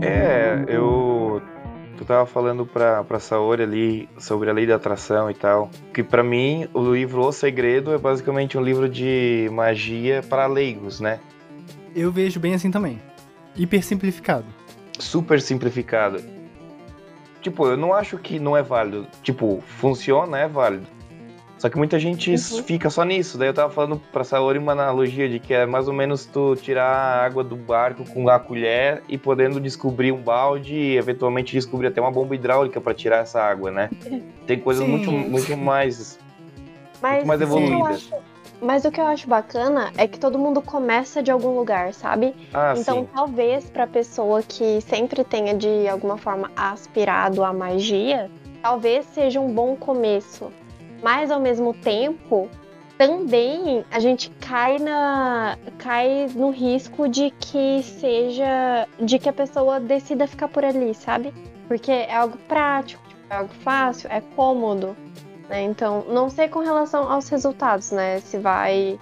É, eu tu tava falando pra, pra Saori ali sobre a lei da atração e tal. Que para mim, o livro O Segredo é basicamente um livro de magia para leigos, né? Eu vejo bem assim também. Hiper simplificado. Super simplificado. Tipo, eu não acho que não é válido. Tipo, funciona, é válido. Só que muita gente Uhum. fica só nisso. Daí eu tava falando pra Saori uma analogia de que é mais ou menos tu tirar a água do barco com a colher e podendo descobrir um balde e eventualmente descobrir até uma bomba hidráulica pra tirar essa água, né? Tem coisas Sim. muito, muito mais. Mas, mais o que eu evoluídas. acho- mas o que eu acho bacana é que todo mundo começa de algum lugar, sabe? Ah, então, sim. talvez pra pessoa que sempre tenha de alguma forma aspirado à magia, talvez seja um bom começo. Mas ao mesmo tempo, também a gente cai na cai no risco de que seja de que a pessoa decida ficar por ali, sabe? Porque é algo prático, tipo, é algo fácil, é cômodo, né? Então, não sei com relação aos resultados, né? Se vai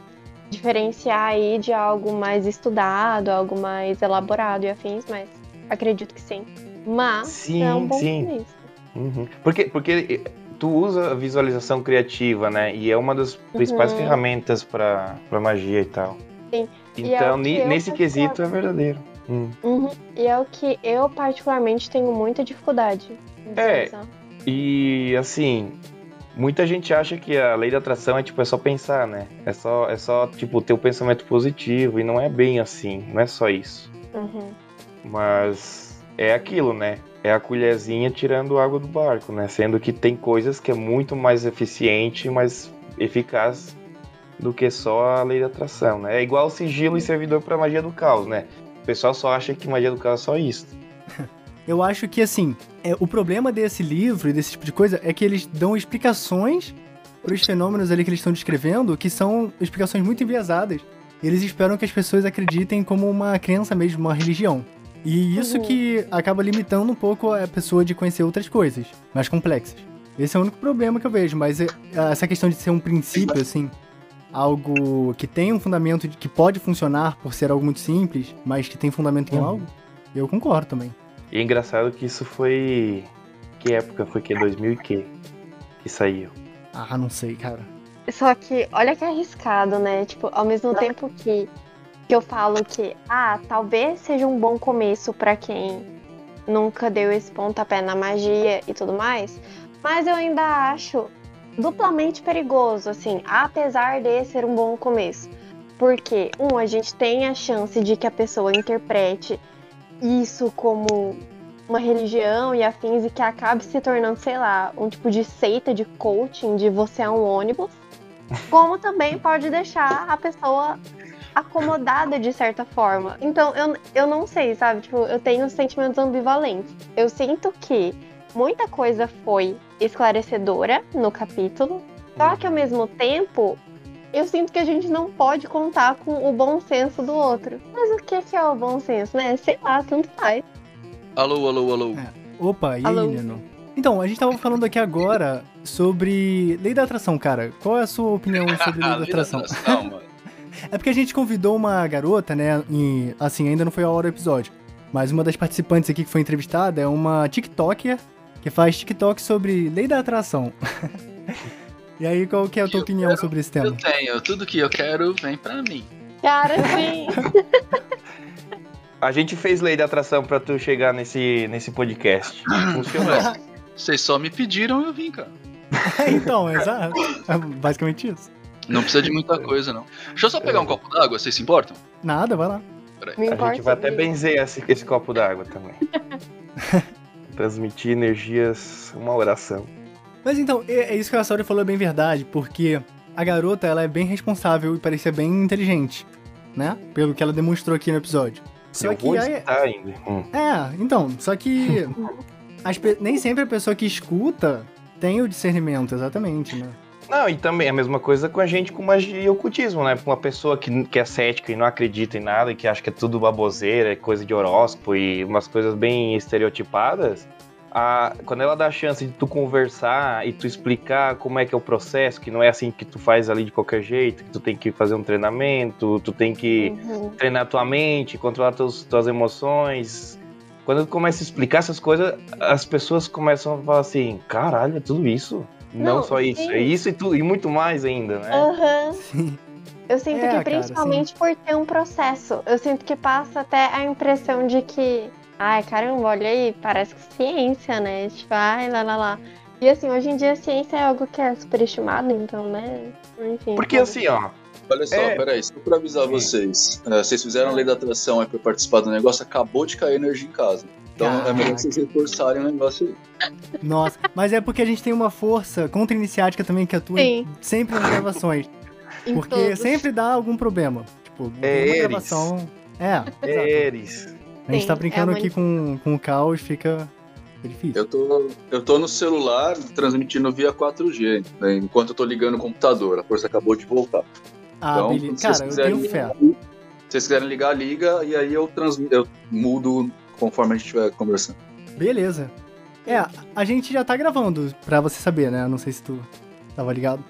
diferenciar aí de algo mais estudado, algo mais elaborado e afins, mas acredito que sim. Mas Sim, é um bom sim. Uhum. Porque, porque tu usa a visualização criativa, né? E é uma das principais Uhum. ferramentas pra, pra magia e tal. Sim. É Então, eu nesse quesito é verdadeiro. Hum. Uhum. E é o que eu particularmente tenho muita dificuldade. em É. E assim, muita gente acha que a lei da atração é tipo é só pensar, né? É só é só tipo ter o pensamento positivo e não é bem assim, não é só isso. Uhum. Mas é aquilo, né? É a colherzinha tirando água do barco, né? Sendo que tem coisas que é muito mais eficiente, mais eficaz do que só a lei da atração, né? É igual sigilo e servidor para magia do caos, né? O pessoal só acha que magia do caos é só isso. Eu acho que, assim, é, o problema desse livro e desse tipo de coisa é que eles dão explicações para os fenômenos ali que eles estão descrevendo, que são explicações muito enviesadas. Eles esperam que as pessoas acreditem como uma crença mesmo, uma religião. E isso que acaba limitando um pouco a pessoa de conhecer outras coisas, mais complexas. Esse é o único problema que eu vejo, mas é- essa questão de ser um princípio, assim, algo que tem um fundamento de que pode funcionar por ser algo muito simples, mas que tem fundamento em Uhum. algo, eu concordo também. E é engraçado que isso foi. Que época foi que? 2000 e que? Que saiu. Ah, não sei, cara. Só que, olha que arriscado, né? Tipo, ao mesmo tempo que, que eu falo que, ah, talvez seja um bom começo pra quem nunca deu esse pontapé na magia e tudo mais, mas eu ainda acho duplamente perigoso, assim, apesar de ser um bom começo. Porque, um, a gente tem a chance de que a pessoa interprete isso como uma religião e afins e que acabe se tornando, sei lá, um tipo de seita de coaching de você é um ônibus. Como também pode deixar a pessoa acomodada de certa forma. Então, eu, eu não sei, sabe? Tipo, eu tenho sentimentos ambivalentes. Eu sinto que muita coisa foi esclarecedora no capítulo, só que ao mesmo tempo, eu sinto que a gente não pode contar com o bom senso do outro. Mas o que é o bom senso, né? Sei lá, tanto faz. Alô, alô, alô. É. Opa, e aí, Alô? Nino? Então, a gente tava falando aqui agora sobre lei da atração, cara. Qual é a sua opinião sobre lei da Lei atração? mano. É porque a gente convidou uma garota, né? E, assim, ainda não foi a hora do episódio. Mas uma das participantes aqui que foi entrevistada é uma TikToker que faz TikTok sobre lei da atração. e aí, qual que é a tua Eu opinião quero- sobre esse Eu tema? tenho. Tudo que eu quero vem pra mim. Cara, sim. A gente fez lei da atração pra tu chegar nesse, nesse podcast. Funcionou. Vocês só me pediram eu vim, cara. então, exato. É basicamente isso. Não precisa de muita coisa, não. Deixa eu só pegar um copo d'água, vocês se importam? Nada, vai lá. Peraí. A gente vai até benzer esse, esse copo d'água também. Transmitir energias, uma oração. Mas então, é, é isso que a Sauri falou é bem verdade, porque a garota ela é bem responsável e parecia bem inteligente, né? Pelo que ela demonstrou aqui no episódio. Só Eu que vou aí, ainda. Hum. é, então, só que pe- nem sempre a pessoa que escuta tem o discernimento, exatamente, né? Não, e também a mesma coisa com a gente com magia e ocultismo, né? Uma pessoa que, que é cética e não acredita em nada e que acha que é tudo baboseira, é coisa de horóscopo e umas coisas bem estereotipadas. A, quando ela dá a chance de tu conversar e tu explicar como é que é o processo, que não é assim que tu faz ali de qualquer jeito, que tu tem que fazer um treinamento, tu tem que Uhum. treinar tua mente, controlar teus, tuas emoções. quando eu começo a explicar essas coisas, as pessoas começam a falar assim: caralho, é tudo isso? Não, Não, só isso, sim. é isso e, tudo, e muito mais ainda, né? Aham. Sim. Eu sinto É, que cara, principalmente por ter um processo, eu sinto que passa até a impressão de que, ai caramba, olha aí, parece que ciência, né? Tipo, ai, lá, lá, lá. E assim, hoje em dia a ciência é algo que é superestimado, então, né? Enfim. Porque sabe? assim, ó, Olha só, É. peraí, só pra avisar Sim. vocês. é, vocês fizeram a lei da atração aí pra participar do negócio, acabou de cair energia em casa. Então é melhor Caraca. vocês reforçarem o negócio aí. Nossa, mas é porque a gente tem uma força contra-iniciática também que atua Sim. sempre nas gravações. Porque todos. sempre dá algum problema. Tipo, É uma gravação. É, exato. Eres. A gente Sim, tá é brincando uma aqui com, com o caos, fica, fica difícil. Eu tô, eu tô no celular transmitindo via 4G, né, enquanto eu tô ligando o computador. A força acabou de voltar. Ah, então, beleza. Cara, eu tenho fé. ligar, Se vocês quiserem ligar, liga, e aí eu, transmi- eu mudo conforme a gente estiver conversando. Beleza. É, a gente já tá gravando, pra você saber, né? Não sei se tu tava ligado.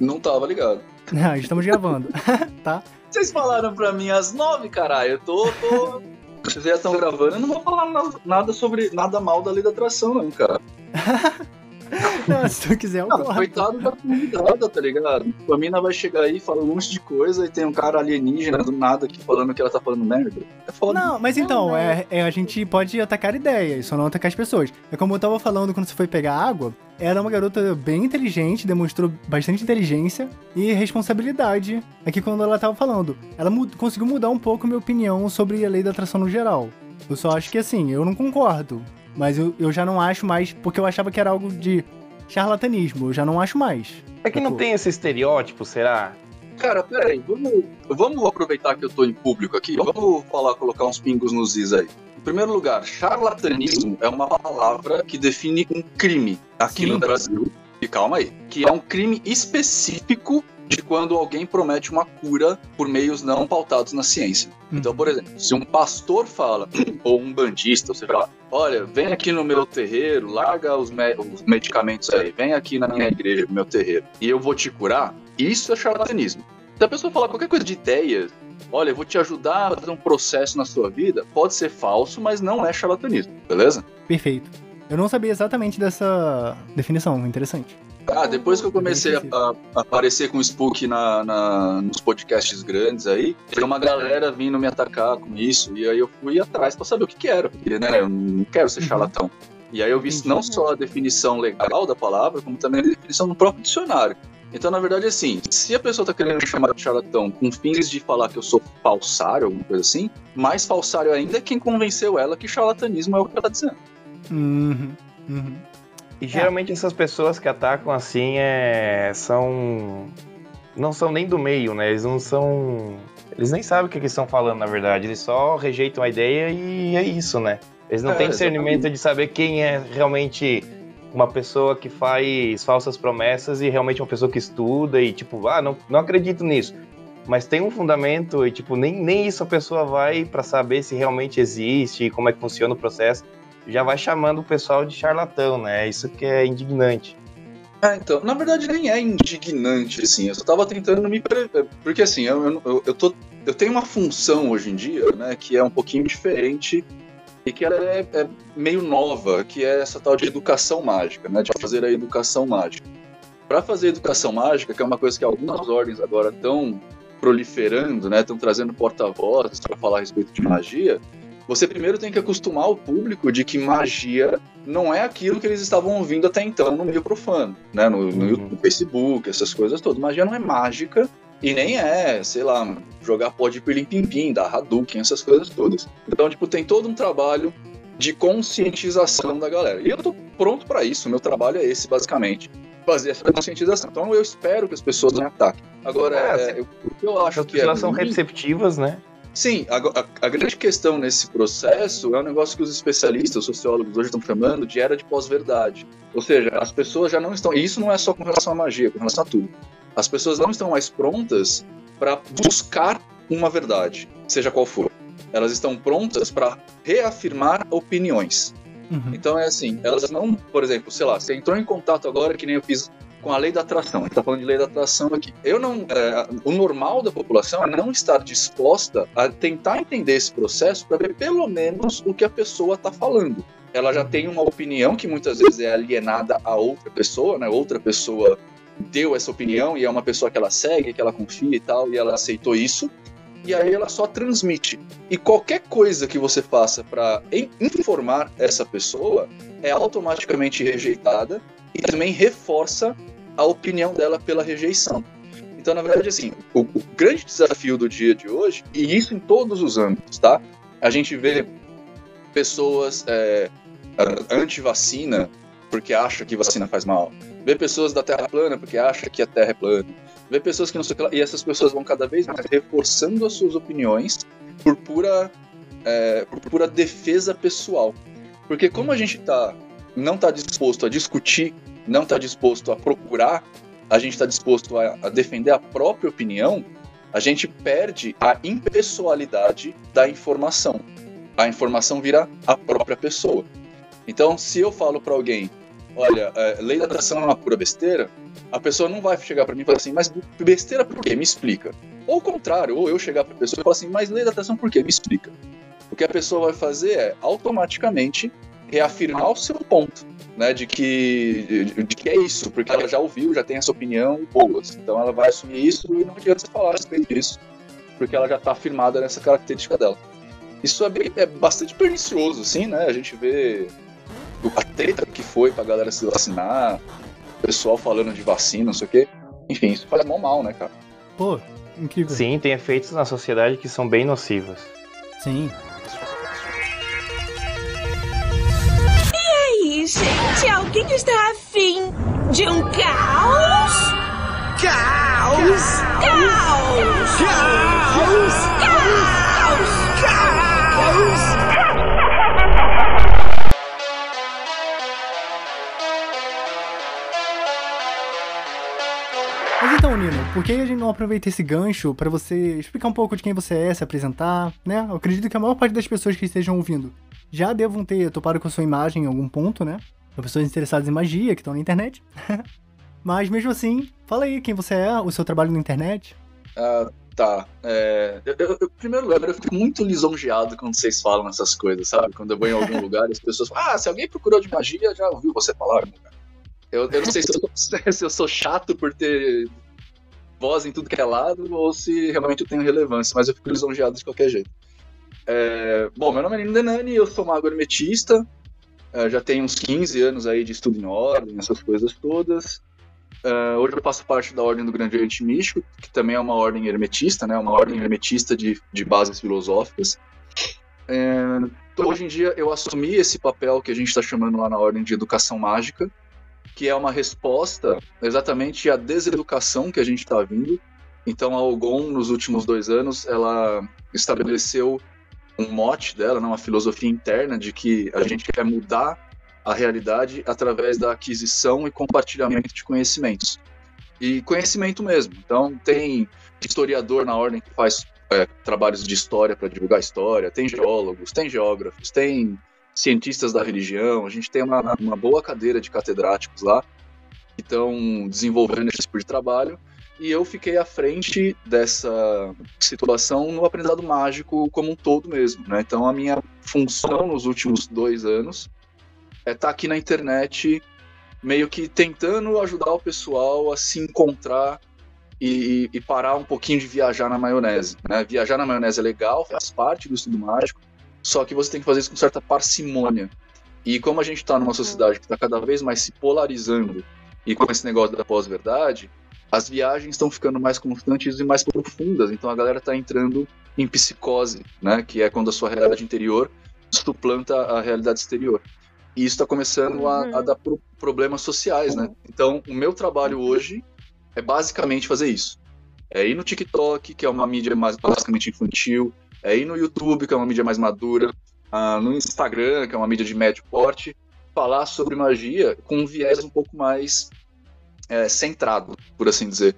Não tava ligado. Não, estamos gravando, tá? Vocês falaram pra mim às nove, caralho. Eu tô. tô... Vocês já estão gravando, eu não vou falar na- nada sobre nada mal da lei da atração, não, cara. Não, se tu quiser, eu Não, corto. coitado da convidada, tá ligado? A mina vai chegar aí, fala um monte de coisa e tem um cara alienígena do nada aqui falando que ela tá falando merda. É foda. Não, mas então, é, é, a gente pode atacar ideias, só não atacar as pessoas. É como eu tava falando quando você foi pegar água, ela é uma garota bem inteligente, demonstrou bastante inteligência e responsabilidade aqui quando ela tava falando. Ela mu- conseguiu mudar um pouco minha opinião sobre a lei da atração no geral. Eu só acho que assim, eu não concordo, mas eu, eu já não acho mais, porque eu achava que era algo de charlatanismo, eu já não acho mais. É que não tem esse estereótipo, será? Cara, peraí, vamos, vamos aproveitar que eu tô em público aqui, vamos falar, colocar uns pingos nos is aí. Em primeiro lugar, charlatanismo é uma palavra que define um crime aqui Sim. no Brasil. E calma aí, que é um crime específico de quando alguém promete uma cura por meios não pautados na ciência. Então, por exemplo, se um pastor fala, ou um bandista, ou seja lá, olha, vem aqui no meu terreiro, larga os, me- os medicamentos aí, vem aqui na minha igreja, no meu terreiro, e eu vou te curar, isso é charlatanismo. Se a pessoa falar qualquer coisa de ideias, olha, eu vou te ajudar a fazer um processo na sua vida, pode ser falso, mas não é charlatanismo, beleza? Perfeito. Eu não sabia exatamente dessa definição, interessante. Ah, depois que eu comecei a, a- aparecer com o Spook na, na- nos podcasts grandes aí, tem uma galera vindo me atacar com isso, e aí eu fui atrás pra saber o que que era, porque né, eu não quero ser Uhum. charlatão. E aí eu vi não só a definição legal da palavra, como também a definição no próprio dicionário. Então, na verdade, assim, se a pessoa tá querendo me chamar de charlatão com fins de falar que eu sou falsário, alguma coisa assim, mais falsário ainda é quem convenceu ela que charlatanismo é o que ela tá dizendo. Uhum, uhum. E geralmente essas pessoas que atacam assim é, são. Não são nem do meio, né? Eles não são. Eles nem sabem o que, estão falando, na verdade. Eles só rejeitam a ideia e é isso, né? Eles não É, têm discernimento de saber quem é realmente uma pessoa que faz falsas promessas e realmente uma pessoa que estuda e, tipo, ah, não, não acredito nisso. Mas tem um fundamento e, tipo, nem, nem isso a pessoa vai pra saber se realmente existe e como é que funciona o processo já vai chamando o pessoal de charlatão, né? Isso que é indignante. É, então, na verdade nem é indignante, assim, eu só tava tentando me porque assim, eu, eu, eu, tô, eu tenho uma função hoje em dia, né, que é um pouquinho diferente e que ela é, é meio nova, que é essa tal de educação mágica, né, de fazer a educação mágica. Para fazer educação mágica, que é uma coisa que algumas ordens agora estão proliferando, né, estão trazendo porta-vozes para falar a respeito de magia, você primeiro tem que acostumar o público de que magia não é aquilo que eles estavam ouvindo até então no meio profano, né? No, no Uhum. YouTube, Facebook, essas coisas todas. Magia não é mágica e nem é, sei lá, jogar pó de pirlim-pim-pim, dar Hadouken, essas coisas todas. Então, tipo, tem todo um trabalho de conscientização da galera. E eu tô pronto para isso, meu trabalho é esse, basicamente. Fazer essa conscientização. Então eu espero que as pessoas não ataquem. Agora, É, é, eu- o que eu acho As que é pessoas são ruim- receptivas, né? Sim, a, a- a grande questão nesse processo é um negócio que os especialistas, os sociólogos hoje estão chamando de era de pós-verdade. Ou seja, as pessoas já não estão. E isso não é só com relação à magia, com relação a tudo. As pessoas não estão mais prontas para buscar uma verdade, seja qual for. Elas estão prontas para reafirmar opiniões. Uhum. Então é assim, elas não, por exemplo, sei lá, você entrou em contato agora, que nem eu fiz com a lei da atração. A gente está falando de lei da atração aqui. Eu não, é, o normal da população é não estar disposta a tentar entender esse processo para ver pelo menos o que a pessoa está falando. Ela já tem uma opinião que muitas vezes é alienada a outra pessoa, né? Outra pessoa deu essa opinião e é uma pessoa que ela segue, que ela confia e tal, e ela aceitou isso. E aí ela só transmite. E qualquer coisa que você faça para informar essa pessoa é automaticamente rejeitada e também reforça a opinião dela pela rejeição. Então, na verdade, assim, o, o grande desafio do dia de hoje, e isso em todos os âmbitos, tá? A gente vê pessoas é, anti-vacina porque acha que vacina faz mal. Vê pessoas da Terra plana porque acha que a Terra é plana. Vê pessoas que não sei o que lá. E essas pessoas vão cada vez mais reforçando as suas opiniões por pura, é, por pura defesa pessoal. Porque como a gente tá, não está disposto a discutir, não está disposto a procurar, a gente está disposto a, a defender a própria opinião, a gente perde a impessoalidade da informação. A informação vira a própria pessoa. Então, se eu falo para alguém, olha, é, lei da atração é uma pura besteira, a pessoa não vai chegar para mim e falar assim, mas besteira por quê? Me explica. Ou o contrário, ou eu chegar para a pessoa e falar assim, mas lei da atração por quê? Me explica. O que a pessoa vai fazer é automaticamente reafirmar o seu ponto, né, de que, de, de, que é isso, porque ela já ouviu, já tem essa opinião boas. Então ela vai assumir isso e não adianta você falar a respeito disso, porque ela já está afirmada nessa característica dela. Isso é, bem, é bastante pernicioso, assim, né? A gente vê a treta que foi pra galera se vacinar, o pessoal falando de vacina, não sei o quê. Enfim, isso faz mal mal, né, cara? Pô, incrível. Sim, tem efeitos na sociedade que são bem nocivos. Sim. Está afim de um caos? Caos! Caos! Caos! Caos! Caos! Mas então, Nino, por que a gente não aproveita esse gancho para você explicar um pouco de quem você é, se apresentar, né? Eu acredito que a maior parte das pessoas que estejam ouvindo já devam ter topado com a sua imagem em algum ponto, né? Para pessoas interessadas em magia que estão na internet. Mas mesmo assim, fala aí quem você é, o seu trabalho na internet. Ah, tá. É, eu, eu, em primeiro lugar, eu fico muito lisonjeado quando vocês falam essas coisas, sabe? Quando eu vou em algum lugar as pessoas falam, ah, se alguém procurou de magia, já ouviu você falar? Eu, eu não sei se eu, se eu sou chato por ter voz em tudo que é lado ou se realmente eu tenho relevância, mas eu fico lisonjeado de qualquer jeito. É, bom, meu nome é Nino Denani, eu sou mago hermetista, é, já tenho uns 15 anos aí de estudo em ordem, essas coisas todas. É, hoje eu faço parte da Ordem do Grande Oriente Místico, que também é uma ordem hermetista, né, uma ordem hermetista de, de bases filosóficas. É, hoje em dia eu assumi esse papel que a gente está chamando lá na Ordem de Educação Mágica, que é uma resposta exatamente à deseducação que a gente está vindo. Então a Ogon, nos últimos dois anos, ela estabeleceu um mote dela, né, uma filosofia interna de que a gente quer mudar a realidade através da aquisição e compartilhamento de conhecimentos. E conhecimento mesmo. Então, tem historiador na ordem que faz é, trabalhos de história para divulgar história, tem geólogos, tem geógrafos, tem cientistas da religião, a gente tem uma, uma boa cadeira de catedráticos lá que estão desenvolvendo esse tipo de trabalho e eu fiquei à frente dessa situação no aprendizado mágico como um todo mesmo, né? Então a minha função nos últimos dois anos é estar tá aqui na internet meio que tentando ajudar o pessoal a se encontrar e, e, parar um pouquinho de viajar na maionese. Né? Viajar na maionese é legal, faz parte do estudo mágico, só que você tem que fazer isso com certa parcimônia. E como a gente está numa sociedade que está cada vez mais se polarizando e com esse negócio da pós-verdade, as viagens estão ficando mais constantes e mais profundas, então a galera está entrando em psicose, né, que é quando a sua realidade interior suplanta a realidade exterior. E isso está começando a, a, uhum. dar pro, problemas sociais, né? Então, o meu trabalho hoje é basicamente fazer isso. É ir no TikTok, que é uma mídia mais basicamente infantil, é ir no YouTube, que é uma mídia mais madura, uh, no Instagram, que é uma mídia de médio porte, falar sobre magia com um viés um pouco mais é, centrado, por assim dizer.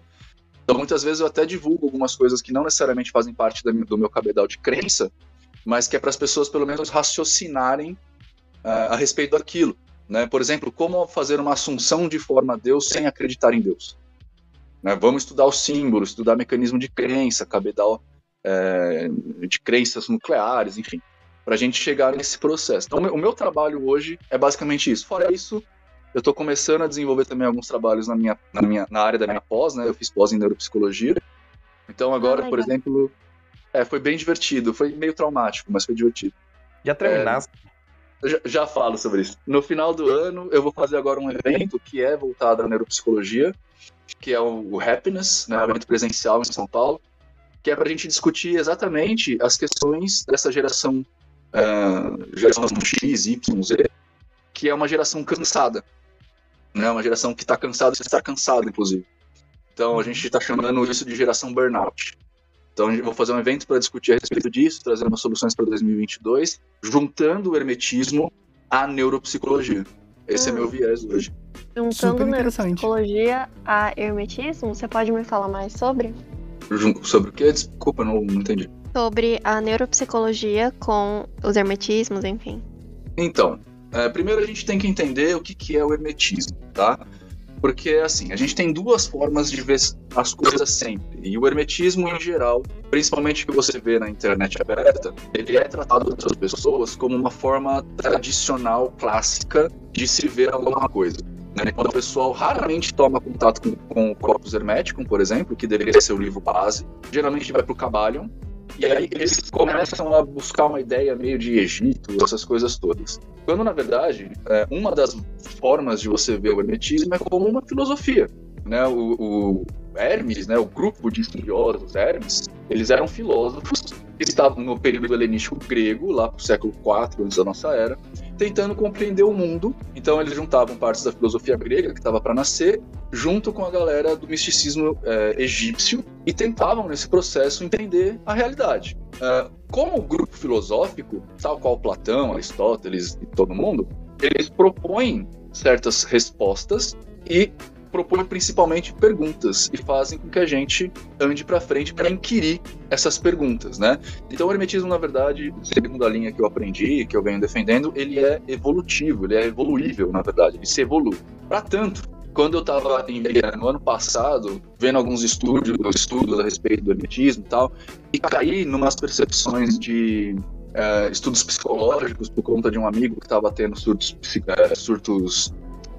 Então, muitas vezes eu até divulgo algumas coisas que não necessariamente fazem parte do meu cabedal de crença, mas que é para as pessoas pelo menos raciocinarem uh, a respeito daquilo. Né? Por exemplo, como fazer uma assunção de forma a Deus sem acreditar em Deus. Né? Vamos estudar os símbolos, estudar mecanismo de crença, cabedal é, de crenças nucleares, enfim, para a gente chegar nesse processo. Então, o meu trabalho hoje é basicamente isso. Fora isso, eu estou começando a desenvolver também alguns trabalhos na minha, na minha na área da minha pós, né? Eu fiz pós em neuropsicologia. Então agora, Ah, por exemplo, é, foi bem divertido, foi meio traumático, mas foi divertido. Já terminaste? Eu Já, já falo sobre isso. No final do ano, eu vou fazer agora um evento que é voltado à neuropsicologia, que é o, o Happiness, né, um evento presencial em São Paulo, que é para a gente discutir exatamente as questões dessa geração, ah, geração X, Y, Z, que é uma geração cansada. Né, uma geração que está cansada de estar cansada, inclusive. Então a gente está chamando isso de geração burnout. Então eu vou fazer um evento para discutir a respeito disso, trazer umas soluções para 2022, juntando o hermetismo à neuropsicologia. Esse é Hum. meu viés hoje. Juntando Super interessante. neuropsicologia a hermetismo, você pode me falar mais sobre? Sobre o que? Desculpa, não, não entendi. Sobre a neuropsicologia com os hermetismos, enfim. Então, é, primeiro a gente tem que entender o que, que é o hermetismo, tá? Porque, assim, a gente tem duas formas de ver as coisas sempre. E o hermetismo, em geral, principalmente que você vê na internet aberta, ele é tratado pelas pessoas como uma forma tradicional, clássica, de se ver alguma coisa. né? Quando o pessoal raramente toma contato com, com o Corpus Hermeticum, por exemplo, que deveria ser o livro base, geralmente vai para o Cabalion, e aí eles começam a buscar uma ideia meio de Egito, essas coisas todas. Quando, na verdade, é, uma das formas de você ver o hermetismo é como uma filosofia. Né? O, o Hermes, né, o grupo de estudiosos Hermes, eles eram filósofos que estavam no período helenístico grego, lá pro século IV antes da nossa era, tentando compreender o mundo. Então eles juntavam partes da filosofia grega que estava para nascer, junto com a galera do misticismo é, egípcio, e tentavam nesse processo entender a realidade. É, como grupo filosófico, tal qual Platão, Aristóteles e todo mundo, eles propõem certas respostas e propõem principalmente perguntas e fazem com que a gente ande para frente para inquirir essas perguntas, né? Então o hermetismo, na verdade, segundo a linha que eu aprendi, que eu venho defendendo, ele é evolutivo, ele é evoluível, na verdade, ele se evolui. Para tanto, quando eu estava no ano passado, vendo alguns estudos, estudos a respeito do hermetismo e tal, e caí numas percepções de eh, estudos psicológicos por conta de um amigo que estava tendo surtos, eh, surtos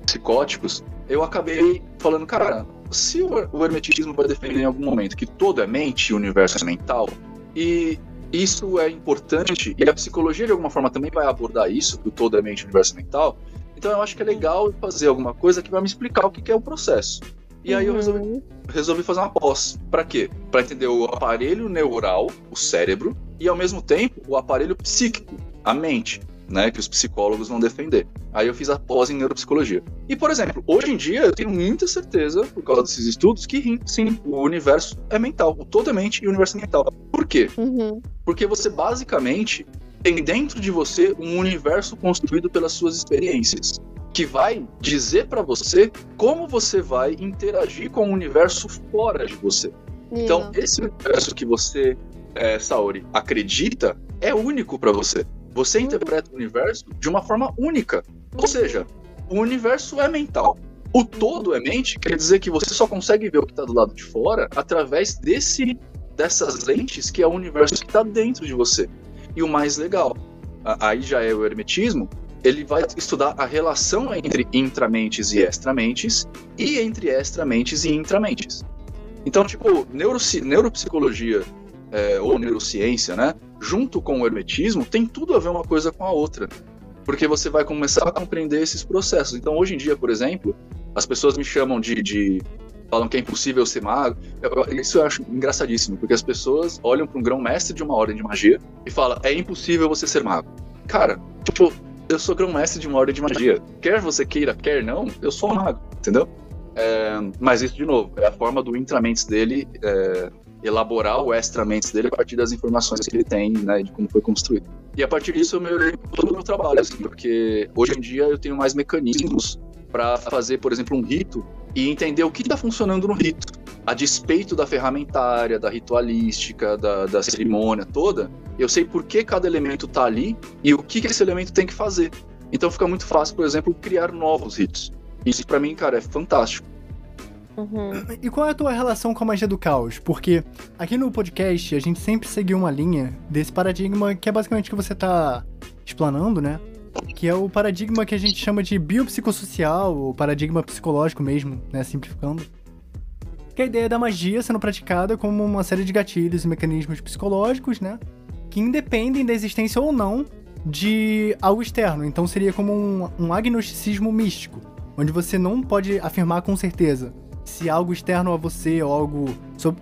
psicóticos, eu acabei falando, cara, se o, o hermetismo vai defender em algum momento que todo é mente e o universo é mental, e isso é importante, e a psicologia de alguma forma também vai abordar isso, que o todo é mente universo é mental, então eu acho que é legal fazer alguma coisa que vai me explicar o que é o processo. E aí eu resolvi Uhum. resolvi fazer uma pós. Pra quê? Pra entender o aparelho neural, o cérebro, e ao mesmo tempo o aparelho psíquico, a mente, né? Que os psicólogos vão defender. Aí eu fiz a pós em neuropsicologia. E, por exemplo, hoje em dia eu tenho muita certeza, por causa desses estudos, que sim, o universo é mental. O todo é mente e o universo é mental. Por quê? Uhum. Porque você basicamente tem dentro de você um universo construído pelas suas experiências, que vai dizer pra você como você vai interagir com o universo fora de você. Então, esse universo que você, é, Saori, acredita é único pra você. Você interpreta o universo de uma forma única. Ou seja, o universo é mental. O todo é mente, quer dizer que você só consegue ver o que está do lado de fora através desse dessas lentes que é o universo que está dentro de você. E o mais legal, aí já é o hermetismo, ele vai estudar a relação entre intramentes e extramentes e entre extramentes e intramentes. Então, tipo, neuropsicologia é, ou neurociência, né, junto com o hermetismo, tem tudo a ver uma coisa com a outra. Porque você vai começar a compreender esses processos. Então, hoje em dia, por exemplo, as pessoas me chamam de. de falam que é impossível ser mago. Eu- isso eu acho engraçadíssimo, porque as pessoas olham para um grão-mestre de uma ordem de magia e falam: é impossível você ser mago. Cara, tipo, eu sou grão-mestre de uma ordem de magia. Quer você queira, quer não, eu sou um mago, entendeu? É, mas isso, de novo, é a forma do intramentes dele é, elaborar o extramentes dele a partir das informações que ele tem, né, de como foi construído. E a partir disso eu melhorei todo o meu trabalho, assim, porque hoje em dia eu tenho mais mecanismos para fazer, por exemplo, um rito e entender o que está funcionando no rito. A despeito da ferramentária, da ritualística, da, da cerimônia toda, eu sei por que cada elemento está ali e o que, que esse elemento tem que fazer. Então fica muito fácil, por exemplo, criar novos hits. Isso pra mim, cara, é fantástico. Uhum. E qual é a tua relação com a magia do caos? Porque aqui no podcast a gente sempre seguiu uma linha desse paradigma que é basicamente que você tá explanando, né? Que é o paradigma que a gente chama de biopsicossocial, o paradigma psicológico mesmo, né? Simplificando. Que é a ideia da magia sendo praticada como uma série de gatilhos e mecanismos psicológicos, né? Que independem da existência ou não de algo externo. Então seria como um, um agnosticismo místico, onde você não pode afirmar com certeza se algo externo a você ou algo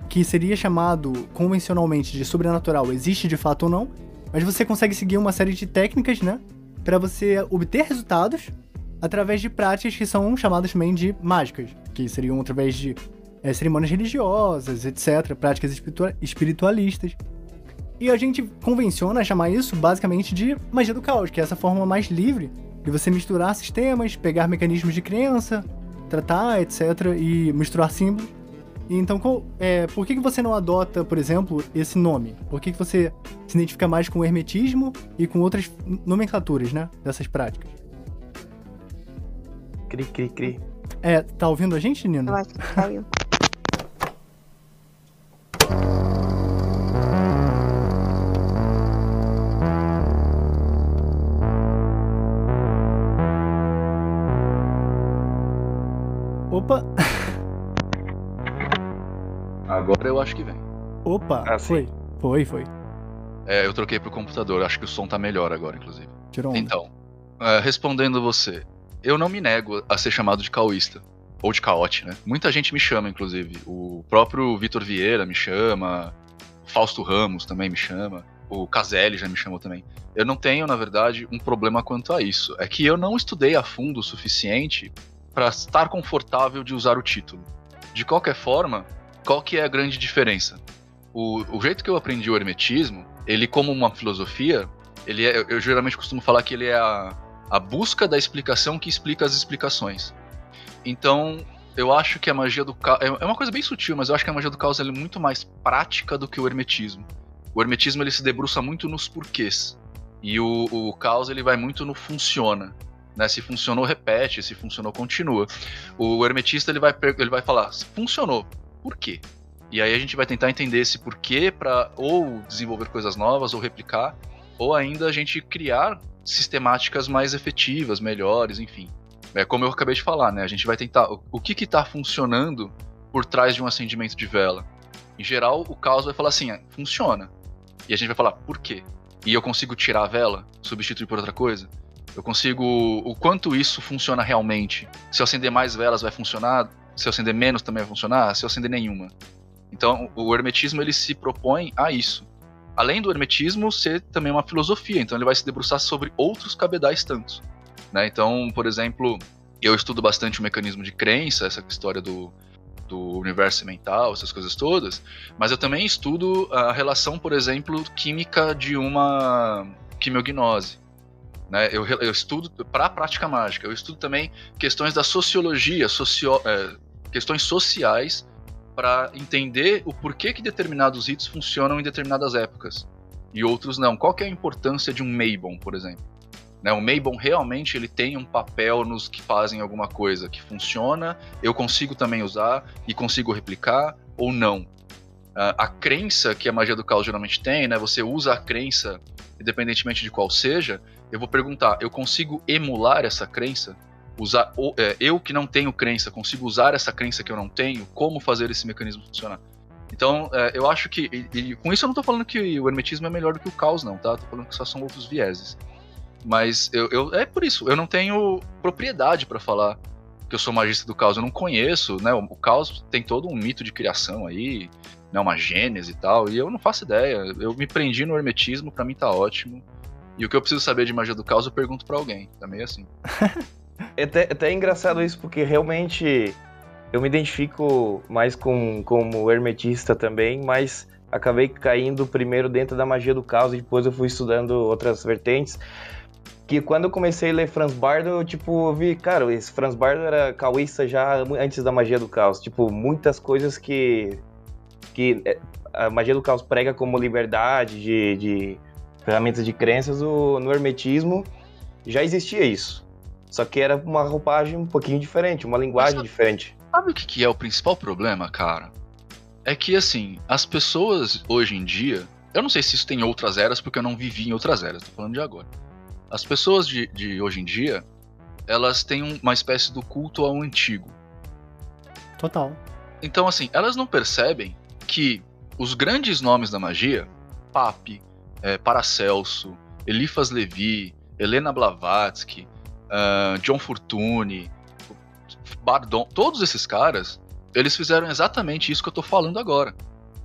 que seria chamado convencionalmente de sobrenatural existe de fato ou não, mas você consegue seguir uma série de técnicas, né, Pra você obter resultados através de práticas que são chamadas também de mágicas, que seriam através de eh, cerimônias religiosas, etc., práticas espiritua- espiritualistas. E a gente convenciona chamar isso basicamente de magia do caos, que é essa forma mais livre de você misturar sistemas, pegar mecanismos de crença, tratar, etc., e misturar símbolos. E então, qual- é, por que, que você não adota, por exemplo, esse nome? Por que, que você se identifica mais com o hermetismo e com outras nomenclaturas, né? Dessas práticas? Cri, cri, cri. É, tá ouvindo a gente, Nino? Eu acho que caiu. Opa, Agora eu acho que vem. opa, Ah, foi, foi, foi. É, eu troquei pro computador, acho que o som tá melhor agora, inclusive. Tirou onda. Então, é, respondendo você, eu não me nego a ser chamado de caoísta. Ou de caote, né? Muita gente me chama, inclusive. O próprio Vitor Vieira me chama, o Fausto Ramos também me chama, o Caselli já me chamou também. Eu não tenho, na verdade, um problema quanto a isso. É que eu não estudei a fundo o suficiente para estar confortável de usar o título. De qualquer forma, qual que é a grande diferença? O, o jeito que eu aprendi o hermetismo, ele como uma filosofia, ele é, eu, eu geralmente costumo falar que ele é a, a busca da explicação que explica as explicações. Então, eu acho que a magia do caos. É é uma coisa bem sutil, mas eu acho que a magia do caos é muito mais prática do que o hermetismo. O hermetismo ele se debruça muito nos porquês. E o, o caos ele vai muito no funciona. Né? Se funcionou, repete. Se funcionou, continua. O hermetista ele vai, ele vai falar: funcionou, por quê? E aí a gente vai tentar entender esse porquê para ou desenvolver coisas novas, ou replicar, ou ainda a gente criar sistemáticas mais efetivas, melhores, enfim. É como eu acabei de falar, né? A gente vai tentar o, o que que tá funcionando por trás de um acendimento de vela. Em geral, o caos vai falar assim, ah, funciona. E a gente vai falar, por quê? E eu consigo tirar a vela, substituir por outra coisa? Eu consigo. O quanto isso funciona realmente? Se eu acender mais velas, vai funcionar? Se eu acender menos, também vai funcionar? Se eu acender nenhuma? Então, o hermetismo ele se propõe a isso. Além do hermetismo ser também uma filosofia, então ele vai se debruçar sobre outros cabedais tantos. Né? Então, por exemplo, eu estudo bastante o mecanismo de crença, essa história do, do universo mental, essas coisas todas, mas eu também estudo a relação, por exemplo, química de uma quimiognose. Né? Eu, eu estudo para a prática mágica, eu estudo também questões da sociologia, socio, é, questões sociais para entender o porquê que determinados ritos funcionam em determinadas épocas e outros não. Qual que é a importância de um Maybon, por exemplo? Né, o Maybon realmente ele tem um papel nos que fazem alguma coisa que funciona, eu consigo também usar e consigo replicar ou não. Ah, a crença que a magia do caos geralmente tem, né, você usa a crença independentemente de qual seja, eu vou perguntar, eu consigo emular essa crença? Usar, ou, é, eu que não tenho crença, consigo usar essa crença que eu não tenho? Como fazer esse mecanismo funcionar? Então, é, eu acho que. E, e com isso eu não tô falando que o hermetismo é melhor do que o caos, não, tá? Tô falando que só são outros vieses. Mas eu, eu- é por isso, eu não tenho propriedade para falar que eu sou magista do caos. Eu não conheço, né? O, o caos tem todo um mito de criação aí, né? Uma gênese e tal, e eu não faço ideia. Eu me prendi no hermetismo, para mim tá ótimo. E o que eu preciso saber de magia do caos, eu pergunto para alguém. Tá meio assim. É até, até engraçado isso, porque realmente eu me identifico mais com como hermetista também, mas acabei caindo primeiro dentro da magia do caos e depois eu fui estudando outras vertentes. Que quando eu comecei a ler Franz Bardo, eu tipo, vi, cara, esse Franz Bardo era caoísta já antes da magia do caos. Tipo, muitas coisas que, que é, a magia do caos prega como liberdade de, de ferramentas de crenças, o, no hermetismo já existia isso. Só que era uma roupagem um pouquinho diferente, uma linguagem Mas- diferente. Sabe o que, que é o principal problema, cara? É que, assim, as pessoas hoje em dia. Eu não sei se isso tem em outras eras, porque eu não vivi em outras eras, tô falando de agora. As pessoas de, de hoje em dia, elas têm um- uma espécie do culto ao antigo. Total. Então, assim, elas não percebem que os grandes nomes da magia, Papi, eh, Paracelso, Elifas Levi, Helena Blavatsky, ah, John Fortune, Bardon, todos esses caras, eles fizeram exatamente isso que eu tô falando agora.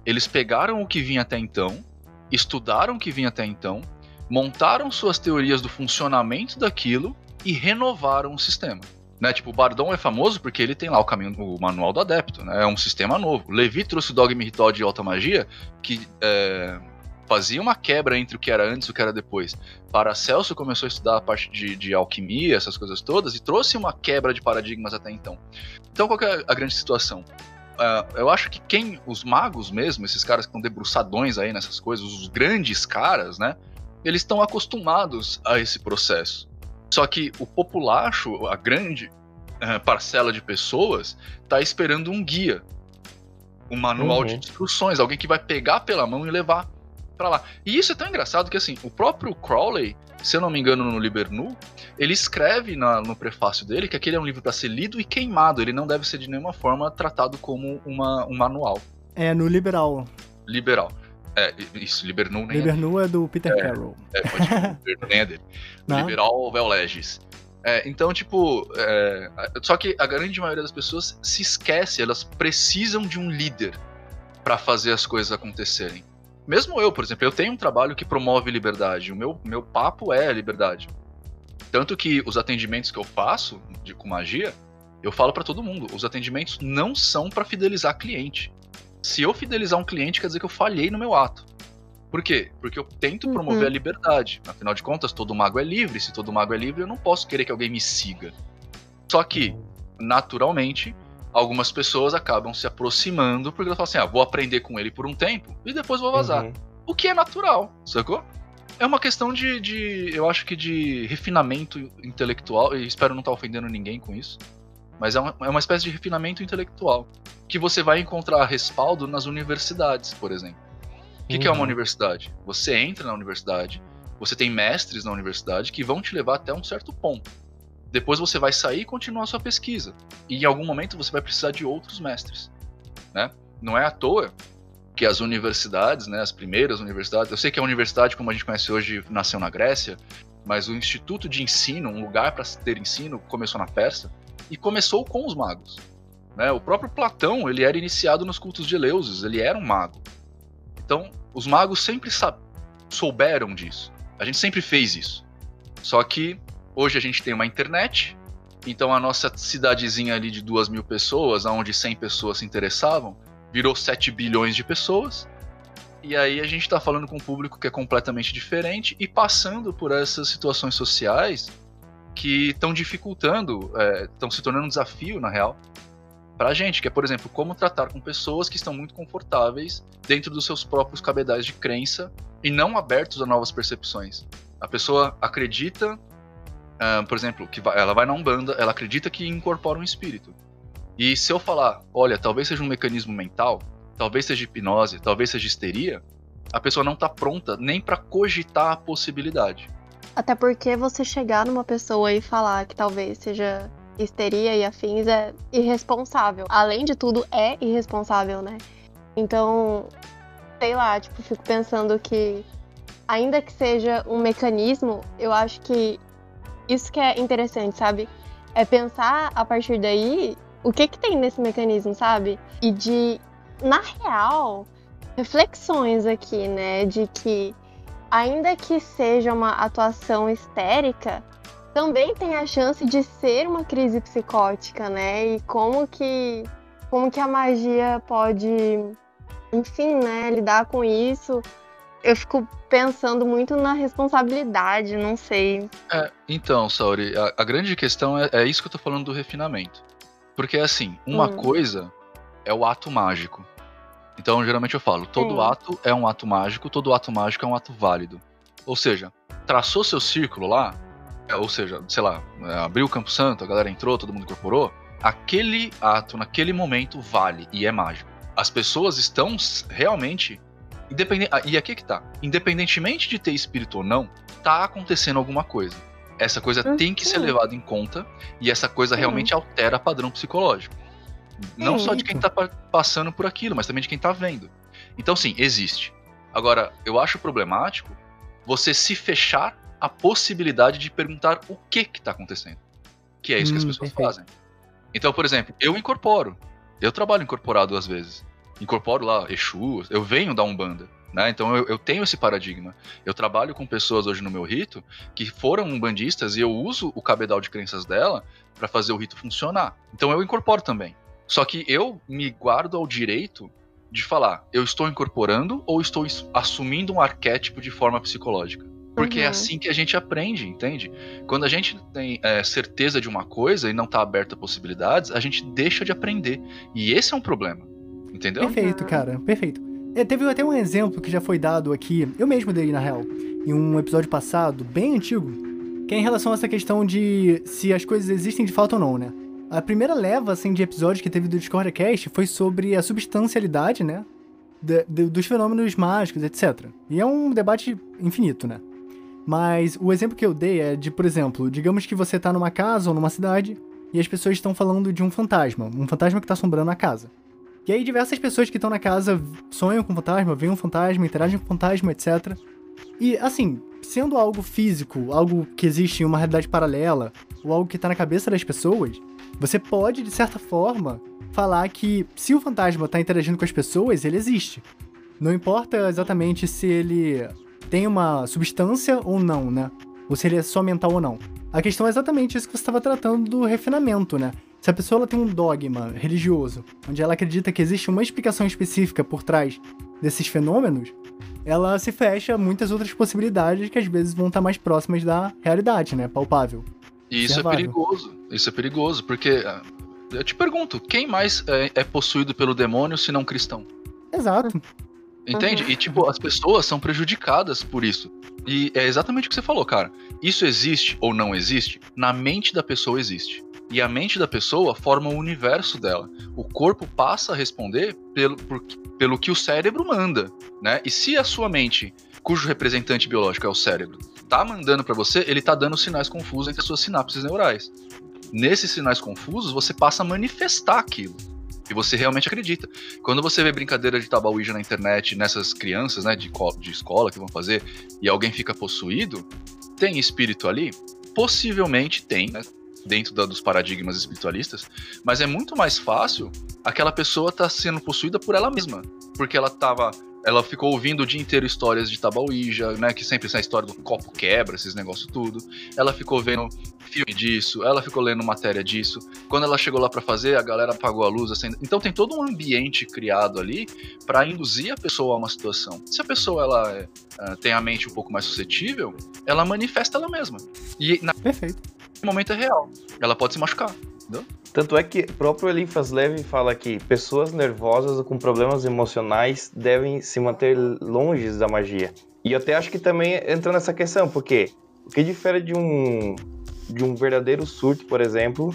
Eles pegaram o que vinha até então, estudaram o que vinha até então, montaram suas teorias do funcionamento daquilo e renovaram o sistema. Né? Tipo, o Bardon é famoso porque ele tem lá o caminho, o manual do adepto, né? É um sistema novo. Levi trouxe o Dogma Ritual de Alta Magia, que é, fazia uma quebra entre o que era antes e o que era depois. Paracelso começou a estudar a parte de, de alquimia, essas coisas todas, e trouxe uma quebra de paradigmas até então. Então, qual que é a grande situação? Ah, eu acho que quem, os magos mesmo, esses caras que estão debruçadões aí nessas coisas, os grandes caras, né? Eles estão acostumados a esse processo. Só que o populacho, a grande eh, parcela de pessoas, tá esperando um guia, um manual Uhum. de instruções, alguém que vai pegar pela mão e levar lá. E isso é tão engraçado que assim, o próprio Crowley, se eu não me engano no Libernu, ele escreve na- no prefácio dele que aquele é um livro para ser lido e queimado, ele não deve ser de nenhuma forma tratado como uma, um manual É no Liberal. liberal. É, isso, Libernu nem é Libernu é do Peter Carroll. É, pode ser, Libernu nem é dele. Não? Liberal vel legis. É, então, tipo, é, só que a grande maioria das pessoas se esquece, elas precisam de um líder para fazer as coisas acontecerem. Mesmo eu, por exemplo, eu tenho um trabalho que promove liberdade. O meu, meu papo é a liberdade. Tanto que os atendimentos que eu faço de, com magia, eu falo para todo mundo, os atendimentos não são para fidelizar cliente. Se eu fidelizar um cliente, quer dizer que eu falhei no meu ato. Por quê? Porque eu tento Uhum. promover a liberdade. Afinal de contas, todo mago é livre. Se todo mago é livre, eu não posso querer que alguém me siga. Só que, naturalmente, algumas pessoas acabam se aproximando porque elas falam assim: ah, vou aprender com ele por um tempo e depois vou vazar. Uhum. O que é natural, sacou? É uma questão de, de eu acho que de refinamento intelectual, e espero não estar ofendendo ninguém com isso, mas é uma, é uma espécie de refinamento intelectual que você vai encontrar respaldo nas universidades, por exemplo. O que, que é uma Uhum. universidade? Você entra na universidade, você tem mestres na universidade que vão te levar até um certo ponto. Depois você vai sair e continuar sua pesquisa. E em algum momento você vai precisar de outros mestres. Né? Não é à toa que as universidades, né, as primeiras universidades, eu sei que a universidade, como a gente conhece hoje, nasceu na Grécia, mas o instituto de ensino, um lugar para ter ensino, começou na Pérsia e começou com os magos. Né? O próprio Platão, ele era iniciado nos cultos de Eleusis, ele era um mago. Então, os magos sempre souberam disso. A gente sempre fez isso. Só que hoje a gente tem uma internet, então a nossa cidadezinha ali de duas mil pessoas, onde 100 pessoas se interessavam, virou 7 bilhões de pessoas. E aí a gente tá falando com um público que é completamente diferente e passando por essas situações sociais que estão dificultando, estão se tornando um desafio, na real, pra gente, que é, por exemplo, como tratar com pessoas que estão muito confortáveis dentro dos seus próprios cabedais de crença e não abertos a novas percepções. A pessoa acredita, ah, por exemplo, que vai- ela vai na Umbanda, ela acredita que incorpora um espírito. E se eu falar, olha, talvez seja um mecanismo mental, talvez seja hipnose, talvez seja histeria, a pessoa não tá pronta nem pra cogitar a possibilidade. Até porque você chegar numa pessoa e falar que talvez seja histeria e afins é irresponsável. Além de tudo, é irresponsável, né? Então, sei lá, tipo, fico pensando que, ainda que seja um mecanismo, eu acho que isso que é interessante, sabe? É pensar a partir daí o que que tem nesse mecanismo, sabe? E de, na real, reflexões aqui, né? De que ainda que seja uma atuação histérica, também tem a chance de ser uma crise psicótica, né? E como que como que a magia pode, enfim, né, lidar com isso? Eu fico pensando muito na responsabilidade, não sei. É, então, Sauri, a, a grande questão é, é isso que eu tô falando do refinamento. Porque, assim, uma Hum. coisa é o ato mágico. Então, geralmente eu falo, todo Sim. ato é um ato mágico, todo ato mágico é um ato válido. Ou seja, traçou seu círculo lá, ou seja, sei lá, é, abriu o Campo Santo, a galera entrou, todo mundo incorporou, aquele ato, naquele momento, vale e é mágico. As pessoas estão realmente. Independente, ah, e aqui que tá. Independentemente de ter espírito ou não, tá acontecendo alguma coisa. Essa coisa Hum, tem que ser levada em conta e essa coisa Uhum. realmente altera padrão psicológico. Não só de quem tá pa- passando por aquilo, mas também de quem tá vendo. Então, sim, existe. Agora, eu acho problemático você se fechar a possibilidade de perguntar o que que tá acontecendo. Que é isso que as Hum, pessoas perfeito. fazem. Então, por exemplo, eu incorporo. Eu trabalho incorporado às vezes. Incorporo lá Exu, eu venho da Umbanda. Né? Então eu, eu tenho esse paradigma. Eu trabalho com pessoas hoje no meu rito que foram umbandistas e eu uso o cabedal de crenças dela para fazer o rito funcionar. Então eu incorporo também. Só que eu me guardo ao direito de falar, eu estou incorporando ou estou assumindo um arquétipo de forma psicológica. Porque é Uhum. assim que a gente aprende, entende? Quando a gente tem é, certeza de uma coisa e não está aberto a possibilidades, a gente deixa de aprender. E esse é um problema. Entendeu? Perfeito, cara, perfeito. É, teve até um exemplo que já foi dado aqui, eu mesmo dei na real, em um episódio passado, bem antigo, que é em relação a essa questão de se as coisas existem de fato ou não, né? A primeira leva, assim, de episódios que teve do Discordcast foi sobre a substancialidade, né? da- do- dos fenômenos mágicos, etc. E é um debate infinito, né? Mas o exemplo que eu dei é de, por exemplo, digamos que você tá numa casa ou numa cidade e as pessoas estão falando de um fantasma, um fantasma que tá assombrando a casa. E aí diversas pessoas que estão na casa sonham com fantasma, veem um fantasma, interagem com fantasma, etc. E assim, sendo algo físico, algo que existe em uma realidade paralela, ou algo que tá na cabeça das pessoas, você pode, de certa forma, falar que se o fantasma tá interagindo com as pessoas, ele existe. Não importa exatamente se ele tem uma substância ou não, né? Ou se ele é só mental ou não. A questão é exatamente isso que você estava tratando do refinamento, né? Se a pessoa tem um dogma religioso, onde ela acredita que existe uma explicação específica por trás desses fenômenos, ela se fecha a muitas outras possibilidades que às vezes vão estar mais próximas da realidade, né? Palpável. E isso é perigoso. Isso é perigoso, porque ah, eu te pergunto, quem mais é, é possuído pelo demônio se não cristão? Exato. Entende? Uhum. E tipo, as pessoas são prejudicadas por isso. E é exatamente o que você falou, cara. Isso existe ou não existe? Na mente da pessoa existe. E a mente da pessoa forma o universo dela. O corpo passa a responder pelo, por- pelo que o cérebro manda, né? E se a sua mente, cujo representante biológico é o cérebro, tá mandando pra você, ele tá dando sinais confusos entre as suas sinapses neurais. Nesses sinais confusos, você passa a manifestar aquilo. E você realmente acredita. Quando você vê brincadeira de tabaúija na internet, nessas crianças, né, de, de escola que vão fazer, e alguém fica possuído, tem espírito ali? Possivelmente tem, né? Dentro da- dos paradigmas espiritualistas, mas é muito mais fácil aquela pessoa estar sendo possuída por ela mesma, porque ela tava, ela ficou ouvindo o dia inteiro histórias de tabaúija, né, que sempre essa história do copo quebra, esses negócios tudo. Ela ficou vendo filme disso, ela ficou lendo matéria disso. Quando ela chegou lá pra fazer, a galera apagou a luz, acende... então tem todo um ambiente criado ali pra induzir a pessoa a uma situação. Se a pessoa ela é, tem a mente um pouco mais suscetível, ela manifesta ela mesma. E naquele Perfeito. Momento é real. Ela pode se machucar. Tanto é que o próprio Eliphas Levi fala que pessoas nervosas com problemas emocionais devem se manter longe da magia. E eu até acho que também entra nessa questão, porque o que difere de um, de um verdadeiro surto, por exemplo,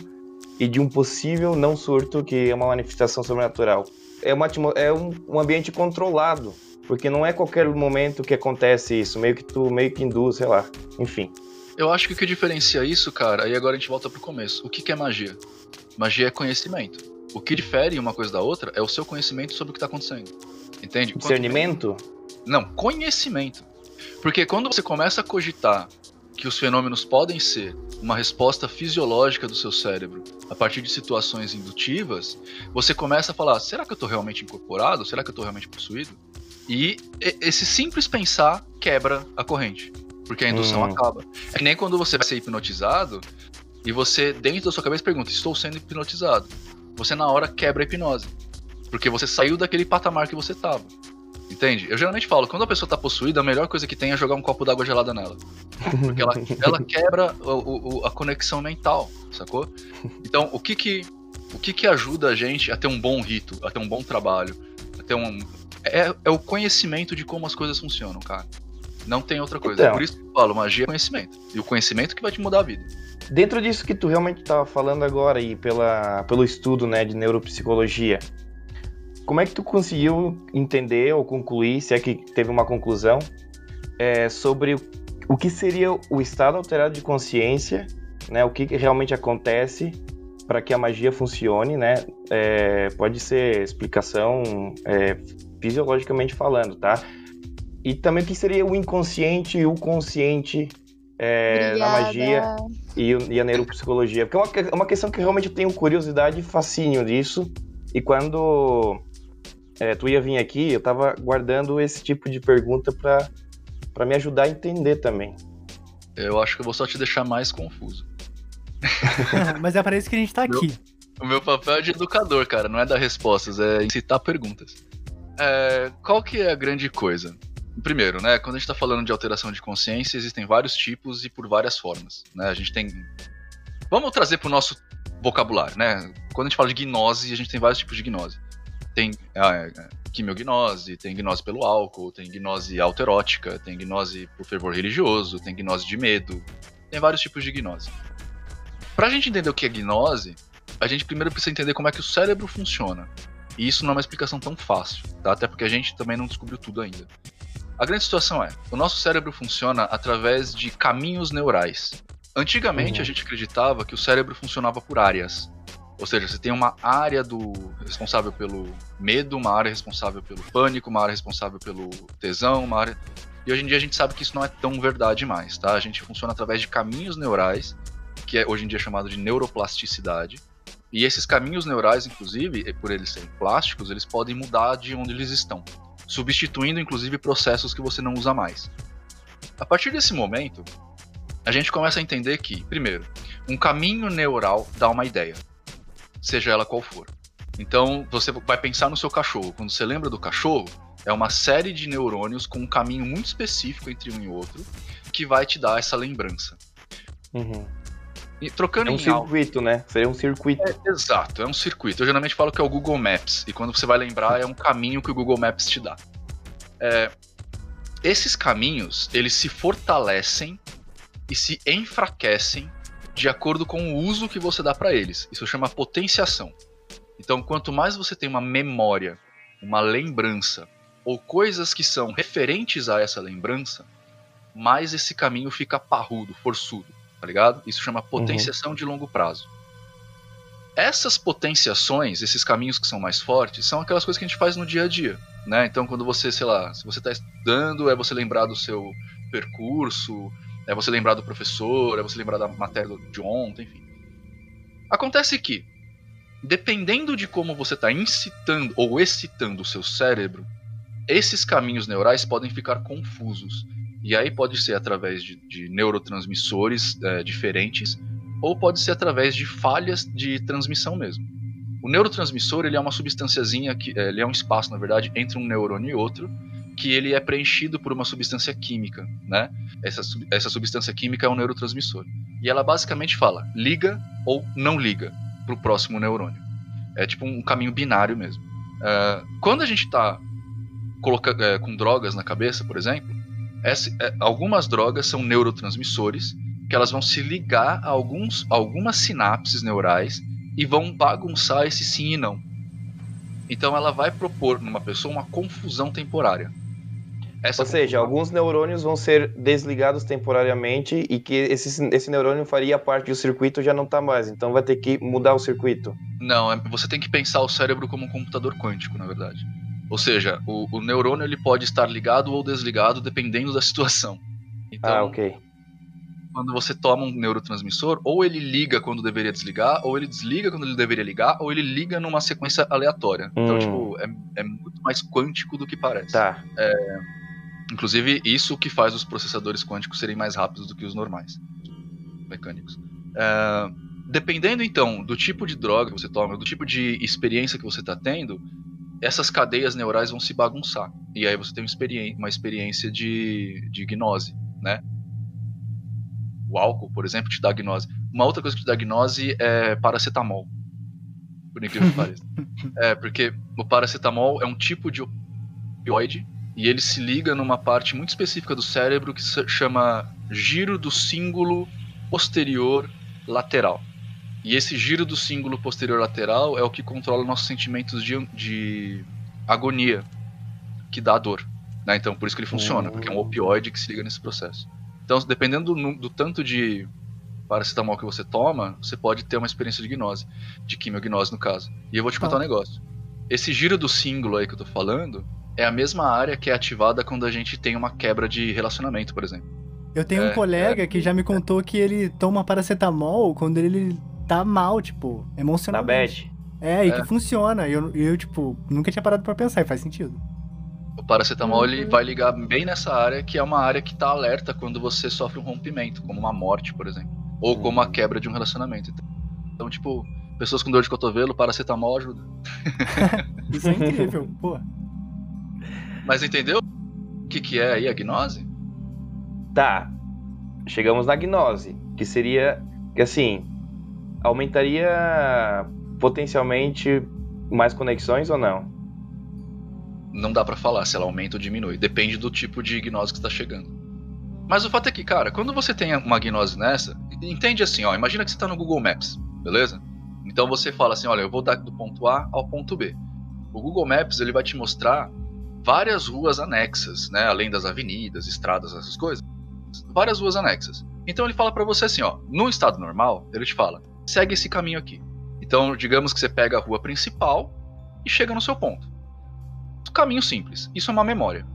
e de um possível não surto, que é uma manifestação sobrenatural? É, uma, é um, um ambiente controlado, porque não é qualquer momento que acontece isso, meio que tu meio que induz, sei lá, enfim. Eu acho que o que diferencia isso, cara, aí agora a gente volta pro começo. O que, que é magia? Magia é conhecimento. O que difere uma coisa da outra é o seu conhecimento sobre o que tá acontecendo. Entende? Discernimento? Não, conhecimento. Porque quando você começa a cogitar que os fenômenos podem ser uma resposta fisiológica do seu cérebro a partir de situações indutivas, você começa a falar: será que eu tô realmente incorporado? Será que eu tô realmente possuído? E- esse simples pensar quebra a corrente. Porque a indução Hum. acaba. É que nem quando você vai ser hipnotizado e você, dentro da sua cabeça, pergunta: estou sendo hipnotizado. Você, na hora, quebra a hipnose. Porque você saiu daquele patamar que você tava. Entende? Eu geralmente falo, quando a pessoa tá possuída, a melhor coisa que tem é jogar um copo d'água gelada nela. Porque ela, ela quebra o- o- a conexão mental, sacou? Então, o que que, o que que ajuda a gente a ter um bom rito, a ter um bom trabalho, a ter um... É, é o conhecimento de como as coisas funcionam, cara. Não tem outra coisa. Então. Por isso que eu falo, magia é conhecimento. E o conhecimento que vai te mudar a vida. Dentro disso que tu realmente estava falando agora e pela, pelo estudo né, de neuropsicologia, como é que tu conseguiu entender ou concluir, se é que teve uma conclusão, é, sobre o, que seria o estado alterado de consciência, né, o que que realmente acontece para que a magia funcione, né? É, pode ser explicação é, fisiologicamente falando, tá? E também o que seria o inconsciente e o consciente é, na magia e, e a neuropsicologia. Porque é uma, é uma questão que realmente eu tenho curiosidade e fascínio disso. E quando é, tu ia vir aqui, eu tava guardando esse tipo de pergunta pra pra me ajudar a entender também. Eu acho que eu vou só te deixar mais confuso. Mas é para isso que a gente tá aqui. O meu papel é de educador, cara, não é dar respostas, é incitar perguntas. É, qual que é a grande coisa? Primeiro, né, quando a gente tá falando de alteração de consciência, existem vários tipos e por várias formas, né? A gente tem Vamos trazer pro nosso vocabulário, né? Quando a gente fala de gnose, a gente tem vários tipos de gnose. Tem ah, é, quimiognose, tem gnose pelo álcool, tem gnose alterótica, tem gnose por fervor religioso, tem gnose de medo, tem vários tipos de gnose. Pra gente entender o que é gnose, a gente primeiro precisa entender como é que o cérebro funciona. E isso não é uma explicação tão fácil, tá? Até porque a gente também não descobriu tudo ainda. A grande situação é, o nosso cérebro funciona através de caminhos neurais. Antigamente Uhum. a gente acreditava que o cérebro funcionava por áreas. Ou seja, você tem uma área do responsável pelo medo, uma área responsável pelo pânico, uma área responsável pelo tesão, uma área. E hoje em dia a gente sabe que isso não é tão verdade mais, tá? A gente funciona através de caminhos neurais, que é hoje em dia chamado de neuroplasticidade. E esses caminhos neurais, inclusive, por eles serem plásticos, eles podem mudar de onde eles estão, substituindo inclusive processos que você não usa mais. A partir desse momento, a gente começa a entender que, primeiro, um caminho neural dá uma ideia, seja ela qual for. Então, você vai pensar no seu cachorro. Quando você lembra do cachorro, é uma série de neurônios com um caminho muito específico entre um e outro que vai te dar essa lembrança. Uhum. E trocando É um em algo. circuito, né? Seria um circuito. Exato, é um circuito. Eu geralmente falo que é o Google Maps, e quando você vai lembrar, é um caminho que o Google Maps te dá. É, esses caminhos, eles se fortalecem e se enfraquecem de acordo com o uso que você dá para eles. Isso chama potenciação. Então, quanto mais você tem uma memória, uma lembrança, ou coisas que são referentes a essa lembrança, mais esse caminho fica parrudo, forçudo, tá ligado? Isso chama potenciação de longo prazo. Essas potenciações, esses caminhos que são mais fortes, são aquelas coisas que a gente faz no dia a dia, né? Então, quando você, sei lá, se você está estudando, é você lembrar do seu percurso, é você lembrar do professor, é você lembrar da matéria de ontem, enfim. Acontece que, dependendo de como você está incitando ou excitando o seu cérebro, esses caminhos neurais podem ficar confusos. E aí pode ser através de, de neurotransmissores eh, diferentes, ou pode ser através de falhas de transmissão mesmo. O neurotransmissor ele é uma substânciazinha que eh, ele é um espaço na verdade entre um neurônio e outro que ele é preenchido por uma substância química, né? Essa, essa substância química é um neurotransmissor e ela basicamente fala liga ou não liga para o próximo neurônio. É tipo um caminho binário mesmo. Ah, quando a gente está com drogas na cabeça, por exemplo, essa- é, algumas drogas são neurotransmissores que elas vão se ligar a alguns, algumas sinapses neurais e vão bagunçar esse sim e não. Então ela vai propor numa pessoa uma confusão temporária. Essa Ou seja, confusão- alguns neurônios vão ser desligados temporariamente e que esse, esse neurônio faria parte do circuito já não tá mais. Então vai ter que mudar o circuito. Não, é- você tem que pensar o cérebro como um computador quântico, na verdade. Ou seja, o, o neurônio ele pode estar ligado ou desligado dependendo da situação. Então, ah, ok. quando você toma um neurotransmissor, ou ele liga quando deveria desligar, ou ele desliga quando ele deveria ligar, ou ele liga numa sequência aleatória. Então, Hum. tipo, é, é muito mais quântico do que parece. Tá. Inclusive, isso que faz os processadores quânticos serem mais rápidos do que os normais, mecânicos. É, dependendo, então, do tipo de droga que você toma, do tipo de experiência que você está tendo, essas cadeias neurais vão se bagunçar. E aí você tem uma experiên- uma experiência de, de gnose, né? O álcool, por exemplo, te dá gnose. Uma outra coisa que te dá gnose é paracetamol. Por incrível que pareça. É, porque o paracetamol é um tipo de opioide e ele se liga numa parte muito específica do cérebro que se chama giro do símbolo posterior lateral. E esse giro do símbolo posterior lateral é o que controla nossos sentimentos de, de agonia, que dá dor. Né? Então, por isso que ele funciona, porque é um opioide que se liga nesse processo. Então, dependendo do, do tanto de paracetamol que você toma, você pode ter uma experiência de gnose, de quimiognose no caso. E eu vou te contar Tá. um negócio. Esse giro do símbolo aí que eu tô falando é a mesma área que é ativada quando a gente tem uma quebra de relacionamento, por exemplo. Eu tenho É, um colega que já me contou que ele toma paracetamol quando ele tá mal, tipo, Na emocionalmente. bad. É, e É. que funciona. E eu, eu, tipo, nunca tinha parado pra pensar e faz sentido. O paracetamol ele Uhum. vai ligar bem nessa área, que é uma área que tá alerta quando você sofre um rompimento, como uma morte, por exemplo, ou como a quebra de um relacionamento. Então, tipo, pessoas com dor de cotovelo, paracetamol ajuda. Isso é incrível, pô. Mas entendeu o que, que é aí a gnose? Tá. Chegamos na gnose, que seria que assim, aumentaria potencialmente mais conexões ou não? Não dá pra falar se ela aumenta ou diminui. Depende do tipo de gnose que está chegando. Mas o fato é que, cara, quando você tem uma gnose nessa, entende assim, ó, imagina que você tá no Google Maps, beleza? Então você fala assim, olha, eu vou dar do ponto A ao ponto B. O Google Maps ele vai te mostrar várias ruas anexas, né, além das avenidas, estradas, essas coisas. Várias ruas anexas. Então ele fala pra você assim, ó, no estado normal, ele te fala, segue esse caminho aqui. Então, digamos que você pega a rua principal e chega no seu ponto. Caminho simples. Isso é uma memória.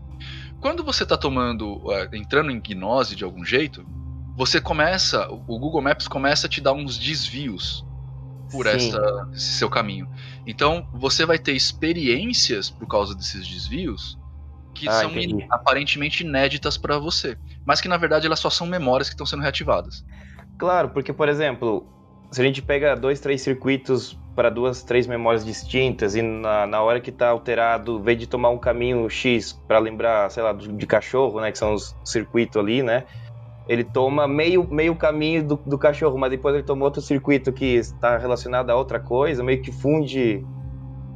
Quando você está tomando, eh, entrando em gnose de algum jeito, você começa, o Google Maps começa a te dar uns desvios por essa, esse seu caminho. Então, você vai ter experiências por causa desses desvios que Ah, são entendi. aparentemente inéditas para você, mas que na verdade elas só são memórias que estão sendo reativadas. Claro, porque, por exemplo, se a gente pega dois, três circuitos para duas, três memórias distintas e na, na hora que tá alterado, vez de tomar um caminho X para lembrar, sei lá, de cachorro, né, que são os circuitos ali, né, ele toma meio, meio caminho do, do cachorro, mas depois ele toma outro circuito que está relacionado a outra coisa, meio que funde,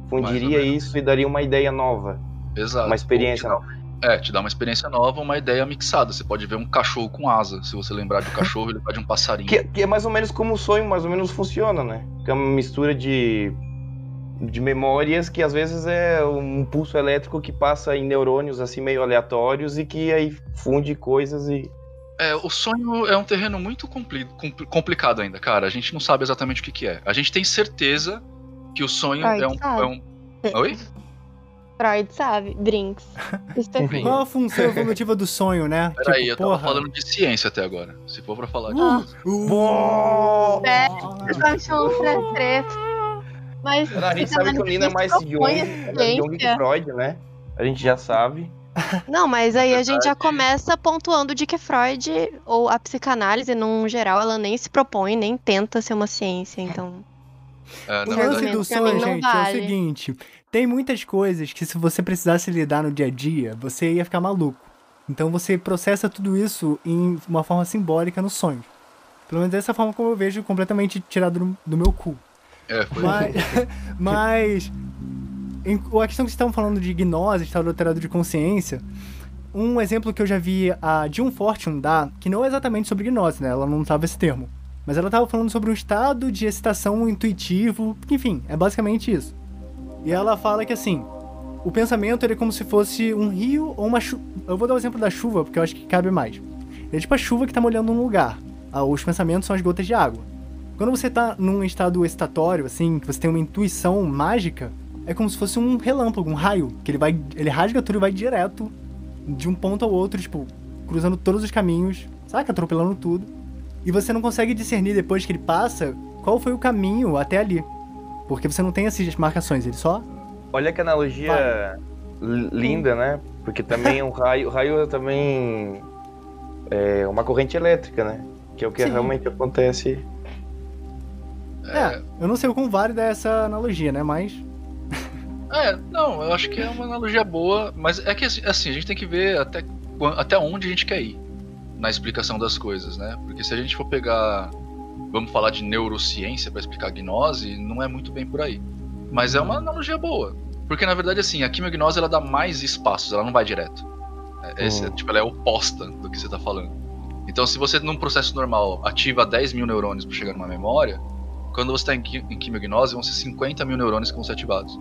fundiria isso e daria uma ideia nova, Exato. uma experiência nova. Dá- É, te dá uma experiência nova, uma ideia mixada. Você pode ver um cachorro com asa. Se você lembrar do cachorro, ele vai de um passarinho. Que, que é mais ou menos como o sonho mais ou menos funciona, né? Que é uma mistura de, de memórias que às vezes é um pulso elétrico que passa em neurônios assim meio aleatórios e que aí funde coisas e. É, o sonho é um terreno muito compli- compli- complicado ainda, cara. A gente não sabe exatamente o que, que é. A gente tem certeza que o sonho Freud é um, é um. Oi? Freud sabe, Brinks. Específico. Qual a função evolutiva do sonho, né? Peraí, Tipo, eu tava porra. falando de ciência até agora. Se for pra falar Ah. disso. Uh, É, um treta. Mas A gente sabe que o Nino é mais Jung, é que ciência. Freud, né? A gente já sabe. Não, mas aí a gente já começa pontuando de que Freud, ou a psicanálise, num geral, ela nem se propõe, nem tenta ser uma ciência, então. É, O lance do sonho, não gente, é o vale. seguinte: tem muitas coisas que se você precisasse lidar no dia a dia, você ia ficar maluco. Então você processa tudo isso em uma forma simbólica no sonho. Pelo menos dessa forma como eu vejo completamente tirado do, do meu cu. é, foi. Mas, mas em, a questão que vocês estavam falando de gnose, estado alterado de consciência, um exemplo que eu já vi a June Fortune dar, que não é exatamente sobre gnose, né? Ela não usava esse termo. Mas ela estava falando sobre um estado de excitação intuitivo, enfim, é basicamente isso. E ela fala que assim, o pensamento ele é como se fosse um rio ou uma chuva. Eu vou dar o exemplo da chuva, porque eu acho que cabe mais. É tipo a chuva que tá molhando um lugar. Ah, Os pensamentos são as gotas de água. Quando você tá num estado excitatório, assim, que você tem uma intuição mágica, é como se fosse um relâmpago, um raio, que ele vai, ele rasga tudo e vai direto de um ponto ao outro, tipo, cruzando todos os caminhos, saca? Atropelando tudo. E você não consegue discernir depois que ele passa qual foi o caminho até ali. Porque você não tem essas marcações, ele só. Olha que analogia li- linda, né? Porque também um raio, raio é também é uma corrente elétrica, né? Que é o que Sim. realmente acontece. É, eu não sei o quão válida é essa analogia, né? Mas. É, não, eu acho que é uma analogia boa, mas é que assim, a gente tem que ver até, até onde a gente quer ir na explicação das coisas, né? Porque se a gente for pegar, vamos falar de neurociência para explicar a gnose, não é muito bem por aí. Mas é uma analogia boa. Porque na verdade, assim, a quimiognose ela dá mais espaços, ela não vai direto. É, esse, Hum. tipo, ela é oposta do que você tá falando. Então, se você num processo normal ativa 10 mil neurônios para chegar numa memória, quando você está em, em quimiognose, vão ser 50 mil neurônios que vão ser ativados.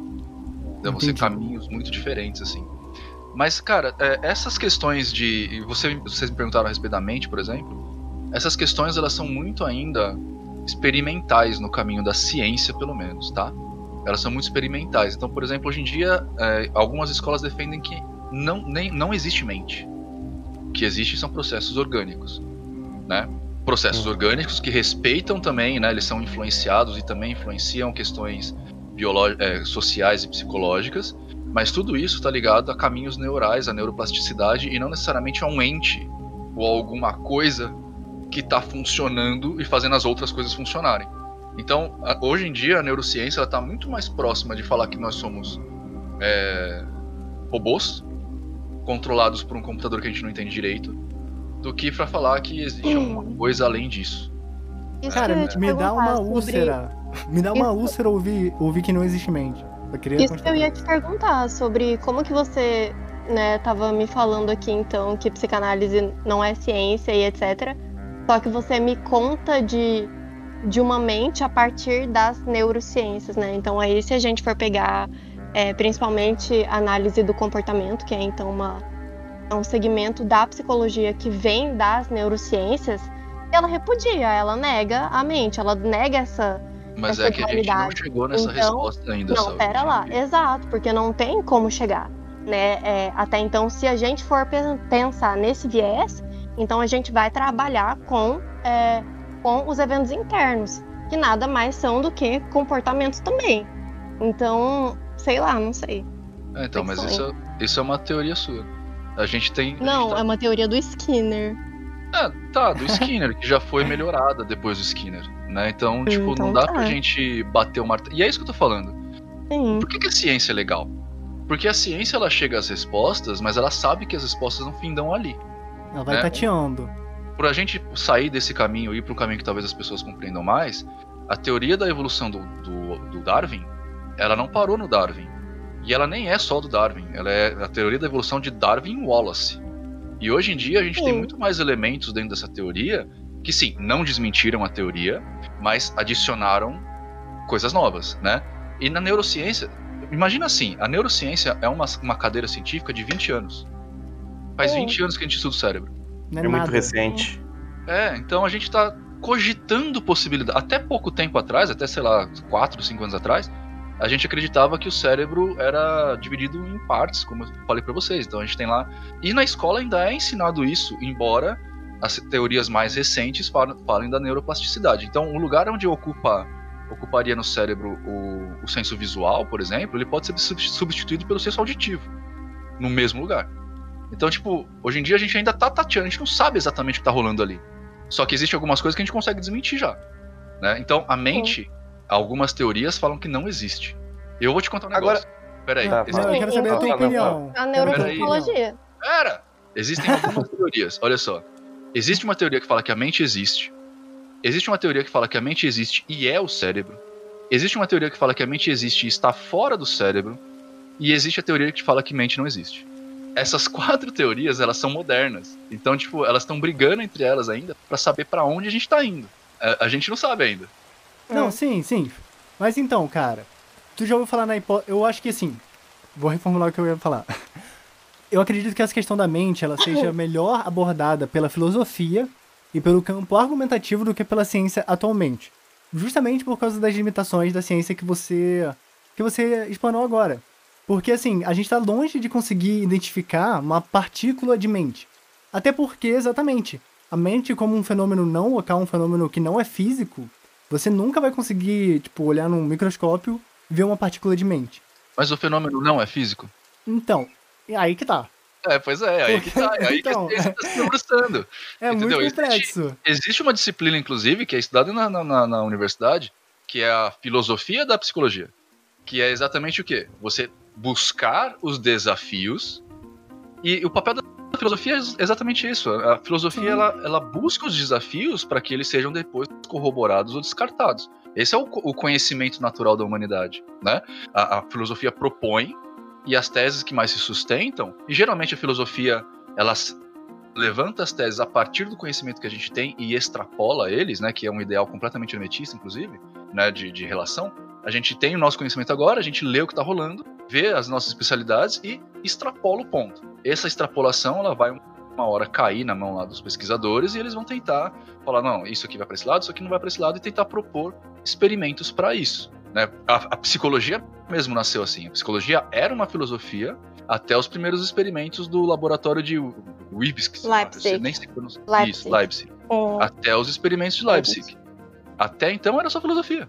Então, vão ser caminhos muito diferentes, assim. Mas, cara, é, essas questões de. Você, vocês me perguntaram a respeito da mente, por exemplo. Essas questões, elas são muito ainda experimentais no caminho da ciência, pelo menos, tá? Elas são muito experimentais. Então, por exemplo, hoje em dia, é, algumas escolas defendem que não, nem, não existe mente. O que existe são processos orgânicos, né? Processos Uhum. orgânicos que respeitam também, né? Eles são influenciados e também influenciam questões é, sociais e psicológicas, mas tudo isso está ligado a caminhos neurais, a neuroplasticidade e não necessariamente a um ente ou a alguma coisa que está funcionando e fazendo as outras coisas funcionarem. Então, a- hoje em dia, a neurociência está muito mais próxima de falar que nós somos é, robôs controlados por um computador que a gente não entende direito, do que para falar que existe alguma coisa além disso. Isso Cara, ia me, dá uma sobre- úlcera. Me dá uma Isso- úlcera ouvir, ouvir que não existe mente. Eu queria Isso que eu ia te perguntar sobre como que você, né, tava me falando aqui então que psicanálise não é ciência e etc. Só que você me conta de, de uma mente a partir das neurociências, né? Então aí se a gente for pegar é, principalmente análise do comportamento, que é então uma, é um segmento da psicologia que vem das neurociências, ela repudia, ela nega a mente, ela nega essa Mas Essa é que a gente não chegou nessa Então, resposta ainda. Não, sabe? pera lá, exato, porque não tem como chegar, né? É, até então, se a gente for pe- pensar nesse viés, então a gente vai trabalhar com, é, com os eventos internos, que nada mais são do que comportamentos também. Então, sei lá, não sei. É, então, mas isso, é- isso é uma teoria sua. A gente tem. a gente Não, tá- é uma teoria do Skinner. Ah, tá, do Skinner, que já foi melhorada depois do Skinner, né? Então, tipo, Então não dá tá. pra gente bater o martelo. E é isso que eu tô falando. Sim. Por que, que a ciência é legal? Porque a ciência ela chega às respostas, mas ela sabe que as respostas não findam ali. Ela vai né? tateando. Por a gente sair desse caminho e ir para um caminho que talvez as pessoas compreendam mais, a teoria da evolução do, do, do Darwin, ela não parou no Darwin. E ela nem é só do Darwin, ela é a teoria da evolução de Darwin e Wallace. E hoje em dia a gente tem Sim. muito mais elementos dentro dessa teoria que sim, não desmentiram a teoria, mas adicionaram coisas novas, né? E na neurociência, imagina assim, a neurociência é uma, uma cadeira científica de 20 anos. Faz Sim. 20 anos que a gente estuda o cérebro. Não É é, muito recente. É, então a gente tá cogitando possibilidade. Até pouco tempo atrás, até sei lá, 4, 5 anos atrás, a gente acreditava que o cérebro era dividido em partes, como eu falei pra vocês. Então a gente tem lá. E na escola ainda é ensinado isso, embora as teorias mais recentes fal- falem da neuroplasticidade. Então, o lugar onde ocupa ocuparia no cérebro o, o senso visual, por exemplo, ele pode ser sub- substituído pelo senso auditivo no mesmo lugar. Então, tipo, hoje em dia a gente ainda tá tateando, a gente não sabe exatamente o que tá rolando ali. Só que existem algumas coisas que a gente consegue desmentir já. Né? Então, a mente, algumas teorias falam que não existe. Eu vou te contar um Agora- negócio. Peraí, Tá, existe- eu quero saber a tua opinião. A neuropsicologia. Pera! Existem algumas teorias, olha só. Existe uma teoria que fala que a mente existe. Existe uma teoria que fala que a mente existe e é o cérebro. Existe uma teoria que fala que a mente existe e está fora do cérebro. E existe a teoria que fala que mente não existe. Essas quatro teorias, elas são modernas. Então, tipo, elas estão brigando entre elas ainda pra saber pra onde a gente tá indo. A, a gente não sabe ainda. Não, sim, sim. Mas então, cara, tu já ouviu falar na hipótese. Eu acho que assim. Vou reformular o que eu ia falar. Eu acredito que essa questão da mente ela seja melhor abordada pela filosofia e pelo campo argumentativo do que pela ciência atualmente. Justamente por causa das limitações da ciência que você que você explanou agora. Porque assim, a gente está longe de conseguir identificar uma partícula de mente. Até porque, exatamente, a mente como um fenômeno não local, um fenômeno que não é físico, você nunca vai conseguir, tipo, olhar num microscópio e ver uma partícula de mente. Mas o fenômeno não é físico? Então, é aí que tá. É, pois é, aí que tá. É aí Então. que a ciência tá se debruçando. É Entendeu? muito Existe- complexo. Existe uma disciplina, inclusive, que é estudada na- na- na universidade, que é a filosofia da psicologia. Que é exatamente o quê? Você buscar os desafios. E o papel da filosofia é ex- exatamente isso. A filosofia ela, ela busca os desafios para que eles sejam depois corroborados ou descartados. Esse é o, o conhecimento natural da humanidade, né? A, a, filosofia propõe e as teses que mais se sustentam, e geralmente a filosofia elas levanta as teses a partir do conhecimento que a gente tem e extrapola eles, né? Que é um ideal completamente hermetista, inclusive, né? De, de relação. A gente tem o nosso conhecimento agora, a gente lê o que está rolando, vê as nossas especialidades e extrapola o ponto. Essa extrapolação ela vai uma hora cair na mão lá dos pesquisadores e eles vão tentar falar não, isso aqui vai para esse lado, isso aqui não vai para esse lado e tentar propor experimentos para isso. Né? A, a, psicologia mesmo nasceu assim. A psicologia era uma filosofia até os primeiros experimentos do laboratório de Leipzig. Leipzig. Nem sei Leipzig. Isso, Leipzig. É. Até os experimentos de Leipzig. Leipzig. Até então era só filosofia.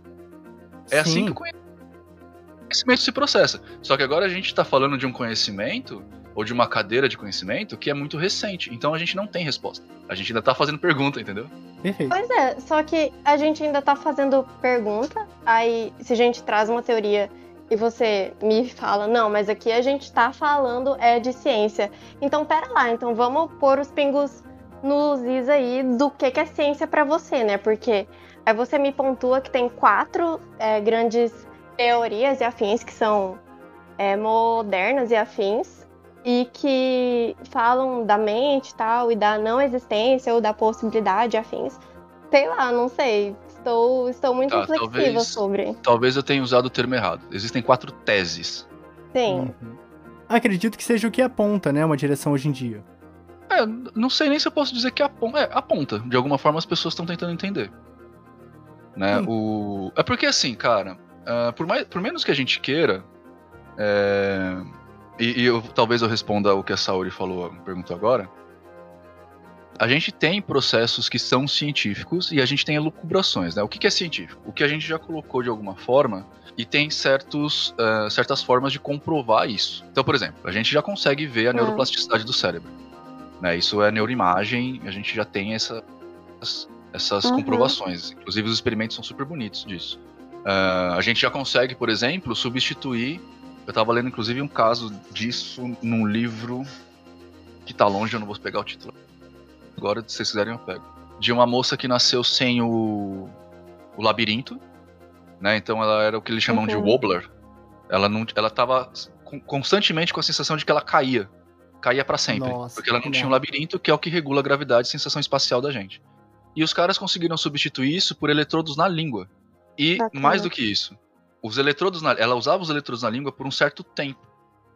É assim Sim. assim que o conhecimento se processa. Só que agora a gente está falando de um conhecimento ou de uma cadeira de conhecimento que é muito recente. Então a gente não tem resposta. A gente ainda tá fazendo pergunta, entendeu? Perfeito. Pois é, só que a gente ainda tá fazendo pergunta. Aí, se a gente traz uma teoria e você me fala, não, mas aqui a gente tá falando é de ciência. Então, pera lá, então vamos pôr os pingos nos is aí do que, que é ciência para você, né? Porque aí você me pontua que tem quatro é, grandes teorias e afins que são é, modernas e afins e que falam da mente tal, e da não existência ou da possibilidade afins. Sei lá, não sei. Estou, estou muito tá, reflexiva talvez, sobre. Talvez eu tenha usado o termo errado. Existem quatro teses. Sim. Uhum. Acredito que seja o que aponta, né? Uma direção hoje em dia. É, não sei nem se eu posso dizer que aponta. É, aponta. De alguma forma as pessoas estão tentando entender. Né? O... É porque assim, cara, uh, por, mais, por menos que a gente queira, é, e, e eu, talvez eu responda o que a Saori falou, perguntou agora. A gente tem processos que são científicos e a gente tem elucubrações, né? O que, que é científico? O que a gente já colocou de alguma forma e tem certos, uh, certas formas de comprovar isso. Então, por exemplo, a gente já consegue ver a hum. neuroplasticidade do cérebro. Né? Isso é neuroimagem, a gente já tem essa, essas uhum. comprovações. Inclusive, os experimentos são super bonitos disso. Uh, a gente já consegue, por exemplo, substituir eu tava lendo, inclusive, um caso disso num livro que tá longe, eu não vou pegar o título. Agora, se vocês quiserem, eu pego. De uma moça que nasceu sem o, o labirinto, né? Então ela era o que eles chamam uhum. de wobbler. Ela não, ela tava constantemente com a sensação de que ela caía, caía para sempre, Nossa, porque ela não tinha um labirinto, que é o que regula a gravidade e sensação espacial da gente. E os caras conseguiram substituir isso por eletrodos na língua. E Bacana. mais do que isso, os eletrodos na, ela usava os eletrodos na língua por um certo tempo.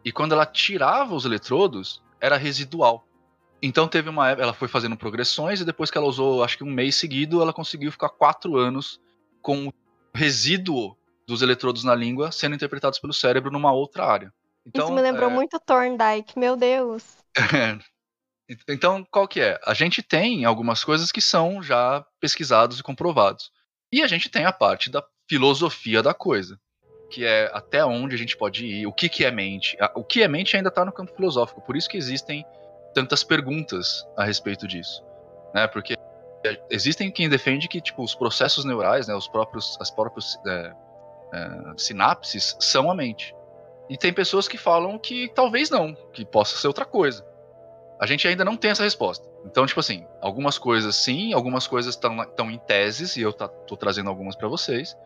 E quando ela tirava os eletrodos, era residual. Então teve uma ela foi fazendo progressões e depois que ela usou, acho que um mês seguido, ela conseguiu ficar quatro anos com o resíduo dos eletrodos na língua sendo interpretados pelo cérebro numa outra área. Então, Isso me lembrou é... muito Thorndike, meu Deus. então, qual que é? A gente tem algumas coisas que são já pesquisados e comprovados. E a gente tem a parte da filosofia da coisa, que é até onde a gente pode ir, o que, que é mente. O que é mente ainda está no campo filosófico, por isso que existem tantas perguntas a respeito disso, né? Porque existem quem defende que tipo os processos neurais, né, os próprios, as próprias é, é, sinapses são a mente. E tem pessoas que falam que talvez não, que possa ser outra coisa. A gente ainda não tem essa resposta. Então, tipo assim, algumas coisas sim, algumas coisas estão em teses, e eu tá, tô trazendo algumas para vocês.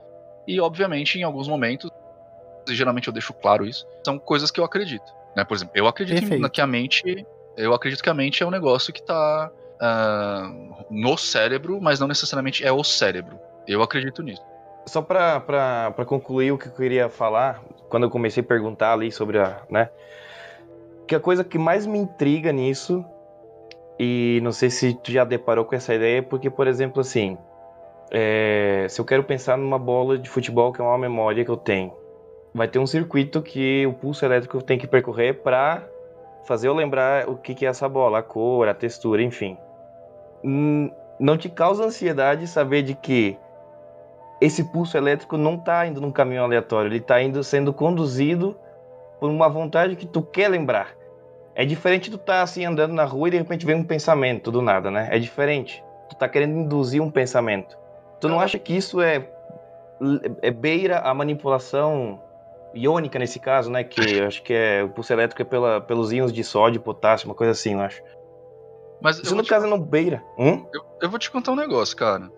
E, obviamente, em alguns momentos, e geralmente eu deixo claro isso, são coisas que eu acredito. Né? Por exemplo, eu acredito em, que a mente. Eu acredito que a mente é um negócio que está uh, no cérebro, mas não necessariamente é o cérebro. Eu acredito nisso. Só para concluir o que eu queria falar, quando eu comecei a perguntar ali sobre a. né? Que a coisa que mais me intriga nisso, e não sei se tu já deparou com essa ideia, porque, por exemplo, assim, é, se eu quero pensar numa bola de futebol que é uma memória que eu tenho, vai ter um circuito que o pulso elétrico tem que percorrer para fazer eu lembrar o que, que é essa bola, a cor, a textura, enfim. Hum, não te causa ansiedade saber de que esse pulso elétrico não está indo num caminho aleatório, ele está indo sendo conduzido por uma vontade que tu quer lembrar. É diferente de tu estar tá, assim andando na rua e de repente vem um pensamento do nada, né? É diferente. Tu tá querendo induzir um pensamento. Tu não acha que isso é, é beira a manipulação iônica nesse caso, né? Que acho que é o pulso elétrico é pela, pelos íons de sódio, potássio, uma coisa assim, eu acho. Mas isso no te... caso não beira. Hum? Eu, eu, vou te contar um negócio, cara.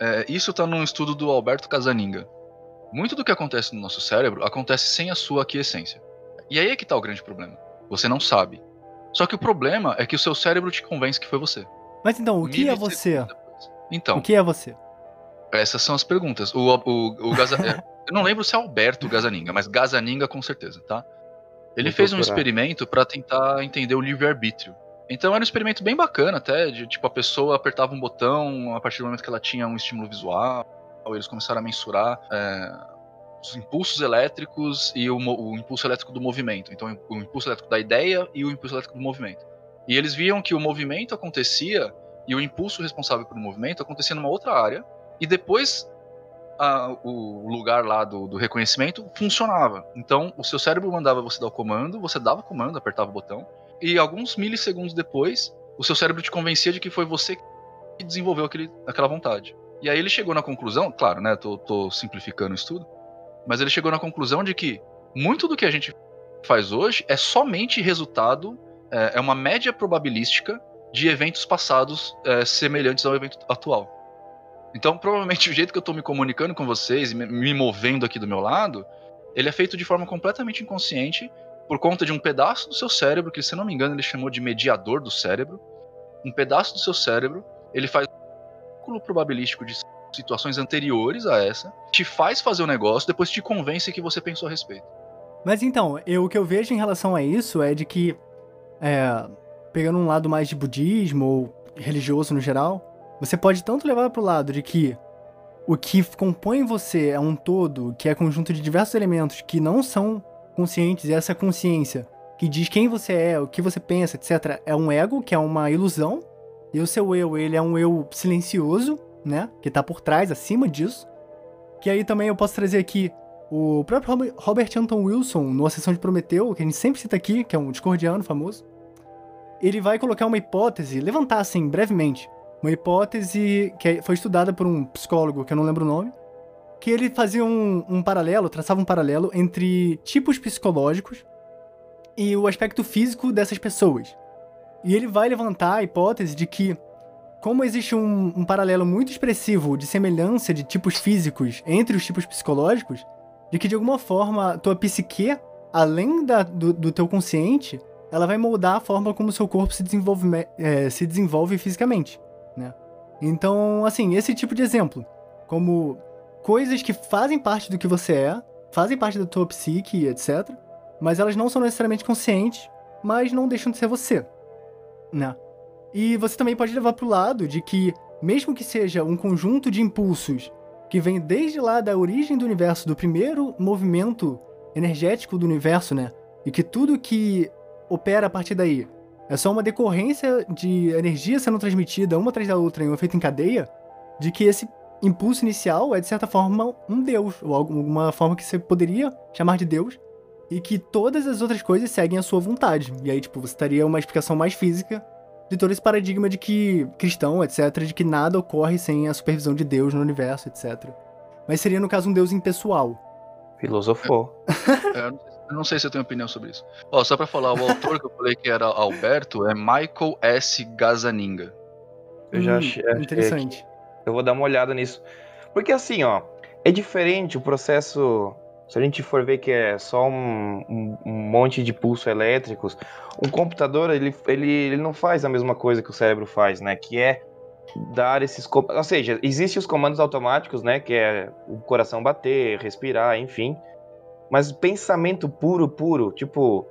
É, isso está num estudo do Alberto Casaninga. Muito do que acontece no nosso cérebro acontece sem a sua aquiescência. E aí é que tá o grande problema. Você não sabe. Só que o problema é que o seu cérebro te convence que foi você. Mas então, o que é você? Então, O que é você? essas são as perguntas. O, o, o Gaza- é, eu não lembro se é Alberto Gazaninga, mas Gazaninga com certeza, tá? Ele Vou fez um procurar. experimento para tentar entender o livre-arbítrio. Então era um experimento bem bacana até, de tipo, a pessoa apertava um botão a partir do momento que ela tinha um estímulo visual, eles começaram a mensurar é, os impulsos elétricos e o, o impulso elétrico do movimento. Então o impulso elétrico da ideia e o impulso elétrico do movimento. E eles viam que o movimento acontecia e o impulso responsável pelo movimento acontecia numa outra área e depois a- o lugar lá do, do reconhecimento funcionava. Então o seu cérebro mandava você dar o comando, você dava o comando, apertava o botão, e alguns milissegundos depois, o seu cérebro te convencia de que foi você que desenvolveu aquele, aquela vontade. E aí ele chegou na conclusão, claro, né? Tô, tô simplificando isso tudo, mas ele chegou na conclusão de que muito do que a gente faz hoje é somente resultado, é, é uma média probabilística de eventos passados é, semelhantes ao evento atual. Então, provavelmente, o jeito que eu tô me comunicando com vocês e me- movendo aqui do meu lado, ele é feito de forma completamente inconsciente por conta de um pedaço do seu cérebro, que se não me engano ele chamou de mediador do cérebro. Um pedaço do seu cérebro, ele faz um cálculo probabilístico de situações anteriores a essa, te faz fazer o negócio, depois te convence que você pensou a respeito. Mas então, eu, o que eu vejo em relação a isso é de que, é, pegando um lado mais de budismo ou religioso no geral, você pode tanto levar pro lado de que o que compõe você é um todo, que é conjunto de diversos elementos que não são conscientes, e essa consciência que diz quem você é, o que você pensa, etc., é um ego, que é uma ilusão, e o seu eu, ele é um eu silencioso, né, que tá por trás, acima disso. Que aí também eu posso trazer aqui o próprio Rob- Robert Anton Wilson, no A Sessão de Prometeu, que a gente sempre cita aqui, que é um discordiano famoso, ele vai colocar uma hipótese, levantar assim, brevemente, uma hipótese que foi estudada por um psicólogo, que eu não lembro o nome, que ele fazia um, um paralelo, traçava um paralelo entre tipos psicológicos e o aspecto físico dessas pessoas. E ele vai levantar a hipótese de que, como existe um, um paralelo muito expressivo de semelhança de tipos físicos entre os tipos psicológicos, de que de alguma forma tua psique, além da, do, do teu consciente, ela vai moldar a forma como o seu corpo se desenvolve, eh, se desenvolve fisicamente, né? Então, assim, esse tipo de exemplo, como coisas que fazem parte do que você é, fazem parte da tua psique, etc., mas elas não são necessariamente conscientes, mas não deixam de ser você, né? E você também pode levar pro lado de que, mesmo que seja um conjunto de impulsos que vem desde lá da origem do universo, do primeiro movimento energético do universo, né? E que tudo que opera a partir daí é só uma decorrência de energia sendo transmitida uma atrás da outra em um efeito em cadeia, de que esse impulso inicial é, de certa forma, um deus, ou alguma forma que você poderia chamar de deus, e que todas as outras coisas seguem a sua vontade. E aí, tipo, você teria uma explicação mais física de todo esse paradigma de que cristão, etc., de que nada ocorre sem a supervisão de Deus no universo, etc. Mas seria, no caso, um Deus impessoal. Filosofou. É, eu não sei- eu não sei se eu tenho opinião sobre isso. Ó, só pra falar, o autor que eu falei que era Alberto é Michael S. Gazaninga. Eu já Hum, achei, achei Interessante. Eu vou dar uma olhada nisso. Porque assim, ó, é diferente o processo. Se a gente for ver que é só um, um- um monte de pulsos elétricos, um computador ele, ele, ele não faz a mesma coisa que o cérebro faz, né? Que é dar esses. Ou seja, existem os comandos automáticos, né? Que é o coração bater, respirar, enfim. Mas pensamento puro, puro, tipo,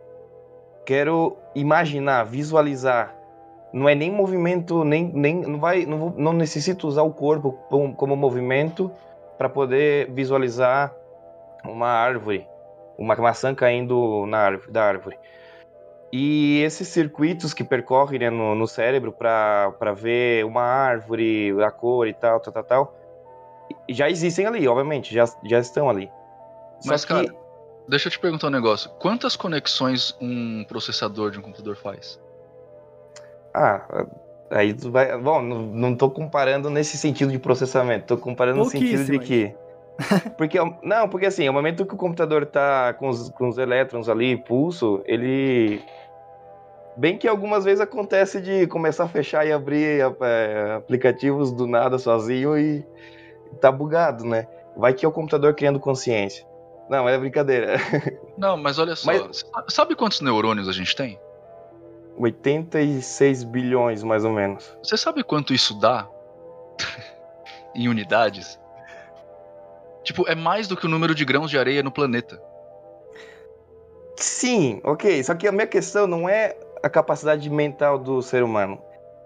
quero imaginar, visualizar. Não é nem movimento, nem, nem não vai, não, vou- não necessito usar o corpo como, como movimento para poder visualizar uma árvore, uma maçã caindo na árvore, da árvore. E esses circuitos que percorrem né, no, no cérebro para ver uma árvore, a cor e tal, tal, tal, tal, já existem ali, obviamente, já, já estão ali. Só Mas, que- cara, deixa eu te perguntar um negócio. Quantas conexões um processador de um computador faz? Ah, aí tu vai. Bom, não, não tô comparando nesse sentido de processamento, tô comparando no sentido de que. Porque, não, porque assim, ao momento que o computador tá com os, com os elétrons ali, pulso, ele. Bem que algumas vezes acontece de começar a fechar e abrir é, aplicativos do nada sozinho e tá bugado, né? Vai que é o computador criando consciência. Não, é brincadeira. Não, mas olha só. Mas- Sabe quantos neurônios a gente tem? 86 bilhões, mais ou menos. Você sabe quanto isso dá? em unidades? Tipo, é mais do que o número de grãos de areia no planeta. Sim, ok. Só que a minha questão não é a capacidade mental do ser humano.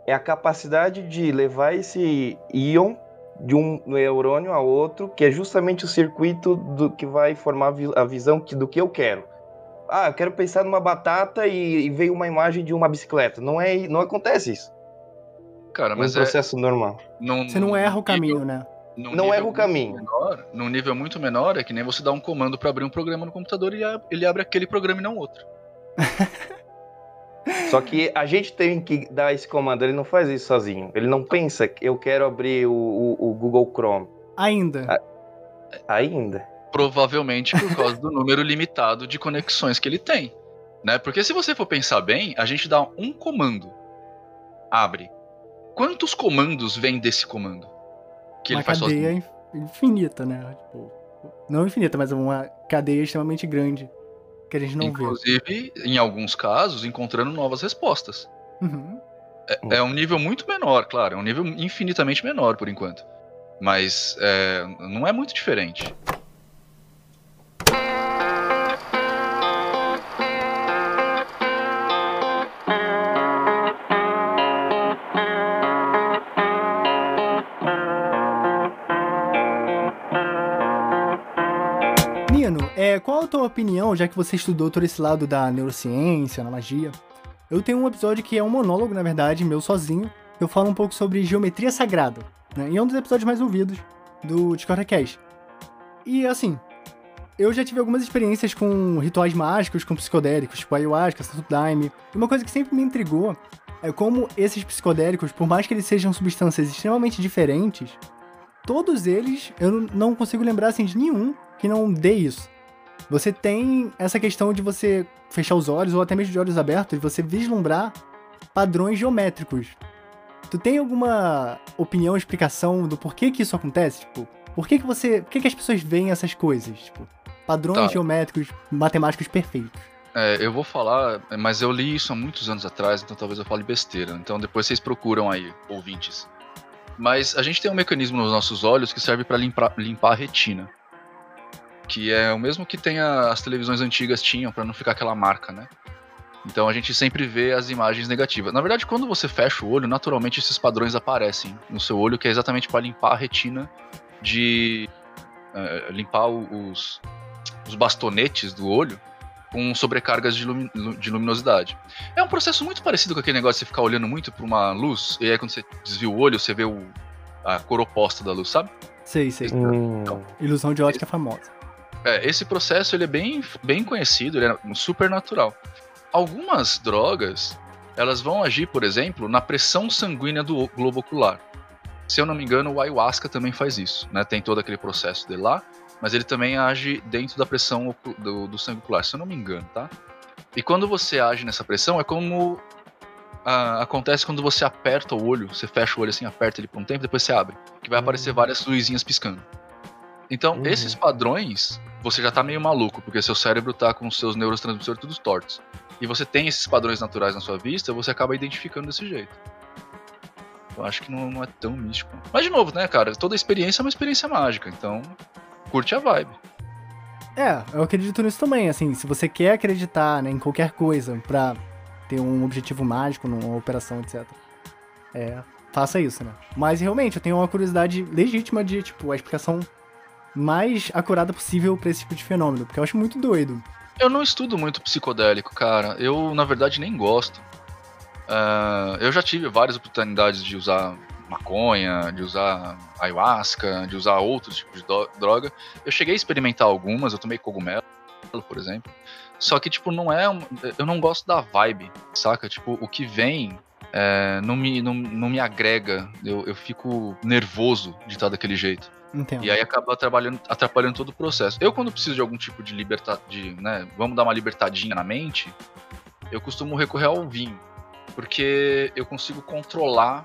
É a capacidade de levar esse íon de um neurônio a outro, que é justamente o circuito do que vai formar a vi- a visão que- do que eu quero. Ah, eu quero pensar numa batata e, e veio uma imagem de uma bicicleta. Não é, não acontece isso. Cara, É um mas é. processo normal. num- Você não erra o caminho, né? Num Não erra o caminho. Menor, num nível muito menor, é que nem você dá um comando pra abrir um programa no computador e a- ele abre aquele programa e não outro. Só que a gente tem que dar esse comando. Ele não faz isso sozinho. Ele não pensa que eu quero abrir o, o- o Google Chrome Ainda. Ah. ainda. Provavelmente por causa do número limitado de conexões que ele tem. Né? Porque se você for pensar bem, a gente dá um comando. Abre. Quantos comandos vêm desse comando? Que uma ele faz cadeia sozinho? in- infinita, né? Tipo, não infinita, mas uma cadeia extremamente grande que a gente não Inclusive, em alguns casos, encontrando novas respostas. vê. Uhum. É um nível muito menor, claro. É um nível infinitamente menor por enquanto. Mas é, não é muito diferente. Qual a tua opinião, já que você estudou todo esse lado da neurociência, na magia? Eu tenho um episódio que é um monólogo, na verdade, meu sozinho. Eu falo um pouco sobre geometria sagrada, né? E é um dos episódios mais ouvidos do Discord Cast. E assim, eu já tive algumas experiências com rituais mágicos, com psicodélicos, tipo ayahuasca, santo daime. E uma coisa que sempre me intrigou é como esses psicodélicos, por mais que eles sejam substâncias extremamente diferentes, todos eles, eu não consigo lembrar assim de nenhum que não dê isso. Você tem essa questão de você fechar os olhos ou até mesmo de olhos abertos e você vislumbrar padrões geométricos. Tu tem alguma opinião, explicação do porquê que isso acontece? Tipo, por que que você, por que que as pessoas veem essas coisas? Tipo, padrões Tá. geométricos, matemáticos perfeitos. É, eu vou falar, mas eu li isso há muitos anos atrás, então talvez eu fale besteira. Então depois vocês procuram aí, ouvintes. Mas a gente tem um mecanismo nos nossos olhos que serve para limpar, limpar a retina. Que é o mesmo que tem a- as televisões antigas tinham, para não ficar aquela marca, né? Então a gente sempre vê as imagens negativas. Na verdade, quando você fecha o olho, naturalmente esses padrões aparecem no seu olho, que é exatamente para limpar a retina de. eh, limpar os, os bastonetes do olho com sobrecargas de, lumi- lu- de luminosidade. É um processo muito parecido com aquele negócio de você ficar olhando muito para uma luz, e aí quando você desvia o olho, você vê o, a cor oposta da luz, sabe? Sei, sei. Hum, Ilusão de ótica famosa. É, esse processo ele é bem, bem conhecido, ele é super natural. Algumas drogas, elas vão agir, por exemplo, na pressão sanguínea do globo ocular. Se eu não me engano, o ayahuasca também faz isso, né? Tem todo aquele processo dele lá, mas ele também age dentro da pressão do, do sangue ocular, se eu não me engano, tá? E quando você age nessa pressão, é como ah, acontece quando você aperta o olho, você fecha o olho assim, aperta ele por um tempo, depois você abre, que vai aparecer várias luzinhas piscando. Então, Uhum. esses padrões, você já tá meio maluco, porque seu cérebro tá com seus neurotransmissores todos tortos. E você tem esses padrões naturais na sua vista, você acaba identificando desse jeito. Eu acho que não, não é tão místico. Mas de novo, né, cara? Toda experiência é uma experiência mágica, então curte a vibe. É, eu acredito nisso também, assim, se você quer acreditar né, em qualquer coisa pra ter um objetivo mágico numa operação, etc. É, faça isso, né? Mas realmente, eu tenho uma curiosidade legítima de, tipo, a explicação mais acurada possível pra esse tipo de fenômeno, porque eu acho muito doido. Eu não estudo muito psicodélico, cara. Eu, na verdade, nem gosto. Ah, eu já tive várias oportunidades de usar maconha, de usar ayahuasca, de usar outros tipos de droga. Eu cheguei a experimentar algumas, eu tomei cogumelo, por exemplo. Só que, tipo, não é. um- eu não gosto da vibe, saca? Tipo, o que vem é, não, me, não, não me agrega. Eu, eu fico nervoso de estar daquele jeito. Entendo. E aí acaba atrapalhando, atrapalhando todo o processo. Eu, quando preciso de algum tipo de libertar, de, né, vamos dar uma libertadinha na mente, eu costumo recorrer ao vinho, porque eu consigo controlar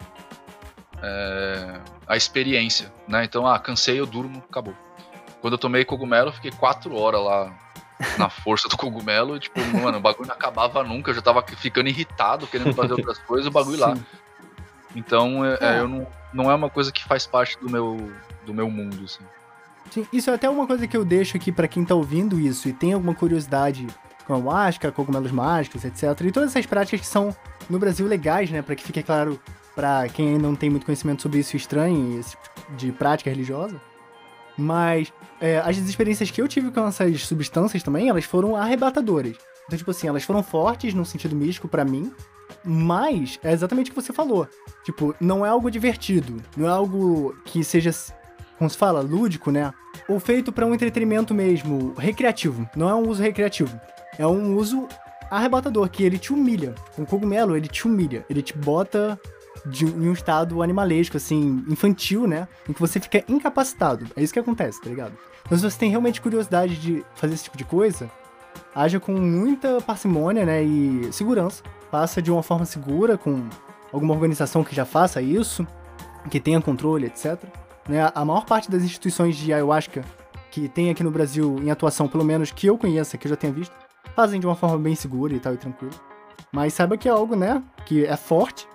é, a experiência, né? Então, ah, cansei, eu durmo, acabou. Quando eu tomei cogumelo, eu fiquei quatro horas lá na força do cogumelo, e, tipo, mano, o bagulho não acabava nunca, eu já tava ficando irritado, querendo fazer outras coisas, o bagulho lá. Sim. Então, é, É. eu não, não é uma coisa que faz parte do meu, do meu mundo, assim. Sim, isso é até uma coisa que eu deixo aqui pra quem tá ouvindo isso e tem alguma curiosidade com ayahuasca, cogumelos mágicos, etc. E todas essas práticas que são no Brasil legais, né, Pra que fique claro pra quem ainda não tem muito conhecimento sobre isso estranho, tipo de prática religiosa. Mas é, as experiências que eu tive com essas substâncias também, elas foram arrebatadoras. Então, tipo assim, elas foram fortes no sentido místico pra mim, mas é exatamente o que você falou. Tipo, não é algo divertido, não é algo que seja, como se fala, lúdico, né? Ou feito pra um entretenimento mesmo, recreativo. Não é um uso recreativo. É um uso arrebatador, que ele te humilha. Um cogumelo, ele te humilha. Ele te bota de, em um estado animalesco, assim, infantil, né? Em que você fica incapacitado. É isso que acontece, tá ligado? Então, se você tem realmente curiosidade de fazer esse tipo de coisa, haja com muita parcimônia, né? E segurança. Faça de uma forma segura, com alguma organização que já faça isso, que tenha controle, etc. Né? A maior parte das instituições de ayahuasca que tem aqui no Brasil em atuação, pelo menos que eu conheça, que eu já tenha visto, fazem de uma forma bem segura e tal, e tranquilo. Mas saiba que é algo, né? Que é forte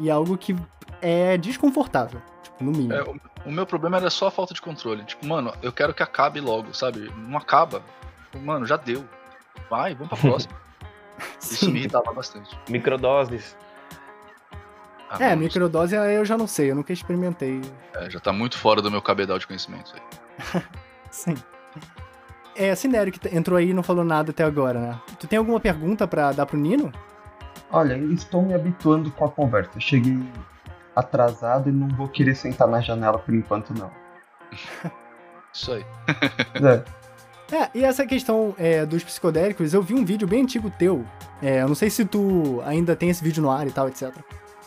e algo que é desconfortável, tipo, no mínimo. É, o, o meu problema era só a falta de controle. Tipo, mano, eu quero que acabe logo, sabe? Não acaba. Mano, já deu. Vai, vamos pra próxima. Isso me irritava bastante. Microdoses. Ah, É, microdose eu já não sei, eu nunca experimentei. é, já tá muito fora do meu cabedal de conhecimento aí. Sim. É, Cinério que t- entrou aí e não falou nada até agora, né? Tu tem alguma pergunta pra dar pro Nino? Olha, eu estou me habituando com a conversa. Eu cheguei atrasado e não vou querer sentar na janela por enquanto, não. Isso aí. É, É, e essa questão é, dos psicodélicos, eu vi um vídeo bem antigo teu. É, eu não sei se tu ainda tem esse vídeo no ar e tal, etc.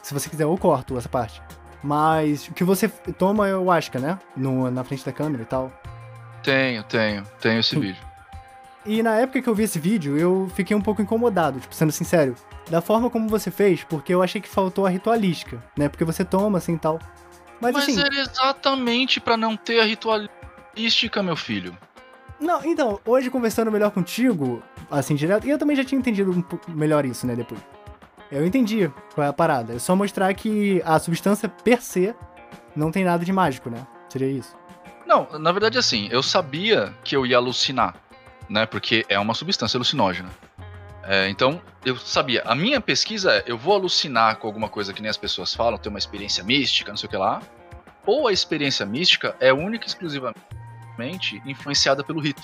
Se você quiser, eu corto essa parte. Mas o que você toma, eu acho, né? No, na frente da câmera e tal. Tenho, tenho, tenho esse Sim. vídeo. E na época que eu vi esse vídeo, eu fiquei um pouco incomodado, tipo, sendo sincero, da forma como você fez, porque eu achei que faltou a ritualística, né? Porque você toma assim e tal. Mas, Mas assim, era exatamente pra não ter a ritualística, meu filho. não, então, hoje conversando melhor contigo, assim, direto, e eu também já tinha entendido um melhor isso, né, depois. Eu entendi qual é a parada. É só mostrar que a substância per se não tem nada de mágico, né? Seria isso. Não, na verdade, assim, eu sabia que eu ia alucinar, né? Porque é uma substância alucinógena. É, então, eu sabia. A minha pesquisa é: eu vou alucinar com alguma coisa que nem as pessoas falam, ter uma experiência mística, não sei o que lá. Ou a experiência mística é única e exclusivamente influenciada pelo rito.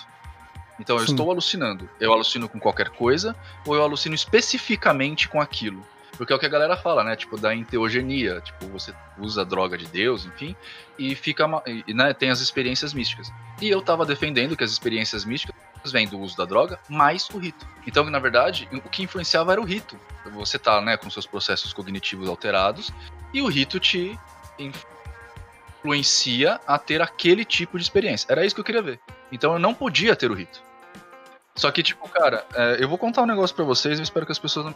Então, eu Sim. estou alucinando. Eu alucino com qualquer coisa, ou eu alucino especificamente com aquilo. Porque é o que a galera fala, né? Tipo, da enteogenia. Tipo, você usa a droga de Deus, enfim, e fica. E, né, tem as experiências místicas. E eu tava defendendo que as experiências místicas vêm do uso da droga mais o rito. Então, na verdade, o que influenciava era o rito. Você tá, né, com seus processos cognitivos alterados, e o rito te influencia a ter aquele tipo de experiência. Era isso que eu queria ver. Então eu não podia ter o rito. Só que, tipo, cara, é, eu vou contar um negócio pra vocês e espero que as pessoas não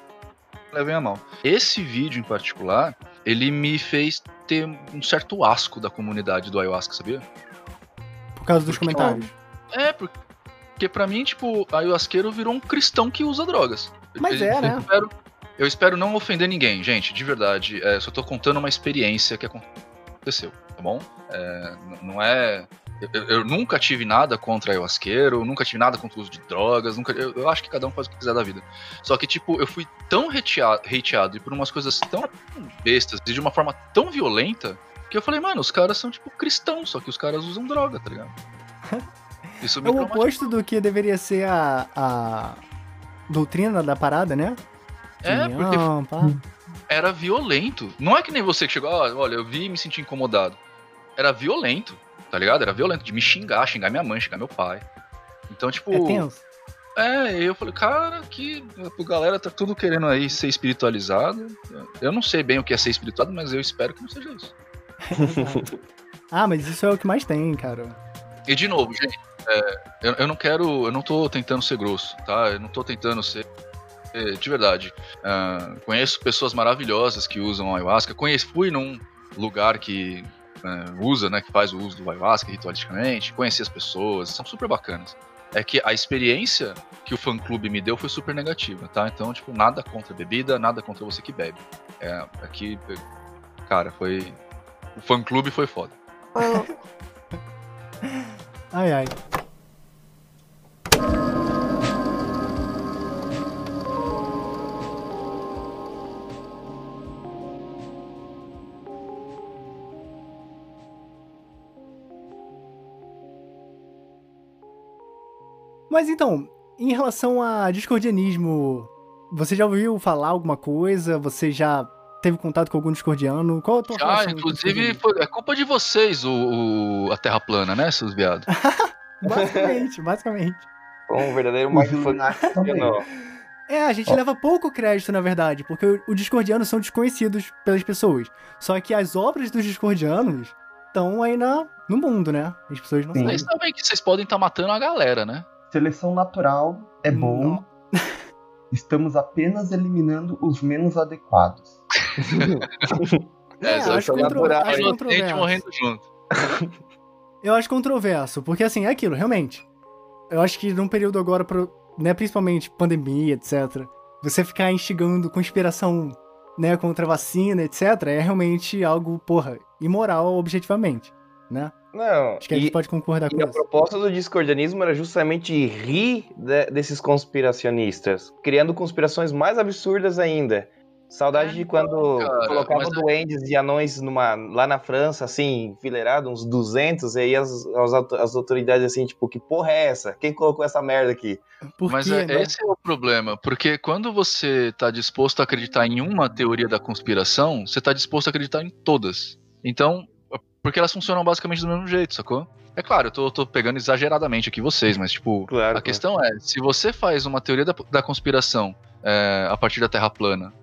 levem a mal. Esse vídeo em particular, ele me fez ter um certo asco da comunidade do ayahuasca, sabia? Por causa dos Porque- comentários. É, porque, porque pra mim, tipo, ayahuasqueiro virou um cristão que usa drogas. Mas Eu- é, eu né? espero- eu espero não ofender ninguém, gente, de verdade. É, só tô contando uma experiência que aconteceu, bom? É, não é. Eu, eu- nunca tive nada contra ayahuasqueiro, nunca tive nada contra o uso de drogas, nunca, eu, eu acho que cada um faz o que quiser da vida. Só que, tipo, eu fui tão hateado, hateado e por umas coisas tão bestas e de uma forma tão violenta que eu falei, mano, os caras são, tipo, cristãos, só que os caras usam droga, tá ligado? Isso me É o oposto do que deveria ser a, a doutrina da parada, né? É, porque pá. era violento. Não é que nem você que chegou, "Ah, olha, eu vi e me senti incomodado. Era violento, tá ligado? Era violento de me xingar, xingar minha mãe, xingar meu pai. Então, tipo. É tenso. É, eu falei, cara, que a galera tá tudo querendo aí ser espiritualizado. Eu não sei bem o que é ser espiritualizado, mas eu espero que não seja isso. Ah, mas isso é o que mais tem, cara. E de novo, gente, é, eu, eu não quero. Eu não tô tentando ser grosso, tá? Eu não tô tentando ser É, de verdade. Ah, conheço pessoas maravilhosas que usam ayahuasca. Conheço, fui num lugar que é, usa, né, que faz o uso do ayahuasca ritualisticamente. Conheci as pessoas, são super bacanas. É que a experiência que o fã clube me deu foi super negativa, tá? Então, tipo, nada contra a bebida, nada contra você que bebe. É, aqui, cara, foi. O fã clube foi foda. Ai, ai. Mas então, em relação a discordianismo, você já ouviu falar alguma coisa? Você já teve contato com algum discordiano? Qual a tua Já, inclusive, foi, é culpa de vocês o, o- a Terra plana, né, seus viados? Basicamente, basicamente. Um verdadeiro mindfuck. Também. Não. É, a gente Ó. leva pouco crédito, na verdade, porque o- os discordianos são desconhecidos pelas pessoas. Só que as obras dos discordianos estão aí na, no mundo, né? As pessoas não Sim. sabem. Vocês sabem que vocês podem estar matando a galera, né? Seleção natural é bom. Não. Estamos apenas eliminando os menos adequados. É, É, eu acho, contro... acho controverso. morrendo junto. Eu acho controverso, porque assim, é aquilo, realmente. Eu acho que num período agora, pro- né, principalmente pandemia, etc., você ficar instigando conspiração, né, contra a vacina, etc., é realmente algo, porra, imoral objetivamente, né? Não. Acho que a gente E, pode concordar com a isso. proposta do discordianismo era justamente rir de- desses conspiracionistas, criando conspirações mais absurdas ainda. Saudade de quando cara, colocavam mas é- duendes e anões numa, lá na França, assim, enfileirado, uns 200, e aí as, as, as autoridades, assim, tipo, que porra é essa? Quem colocou essa merda aqui? Por Mas quê, é, né? esse é o problema, porque quando você tá disposto a acreditar em uma teoria da conspiração, você tá disposto a acreditar em todas. Então, porque elas funcionam basicamente do mesmo jeito, sacou? É claro, eu tô, tô pegando exageradamente aqui vocês, mas tipo, Claro. a questão é, se você faz uma teoria da, da conspiração é, a partir da Terra plana,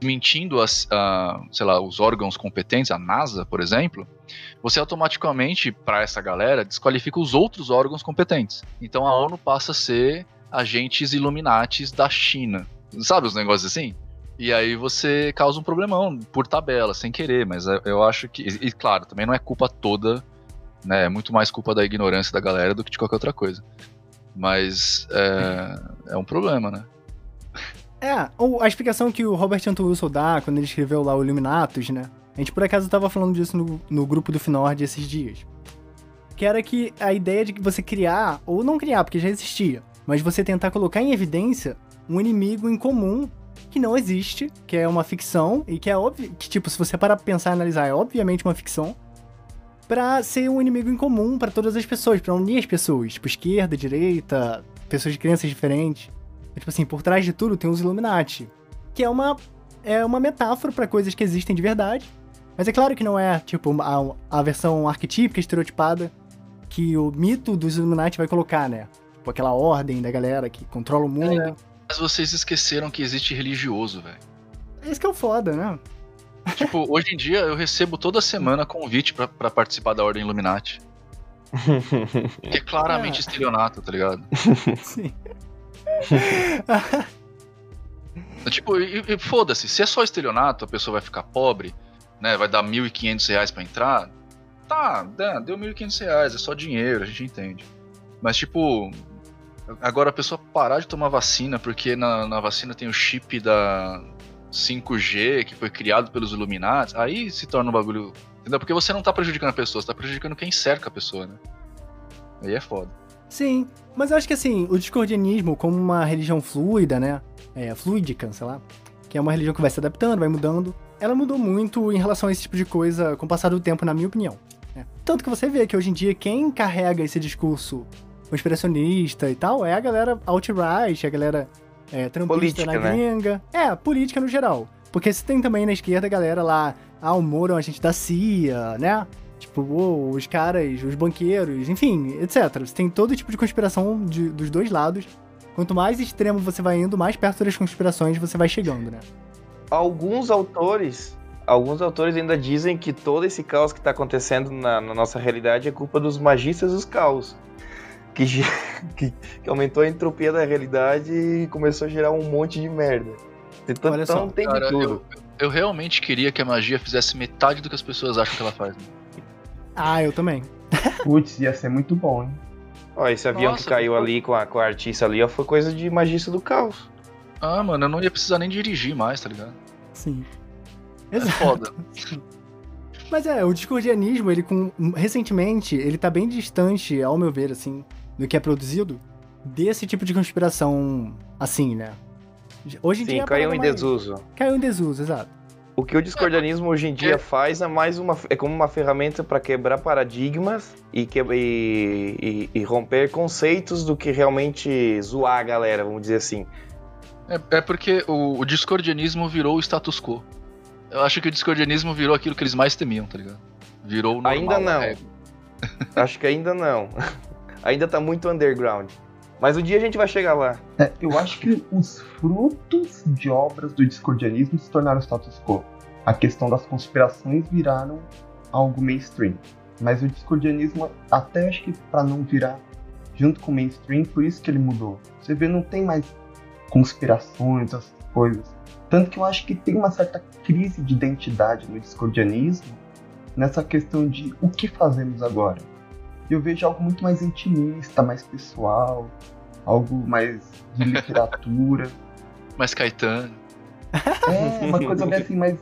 desmentindo as, a, sei lá, os órgãos competentes, a NASA, por exemplo, você automaticamente, para essa galera, desqualifica os outros órgãos competentes. Então a ONU passa a ser agentes Illuminatis da China. Sabe os negócios assim? E aí você causa um problemão por tabela, sem querer, mas eu- eu acho que. E, claro, também não é culpa toda, né? É muito mais culpa da ignorância da galera do que de qualquer outra coisa. Mas é, é um problema, né? É, a explicação que o Robert Anton Wilson dá quando ele escreveu lá o Illuminatus, né? A gente por acaso tava falando disso no, no grupo do Finord esses dias. Que era que a ideia de que você criar, ou não criar, porque já existia, mas você tentar colocar em evidência um inimigo em comum que não existe, que é uma ficção, e que é óbvio, que tipo, se você parar pra pensar e analisar, é obviamente uma ficção, pra ser um inimigo em comum pra todas as pessoas, pra unir as pessoas, tipo, esquerda, direita, pessoas de crenças diferentes. Tipo assim, por trás de tudo tem os Illuminati. Que é uma, é uma metáfora pra coisas que existem de verdade. Mas é claro que não é, tipo, a, a versão arquetípica, estereotipada, que o mito dos Illuminati vai colocar, né? Tipo, aquela ordem da galera que controla o mundo. Mas vocês esqueceram que existe religioso, velho. É isso que é o foda, né? Tipo, hoje em dia eu recebo toda semana convite pra, pra participar da Ordem Illuminati. Que é claramente É. estelionato, tá ligado? Sim. Tipo, e, e foda-se, se é só estelionato, a pessoa vai ficar pobre, né? Vai dar 1.500 reais pra entrar. Tá, deu 1.500 reais, é só dinheiro, a gente entende. Mas, tipo, agora a pessoa parar de tomar vacina porque na, na vacina tem o chip da 5G que foi criado pelos Illuminati, aí se torna um bagulho. Entendeu? Porque você não tá prejudicando a pessoa, você tá prejudicando quem cerca a pessoa, né? Aí é foda. Sim, mas eu acho que assim, o discordianismo, como uma religião fluida, né? É, fluídica, sei lá. Que é uma religião que vai se adaptando, vai mudando. Ela mudou muito em relação a esse tipo de coisa com o passar do tempo, na minha opinião. né? Tanto que você vê que hoje em dia quem carrega esse discurso conspiracionista e tal é a galera alt-right, a galera é, trampista Política, na né? gringa. É, política no geral. Porque você tem também na esquerda a galera lá, ah, o Moro é um agente da CIA, né? Tipo, uou, os caras, os banqueiros, enfim, etc. Você tem todo tipo de conspiração de- dos dois lados. Quanto mais extremo você vai indo, mais perto das conspirações você vai chegando, né? alguns autores, alguns autores ainda dizem que todo esse caos que tá acontecendo na, na nossa realidade é culpa dos magistas dos caos. Que, que, que aumentou a entropia da realidade e começou a gerar um monte de merda. Então, Olha só, tem Cara, de tudo. eu, eu realmente queria que a magia fizesse metade do que as pessoas acham que ela faz. né? Ah, eu também. Putz, ia ser muito bom, hein? Ó, esse avião Nossa, que caiu que- ali com a, com a artista ali, ó, foi coisa de magista do caos. Ah, mano, eu não ia precisar nem dirigir mais, tá ligado? Sim. É Exato. foda. Mas é, o discordianismo, ele com. Recentemente, ele tá bem distante, ao meu ver, assim, do que é produzido, desse tipo de conspiração, assim, né? Hoje em Sim, dia. a caiu em mais- desuso. Caiu em desuso, exato. O que o discordianismo hoje em dia faz é mais uma é como uma ferramenta para quebrar paradigmas e, que, e, e- e romper conceitos do que realmente zoar a galera, vamos dizer assim. É, é porque o, o discordianismo virou o status quo. Eu acho que o discordianismo virou aquilo que eles mais temiam, tá ligado? Virou o normal. Ainda a não. regra. Acho que ainda não. ainda tá muito underground. Mas um dia a gente vai chegar lá. É, eu acho que os frutos de obras do discordianismo se tornaram status quo. A questão das conspirações viraram algo mainstream. Mas o discordianismo, até acho que para não virar junto com o mainstream, por isso que ele mudou. Você vê, não tem mais conspirações, essas coisas. Tanto que eu acho que tem uma certa crise de identidade no discordianismo nessa questão de o que fazemos agora. Eu vejo algo muito mais intimista, mais pessoal, algo mais de literatura. Mas Caetano. É, uma coisa bem assim, mais.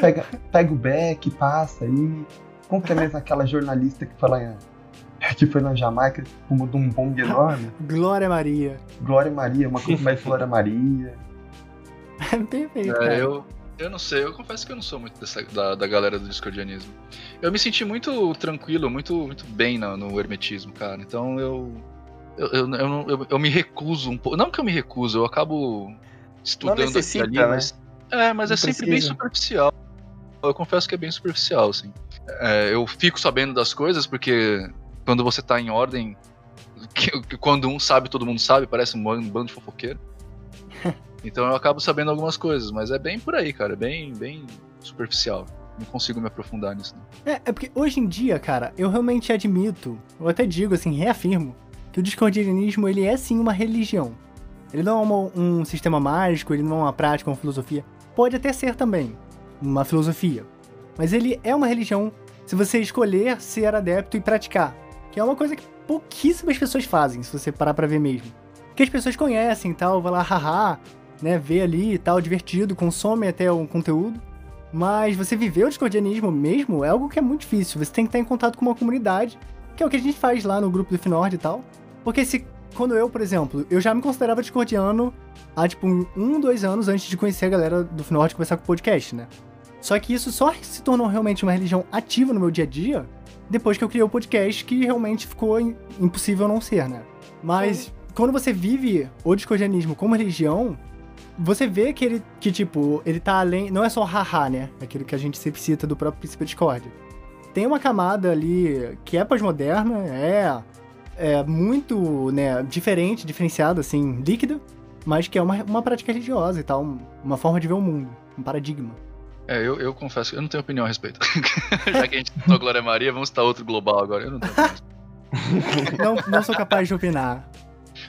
Pega, pega o beck, passa aí. Como que é mesmo aquela jornalista que foi lá em- que foi na Jamaica, fumou de um bong enorme? Glória Maria. Glória Maria, uma coisa mais Glória Maria. Perfeito. É, eu, eu não sei, eu confesso que eu não sou muito dessa- da, da galera do discordianismo. Eu me senti muito tranquilo, muito, muito bem no, no hermetismo, cara. Então eu eu, eu, eu, não- eu- eu me recuso um pouco. Não que eu me recuso, eu acabo estudando e necessita, ali, né? mas. É, mas Não é sempre bem precisa. superficial. Eu confesso que é bem superficial, assim. É, eu fico sabendo das coisas porque quando você tá em ordem, que- quando um sabe, todo mundo sabe, parece um bando de fofoqueiro. Então eu acabo sabendo algumas coisas, mas é bem por aí, cara, bem, bem superficial. Não consigo me aprofundar nisso. Não. É, é porque hoje em dia, cara, eu realmente admito, eu até digo assim, reafirmo, que o discordianismo ele é sim uma religião. Ele não é uma- um sistema mágico, ele não é uma prática, uma filosofia. Pode até ser também uma filosofia. Mas ele é uma religião se você escolher ser adepto e praticar. Que é uma coisa que pouquíssimas pessoas fazem, se você parar pra ver mesmo. Que as pessoas conhecem e tal, vai lá, haha, né, vê ali e tal, divertido, consome até o conteúdo. Mas você viver o discordianismo mesmo é algo que é muito difícil. Você tem que estar em contato com uma comunidade, que é o que a gente faz lá no grupo do Finord e tal. Porque se. Quando eu, por exemplo, eu já me considerava discordiano há tipo um, dois anos antes de conhecer a galera do Finord e começar com o podcast, né? Só que isso só se tornou realmente uma religião ativa no meu dia a dia depois que eu criei o podcast, que realmente ficou im- impossível não ser, né? Mas quando você vive o discordianismo como religião, você vê que ele, que tipo, ele tá além, não é só haha, né? Aquilo que a gente sempre cita do próprio princípio de discórdia. Tem uma camada ali que é pós-moderna, é, é muito, né, diferente, diferenciada, assim, líquida, mas que é uma, uma prática religiosa e tal, um- uma forma de ver o mundo, um paradigma. É, eu, eu confesso que eu não tenho opinião a respeito. Já que a gente citou Glória Maria, vamos citar outro global agora. Eu não tenho. Não, não sou capaz de opinar.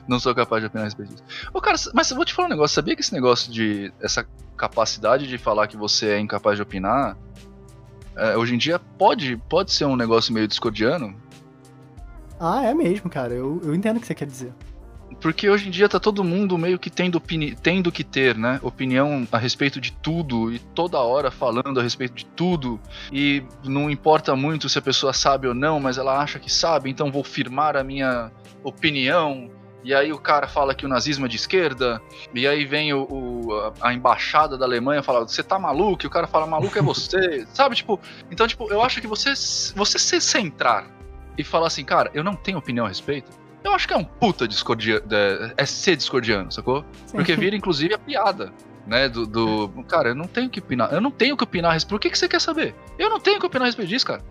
Não sou capaz de opinar a respeito disso. Ô, cara, mas eu vou te falar um negócio. Sabia que esse negócio de. essa capacidade de falar que você é incapaz de opinar. é, hoje em dia pode, pode ser um negócio meio discordiano. Ah, é mesmo, cara, eu, eu entendo o que você quer dizer. Porque hoje em dia tá todo mundo meio que tendo, opini tendo que ter, né? Opinião a respeito de tudo e toda hora falando a respeito de tudo. E não importa muito se a pessoa sabe ou não, mas ela acha que sabe, então vou firmar a minha opinião. E aí o cara fala que o nazismo é de esquerda, e aí vem o, o- a, embaixada da Alemanha fala, você tá maluco? E o cara fala, maluco é você. Sabe, tipo, então, tipo, eu acho que você, você se centrar e falar assim, cara, eu não tenho opinião a respeito, eu acho que é um puta discordia, é, é ser discordiano, sacou? Sim. Porque vira, inclusive, a piada, né? Do, do- Cara, eu não tenho que opinar. Eu não tenho que opinar a respeito. O que, que você quer saber? Eu não tenho que opinar a respeito disso, cara.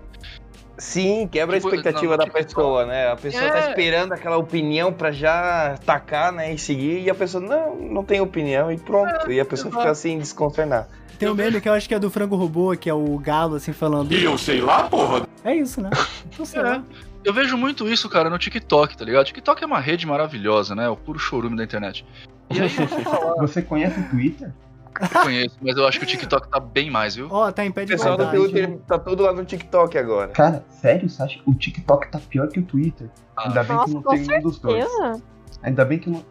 Sim, quebra Tipo, a expectativa não, da tipo, pessoa, né? A pessoa tá É. esperando aquela opinião pra já tacar, né? E seguir, e a pessoa, não, não tem opinião, e pronto. e a pessoa fica assim, desconcertada. Tem um meme que eu acho que é do frango robô, que é o galo, assim, falando. E eu sei lá, porra. É isso, né? Não sei É. lá. Eu vejo muito isso, cara, no TikTok, tá ligado? TikTok é uma rede maravilhosa, né? O puro chorume da internet. E aí falar, Você conhece o Twitter? Eu conheço, mas eu acho que o TikTok tá bem mais, viu? Ó, tá em pé O de pessoal do. Twitter tá todo lá no TikTok agora. Cara, sério? Você acha que o TikTok tá pior que o Twitter? Ah, Ainda bem que Nossa, não com tem nenhum dos dois. Ainda bem que não.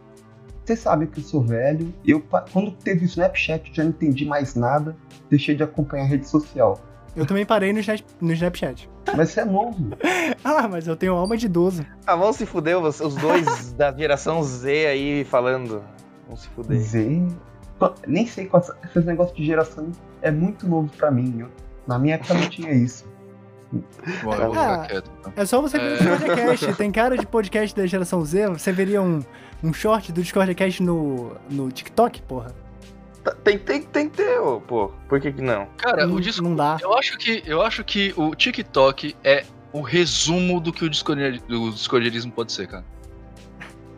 Você sabe que eu sou velho. Eu, quando teve o Snapchat, eu já não entendi mais nada. Deixei de acompanhar a rede social. Eu também parei no, Snap- no Snapchat. Mas você é novo. Ah, mas eu tenho alma de idoso. Ah, vão se fuder, os os dois da geração Z aí falando. Vão se fuder. Z. Nem sei qual. Esses negócios de geração é muito novo pra mim. Eu- na minha época não tinha isso. Ah. quieto. Então. É só você ver É. o Discordcast. Tem cara de podcast da geração Z. Você veria um, um short do Discordcast no, no TikTok, porra? Tá- Tem, tem, tem que ter, ô, pô. Por que que não? Cara, não, o disco. não dá. Eu acho que eu acho que o TikTok é o resumo do que o discordia- o discordiarismo pode ser, cara.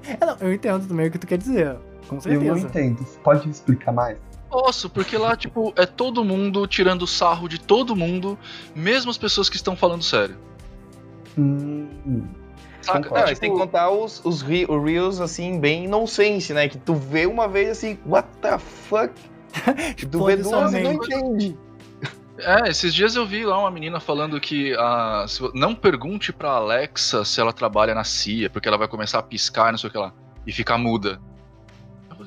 É, não, eu entendo também o que tu quer dizer. Com Eu não certeza. entendo. Você pode explicar mais? Posso, porque lá, tipo, é todo mundo tirando sarro de todo mundo, mesmo as pessoas que estão falando sério. Hum, Saca? Não, tipo, tem que contar os, os re- Reels, assim, bem nonsense, né? Que tu vê uma vez assim, what the fuck? Que tu vê duas e não entende. É, esses dias eu vi lá uma menina falando que a, se vo- não pergunte pra Alexa se ela trabalha na CIA, porque ela vai começar a piscar, não sei o que lá, e ficar muda.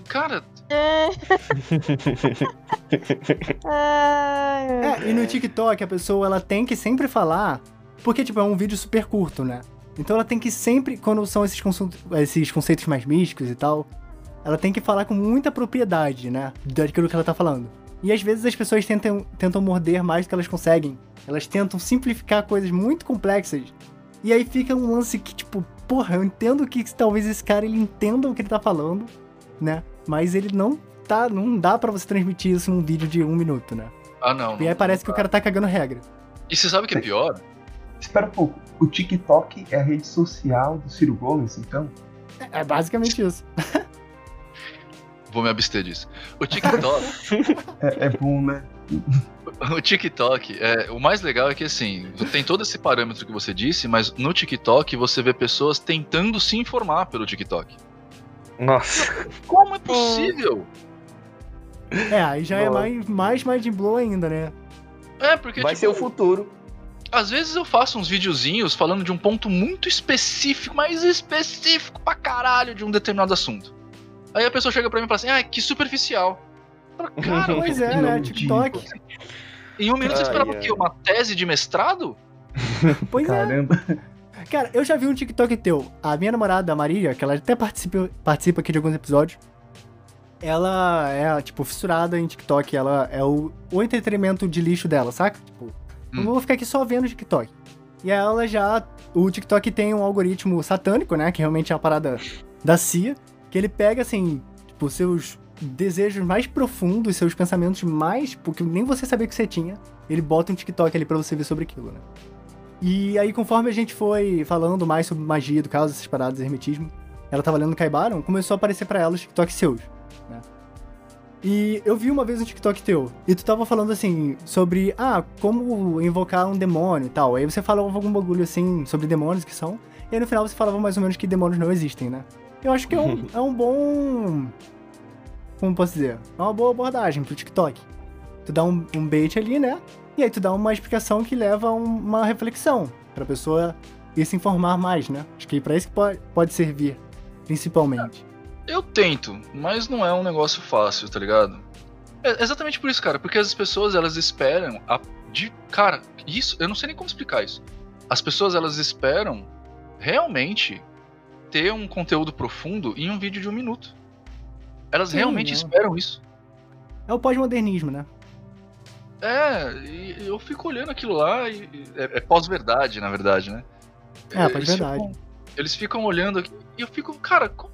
Cara, É. É, e no TikTok a pessoa ela tem que sempre falar, porque tipo é um vídeo super curto, né? Então ela tem que sempre, quando são esses, esses conceitos mais místicos e tal, ela tem que falar com muita propriedade, né? Daquilo que ela tá falando. E às vezes as pessoas tentam, tentam morder mais do que elas conseguem. Elas tentam simplificar coisas muito complexas. E aí fica um lance que, tipo, porra, eu entendo que talvez esse cara ele entenda o que ele tá falando, né? Mas ele não tá. Não dá pra você transmitir isso num vídeo de um minuto, né? ah não. E aí não- parece que o cara tá cagando regra. E você sabe o que é pior? espera um pouco. O TikTok é a rede social do Ciro Gomes, então? É basicamente isso. Vou me abster disso. O TikTok, É, é bom, né? o TikTok, é, o mais legal é que assim, tem todo esse parâmetro que você disse, mas no TikTok você vê pessoas tentando se informar pelo TikTok. Nossa. Como é possível? É, aí já é mais, mais mind blow ainda, né? É, porque Vai tipo, ser o futuro. Às vezes eu faço uns videozinhos falando de um ponto muito específico, mas específico pra caralho de um determinado assunto. Aí a pessoa chega pra mim e fala assim, ah, que superficial. Falo, Cara, Pois é, né? TikTok. em um minuto você Ai, esperava o quê? Uma tese de mestrado? Pois é. Cara, eu já vi um TikTok teu. A minha namorada, a Maria, que ela até participa, participa aqui de alguns episódios. Ela é, tipo, fissurada em TikTok. Ela é o, o entretenimento de lixo dela, saca? Tipo, eu Hum. vou ficar aqui só vendo TikTok. E ela já. O TikTok tem um algoritmo satânico, né? Que realmente é a parada da CIA. Que ele pega, assim, tipo, seus desejos mais profundos, seus pensamentos mais. Porque nem você sabia que você tinha. Ele bota um TikTok ali pra você ver sobre aquilo, né? E aí, conforme a gente foi falando mais sobre magia do caos, essas paradas, hermetismo, ela tava lendo Kaibaron, começou a aparecer pra ela os TikToks seus, né? E eu vi uma vez um TikTok teu, e tu tava falando assim, sobre, ah, como invocar um demônio e tal. Aí você falava algum bagulho assim, sobre demônios que são, e aí no final você falava mais ou menos que demônios não existem, né? Eu acho que é um, é um bom. Como posso dizer? É uma boa abordagem pro TikTok. Tu dá um, um bait ali, né? E aí tu dá uma explicação que leva a um- uma reflexão pra pessoa ir se informar mais, né? Acho que é pra isso que pode, pode servir, principalmente. Eu tento, mas não é um negócio fácil, tá ligado? É exatamente por isso, cara, porque as pessoas elas esperam a, de cara, isso, eu não sei nem como explicar isso. As pessoas elas esperam realmente ter um conteúdo profundo em um vídeo de um minuto. Elas Sim, realmente é. esperam isso. É o pós-modernismo, né? É, e eu fico olhando aquilo lá e é, é pós-verdade, na verdade, né? É, Eles pós-verdade. ficam- Eles ficam olhando aqui e eu fico, cara, como-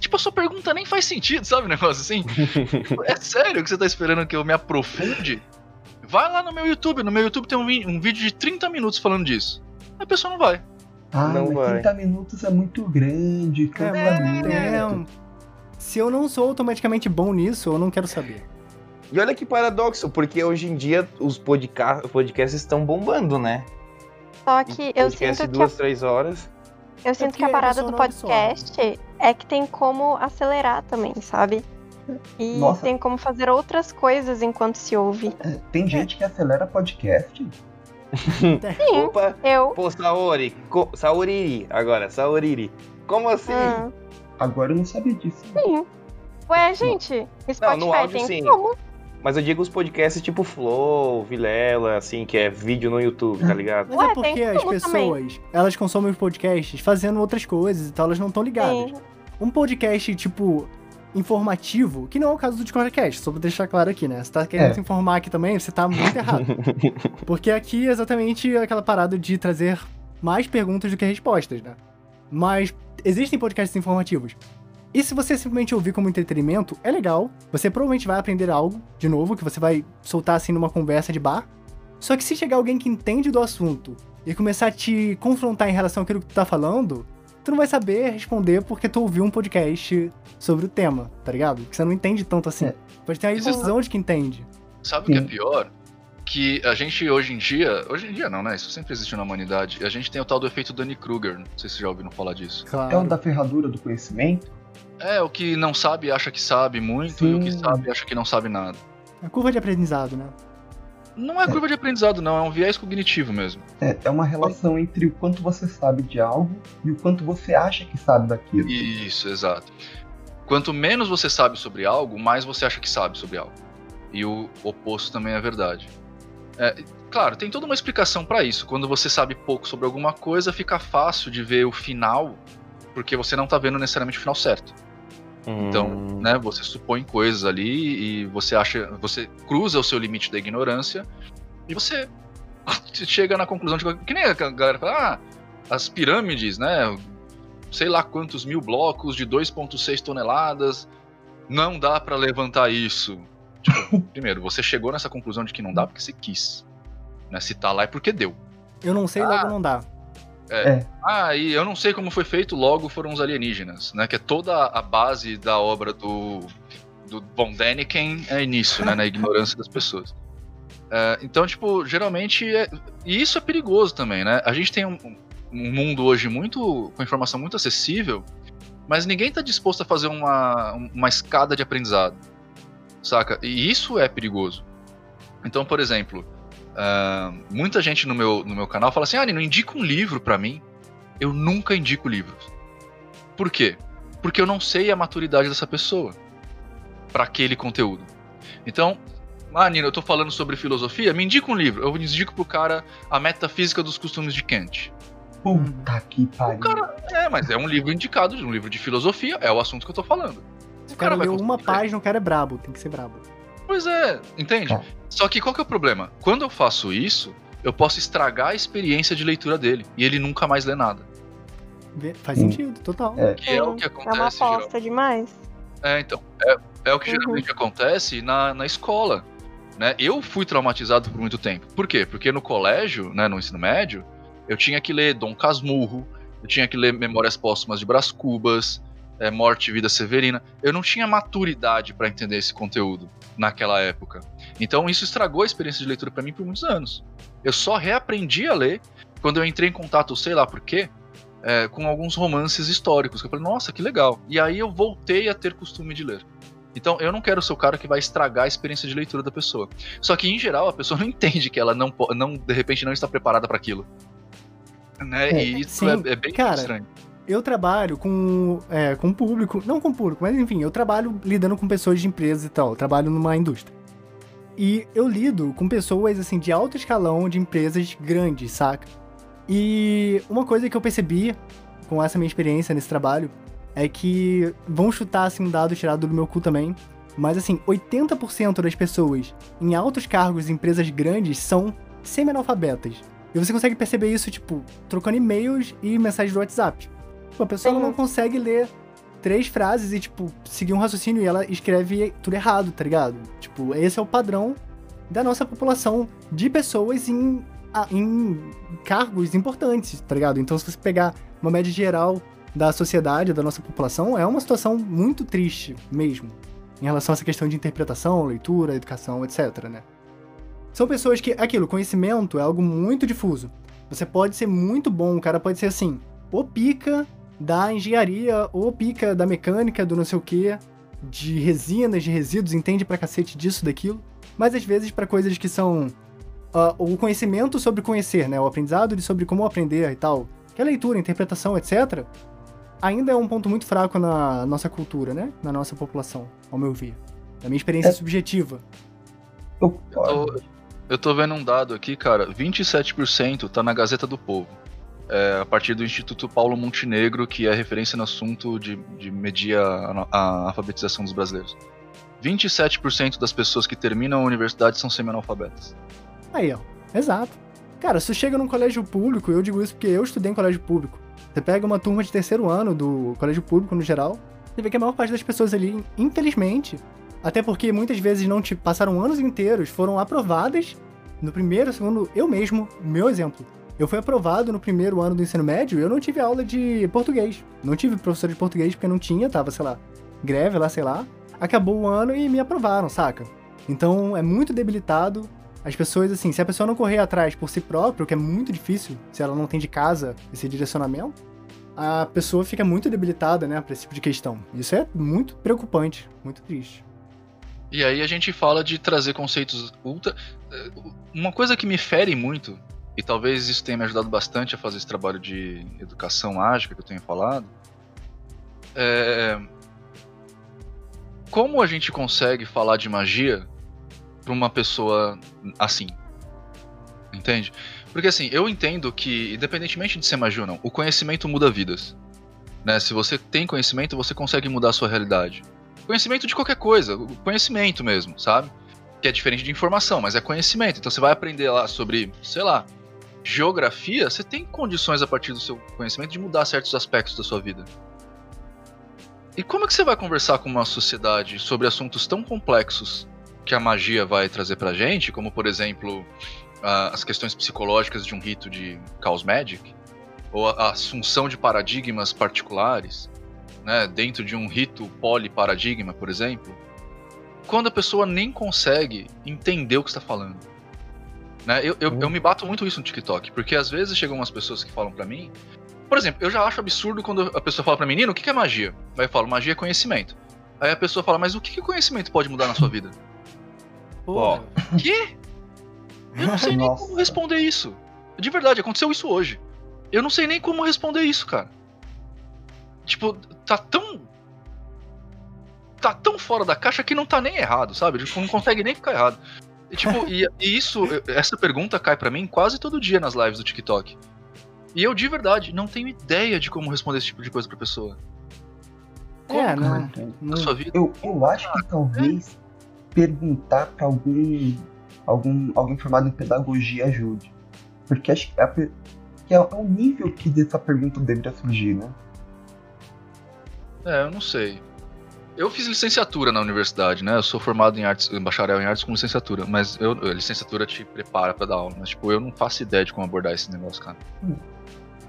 tipo, a sua pergunta nem faz sentido, sabe? Um negócio assim. é sério que você tá esperando que eu me aprofunde? Vai lá no meu YouTube. No meu YouTube tem um, um vídeo de 30 minutos falando disso. A pessoa não vai. Ah, Não mas vai. 30 minutos é muito grande. É, muito. é, Se eu não sou automaticamente bom nisso, eu não quero saber. E olha que paradoxo, porque hoje em dia os podca- podcasts estão bombando, né? Só que eu sinto que a duas, três horas. Eu sinto que a é parada do podcast é que tem como acelerar também, sabe? E Nossa. tem como fazer outras coisas enquanto se ouve. É, Tem gente que acelera podcast? Sim, Opa! eu. Pô, Saori. Co Saoriri. Agora, Saoriri. Como assim? Hum, Agora eu não sabia disso. sim. Ué, gente, Spotify no áudio, tem sim. como. Mas eu digo os podcasts tipo Flow, Vilela, assim, que é vídeo no YouTube, tá ligado? Mas Ué, é porque as como também. pessoas, elas consomem os podcasts fazendo outras coisas e tal, elas não estão ligadas. Sim. Um podcast, tipo, informativo, que não é o caso do Discordcast, só pra deixar claro aqui, né? Você tá querendo É. se informar aqui também, você tá muito errado. Porque aqui é exatamente aquela parada de trazer mais perguntas do que respostas, né? Mas existem podcasts informativos. E se você simplesmente ouvir como entretenimento, é legal. Você provavelmente vai aprender algo, de novo, que você vai soltar assim numa conversa de bar. Só que se chegar alguém que entende do assunto e começar a te confrontar em relação àquilo que tu tá falando, tu não vai saber responder porque tu ouviu um podcast sobre o tema, tá ligado? Que você não entende tanto assim. É. Pode ter a Existe- ilusão de que entende. Sabe o que é pior? Que a gente hoje em dia. Hoje em dia não, né? Isso sempre existiu na humanidade. A gente tem o tal do efeito Danny Kruger. Não sei se vocês já ouviram falar disso. Claro. É o da ferradura do conhecimento? É, o que não sabe acha que sabe muito e o que Sim. sabe acha que não sabe nada. A curva de aprendizado, né? Não é curva de aprendizado, não, é um viés cognitivo mesmo. É, é uma relação entre o quanto você sabe de algo e o quanto você acha que sabe daquilo. Isso, exato. Quanto menos você sabe sobre algo, mais você acha que sabe sobre algo. E o oposto também é verdade. É, claro, tem toda uma explicação para isso. Quando você sabe pouco sobre alguma coisa, fica fácil de ver o final, porque você não tá vendo necessariamente o final certo. Então, Hum. né, você supõe coisas ali e você acha, você cruza o seu limite da ignorância e você chega na conclusão de que nem a galera fala, ah, as pirâmides, né, sei lá quantos mil blocos de 2.6 toneladas, não dá pra levantar isso. Tipo, primeiro, você chegou nessa conclusão de que não dá porque você quis. Né? Se tá lá é porque deu. Eu não sei, Ah. logo não dá. Ah, e eu não sei como foi feito, logo foram os alienígenas, né? Que é toda a base da obra do, do Von Däniken é nisso, né? Na ignorância das pessoas. É, então, tipo, geralmente. É, e isso é perigoso também, né? A gente tem um, um mundo hoje muito. com informação muito acessível, mas ninguém tá disposto a fazer uma, uma escada de aprendizado. Saca? E isso é perigoso. Então, por exemplo, ah, muita gente no meu, no meu canal fala assim: ah, não indica um livro pra mim. Eu nunca indico livros. Por quê? Porque eu não sei a maturidade dessa pessoa para aquele conteúdo. Então, ah, Nina, eu tô falando sobre filosofia, me indica um livro. Eu indico pro cara A Metafísica dos Costumes de Kant. Puta que pariu. O cara, é, mas é um livro indicado, um livro de filosofia, é o assunto que eu tô falando. Se o cara vai leu uma página, o cara é brabo, tem que ser brabo. Pois é, entende? Tá. Só que qual que é o problema? Quando eu faço isso, eu posso estragar a experiência de leitura dele e ele nunca mais lê nada. Faz Hum. sentido, total. É. Que é o que É uma acontece geral- aposta demais. É, então. É, é o que Uhum. geralmente acontece na, na escola. Né? Eu fui traumatizado por muito tempo. Por quê? Porque no colégio, né, no ensino médio, eu tinha que ler Dom Casmurro, eu tinha que ler Memórias Póstumas de Brás Cubas, é, Morte e Vida Severina. Eu não tinha maturidade para entender esse conteúdo naquela época. Então isso estragou a experiência de leitura para mim por muitos anos. Eu só reaprendi a ler quando eu entrei em contato, sei lá por quê, é, com alguns romances históricos. Que eu falei, nossa, que legal. E aí eu voltei a ter costume de ler. Então eu não quero ser o cara que vai estragar a experiência de leitura da pessoa. Só que em geral a pessoa não entende que ela não, não de repente não está preparada para aquilo. Né? É, e isso é, é bem Cara, estranho. Eu trabalho com, é, com público, não com público, mas enfim, eu trabalho lidando com pessoas de empresas e tal, eu trabalho numa indústria. E eu lido com pessoas, assim, de alto escalão de empresas grandes, saca? E uma coisa que eu percebi com essa minha experiência nesse trabalho é que vão chutar, assim, um dado tirado do meu cu também, mas assim, 80% das pessoas em altos cargos em empresas grandes são semi-analfabetas. E você consegue perceber isso, tipo, trocando e-mails e mensagens do WhatsApp. Tipo, a pessoa não consegue ler três frases e, tipo, seguir um raciocínio e ela escreve tudo errado, tá ligado? Tipo, esse é o padrão da nossa população de pessoas em, em cargos importantes, tá ligado? Então, se você pegar uma média geral da sociedade, da nossa população, é uma situação muito triste mesmo. Em relação a essa questão de interpretação, leitura, educação, etc, né? São pessoas que, aquilo, conhecimento é algo muito difuso. Você pode ser muito bom, o cara pode ser assim, o pica da engenharia, ou pica da mecânica, do não sei o quê, de resinas, de resíduos, entende pra cacete disso, daquilo. Mas às vezes para coisas que são uh, o conhecimento sobre conhecer, né? O aprendizado de sobre como aprender e tal. Que é leitura, interpretação, etc. Ainda é um ponto muito fraco na nossa cultura, né? Na nossa população, ao meu ver. Na minha experiência é. subjetiva. Eu tô, eu tô vendo um dado aqui, cara. 27% tá na Gazeta do Povo. É, a partir do Instituto Paulo Montenegro, que é referência no assunto de, de medir a, a alfabetização dos brasileiros. 27% das pessoas que terminam a universidade são semi-analfabetas. Aí, ó. Exato. Cara, se chega num colégio público, eu digo isso porque eu estudei em colégio público. Você pega uma turma de terceiro ano do colégio público no geral, você vê que a maior parte das pessoas ali, infelizmente, até porque muitas vezes não te passaram anos inteiros, foram aprovadas no primeiro, segundo, eu mesmo, meu exemplo. Eu fui aprovado no primeiro ano do ensino médio e eu não tive aula de português. Não tive professor de português porque não tinha, tava, sei lá, greve lá, sei lá. Acabou o ano e me aprovaram, saca? Então é muito debilitado as pessoas, assim, se a pessoa não correr atrás por si própria, o que é muito difícil, se ela não tem de casa esse direcionamento, a pessoa fica muito debilitada, né, pra esse tipo de questão. Isso é muito preocupante, muito triste. E aí a gente fala de trazer conceitos ultra. Eh, uma coisa que me fere muito, e talvez isso tenha me ajudado bastante a fazer esse trabalho de educação mágica que eu tenho falado, é. Como a gente consegue falar de magia para uma pessoa assim. Entende? Porque assim, eu entendo que, independentemente de ser magia ou não, o conhecimento muda vidas. Né? Se você tem conhecimento, você consegue mudar a sua realidade. Conhecimento de qualquer coisa, conhecimento mesmo, sabe? Que é diferente de informação, mas é conhecimento. Então você vai aprender lá sobre, sei lá, geografia, você tem condições a partir do seu conhecimento de mudar certos aspectos da sua vida. E como é que você vai conversar com uma sociedade sobre assuntos tão complexos que a magia vai trazer pra gente, como por exemplo as questões psicológicas de um rito de Chaos Magic, ou a assunção de paradigmas particulares, né, dentro de um rito poliparadigma, por exemplo, quando a pessoa nem consegue entender o que está falando. Né? Eu, eu, eu, me bato muito isso no TikTok, porque às vezes chegam umas pessoas que falam para mim. Por exemplo, eu já acho absurdo quando a pessoa fala pra mim, Nino, o que é magia? Aí eu falo, magia é conhecimento. Aí a pessoa fala, mas o que, que conhecimento pode mudar na sua vida? Pô. Quê? Eu não sei nem como responder isso. De verdade, aconteceu isso hoje. Eu não sei nem como responder isso, cara. Tipo, tá tão. Tá tão fora da caixa que não tá nem errado, sabe? Tipo, não consegue nem ficar errado. E, tipo, e, e, isso, essa pergunta cai para mim quase todo dia nas lives do TikTok. E eu, de verdade, não tenho ideia de como responder esse tipo de coisa pra pessoa. Como, é, não, na sua vida? Eu, eu acho que talvez perguntar para algum, algum alguém formado em pedagogia ajude. Porque acho que é, que é o nível que dessa pergunta deveria surgir, né? É, eu não sei. Eu fiz licenciatura na universidade, né? Eu sou formado em artes, em bacharel em artes com licenciatura, mas eu, a licenciatura te prepara para dar aula, mas tipo, eu não faço ideia de como abordar esse negócio, cara.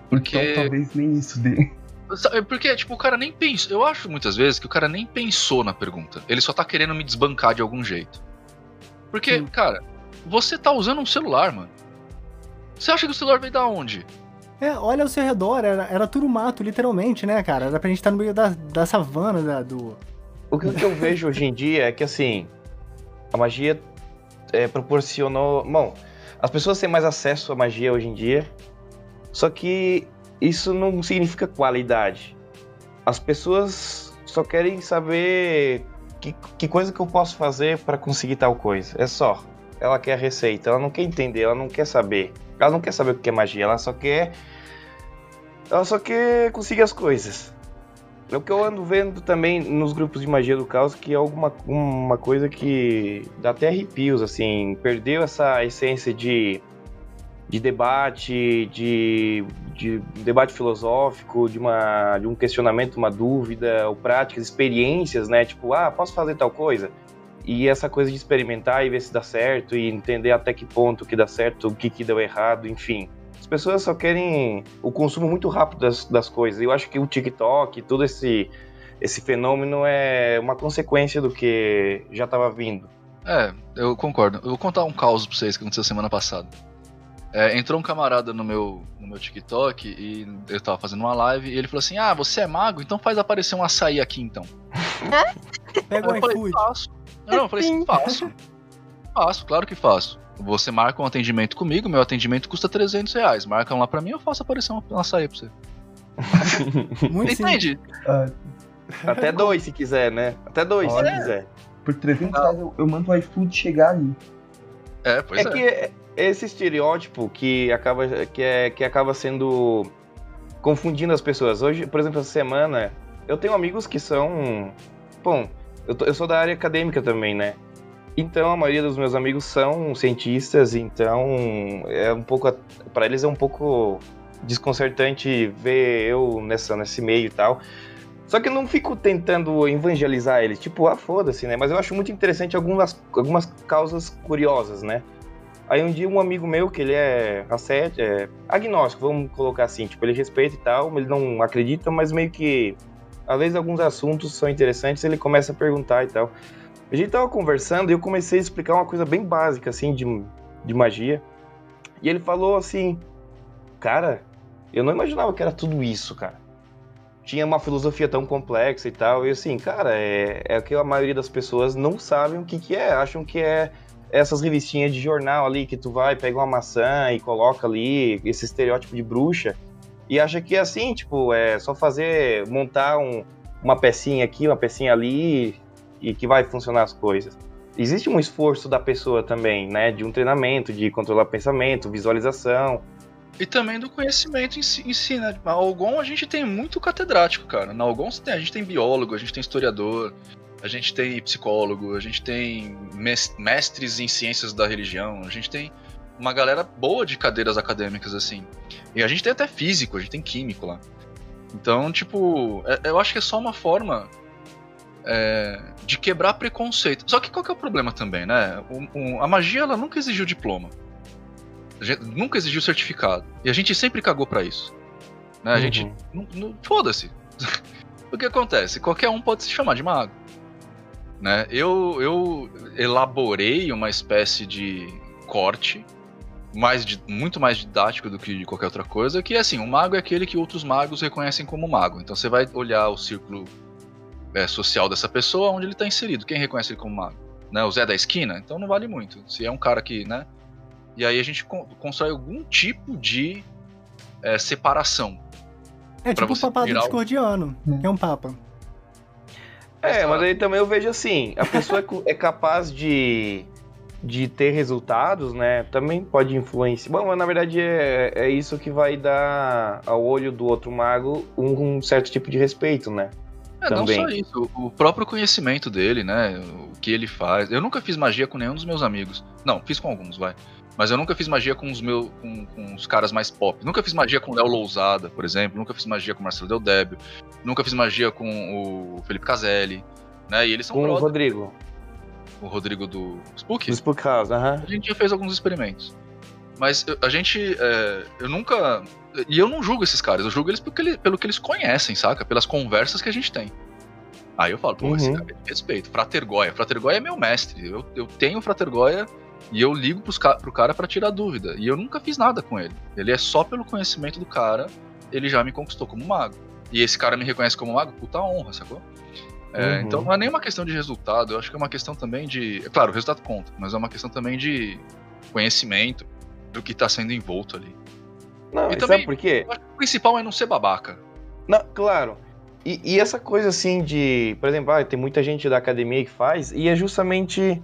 Porque então, talvez nem isso dê. Porque, tipo, o cara nem pensou. Eu acho muitas vezes que o cara nem pensou na pergunta. Ele só tá querendo me desbancar de algum jeito. Porque, cara, você tá usando um celular, mano. Você acha que o celular veio da onde? É, olha ao seu redor, era, era tudo mato, literalmente, né, cara? Era pra gente estar no meio da, da savana, da, do. O que eu vejo hoje em dia é que, assim, a magia é, proporcionou. Bom, as pessoas têm mais acesso à magia hoje em dia, só que isso não significa qualidade. As pessoas só querem saber que, que coisa que eu posso fazer para conseguir tal coisa. É só. Ela quer a receita, ela não quer entender, ela não quer saber. Ela não quer saber o que é magia, ela só quer. Ela só quer conseguir as coisas. É o que eu ando vendo também nos grupos de magia do caos, que é alguma uma coisa que dá até arrepios, assim. Perdeu essa essência de de debate, de, de debate filosófico, de, uma, de um questionamento, uma dúvida, ou práticas, experiências, né? Tipo, ah, posso fazer tal coisa? E essa coisa de experimentar e ver se dá certo, e entender até que ponto que dá certo, o que, que deu errado, enfim. As pessoas só querem o consumo muito rápido das, das coisas. E eu acho que o TikTok, todo esse, esse fenômeno é uma consequência do que já estava vindo. É, eu concordo. Eu vou contar um caos pra vocês que aconteceu semana passada. É, entrou um camarada no meu, no meu TikTok e eu tava fazendo uma live e ele falou assim: Ah, você é mago? Então faz aparecer um açaí aqui então. Pega o iFood. faço. Não, eu falei assim, faço. Faço, claro que faço. Você marca um atendimento comigo, meu atendimento custa 300 reais. Marca um lá pra mim, eu faço aparecer um açaí pra você. Muito. Entende? Ah, Até dois, se quiser, né? Até dois, Olha. se quiser. por 300 reais eu, eu mando o iFood chegar ali. É, pois é é. que esse estereótipo que acaba, que, é, que acaba sendo confundindo as pessoas. Hoje, por exemplo, essa semana, eu tenho amigos que são. Bom, eu, tô- eu sou da área acadêmica também, né? Então a maioria dos meus amigos são cientistas, então é um pouco. para eles é um pouco desconcertante ver eu nessa, nesse meio e tal. Só que eu não fico tentando evangelizar eles, tipo, ah, foda-se, né? Mas eu acho muito interessante algumas, algumas causas curiosas, né? Aí um dia um amigo meu, que ele é é agnóstico, vamos colocar assim, tipo, ele respeita e tal, ele não acredita, mas meio que, às vezes alguns assuntos são interessantes, ele começa a perguntar e tal. A gente tava conversando e eu comecei a explicar uma coisa bem básica, assim, de, de magia. E ele falou assim, cara, eu não imaginava que era tudo isso, cara. Tinha uma filosofia tão complexa e tal, e assim, cara, é, é que a maioria das pessoas não sabem o que que é, acham que é essas revistinhas de jornal ali que tu vai, pega uma maçã e coloca ali esse estereótipo de bruxa e acha que é assim, tipo, é só fazer, montar um- uma pecinha aqui, uma pecinha ali e que vai funcionar as coisas. Existe um esforço da pessoa também, né, de um treinamento, de controlar pensamento, visualização. E também do conhecimento em si, em si, né? Na Algon a gente tem muito catedrático, cara. Na Algon a gente tem biólogo, a gente tem historiador, a gente tem psicólogo, a gente tem mes- mestres em ciências da religião, a gente tem uma galera boa de cadeiras acadêmicas, assim. E a gente tem até físico, a gente tem químico lá. Então, tipo, é- eu acho que é só uma forma é, de quebrar preconceito. Só que qual que é o problema também, né? O- o- a magia, ela nunca exigiu diploma. Nunca exigiu certificado. E a gente sempre cagou pra isso. Né? A Uhum. gente. Foda-se. o que acontece? Qualquer um pode se chamar de mago. Né? Eu, eu elaborei uma espécie de corte mais di- muito mais didático do que de qualquer outra coisa, que é assim, um mago é aquele que outros magos reconhecem como mago. Então você vai olhar o círculo é, social dessa pessoa, onde ele está inserido. Quem reconhece ele como mago? Né? O Zé da esquina? Então não vale muito. Se é um cara que, né? E aí a gente con- constrói algum tipo de é, separação. É tipo o papado virar discordiano, que é um papa. É, mas aí também eu vejo assim, a pessoa é é capaz de, de ter resultados, né? Também pode influenciar. Bom, mas na verdade é, é isso que vai dar ao olho do outro mago um, um certo tipo de respeito, né? É, Também. não só isso, o próprio conhecimento dele, né? O que ele faz. Eu nunca fiz magia com nenhum dos meus amigos. Não, fiz com alguns, vai. Mas eu nunca fiz magia com os meus. com, com os caras mais pop. Nunca fiz magia com o Léo Lousada, por exemplo. Nunca fiz magia com o Marcelo Del Débio. Nunca fiz magia com o Felipe Caselli. Né? E eles são Com o Rodrigo, o Rodrigo do Spook. do Spook House, aham. A gente já fez alguns experimentos. Mas eu- a gente. é, eu nunca. E eu não julgo esses caras, eu julgo eles pelo que, ele- pelo que eles conhecem, saca? Pelas conversas que a gente tem. Aí eu falo, pô, esse Uhum. cara é de respeito. Fratergoia. Fratergoia é meu mestre. Eu, eu tenho Fratergoia e eu ligo pros, pro cara pra tirar dúvida. E eu nunca fiz nada com ele. Ele é só pelo conhecimento do cara, ele já me conquistou como mago. E esse cara me reconhece como mago, puta honra, sacou? É, Uhum. Então não é nem uma questão de resultado, eu acho que é uma questão também de. É claro, o resultado conta, mas é uma questão também de conhecimento do que tá sendo envolto ali. Não, E também- sabe por quê? Eu acho que o principal é não ser babaca. Não, claro. E, e essa coisa assim de, por exemplo, ah, tem muita gente da academia que faz, e é justamente.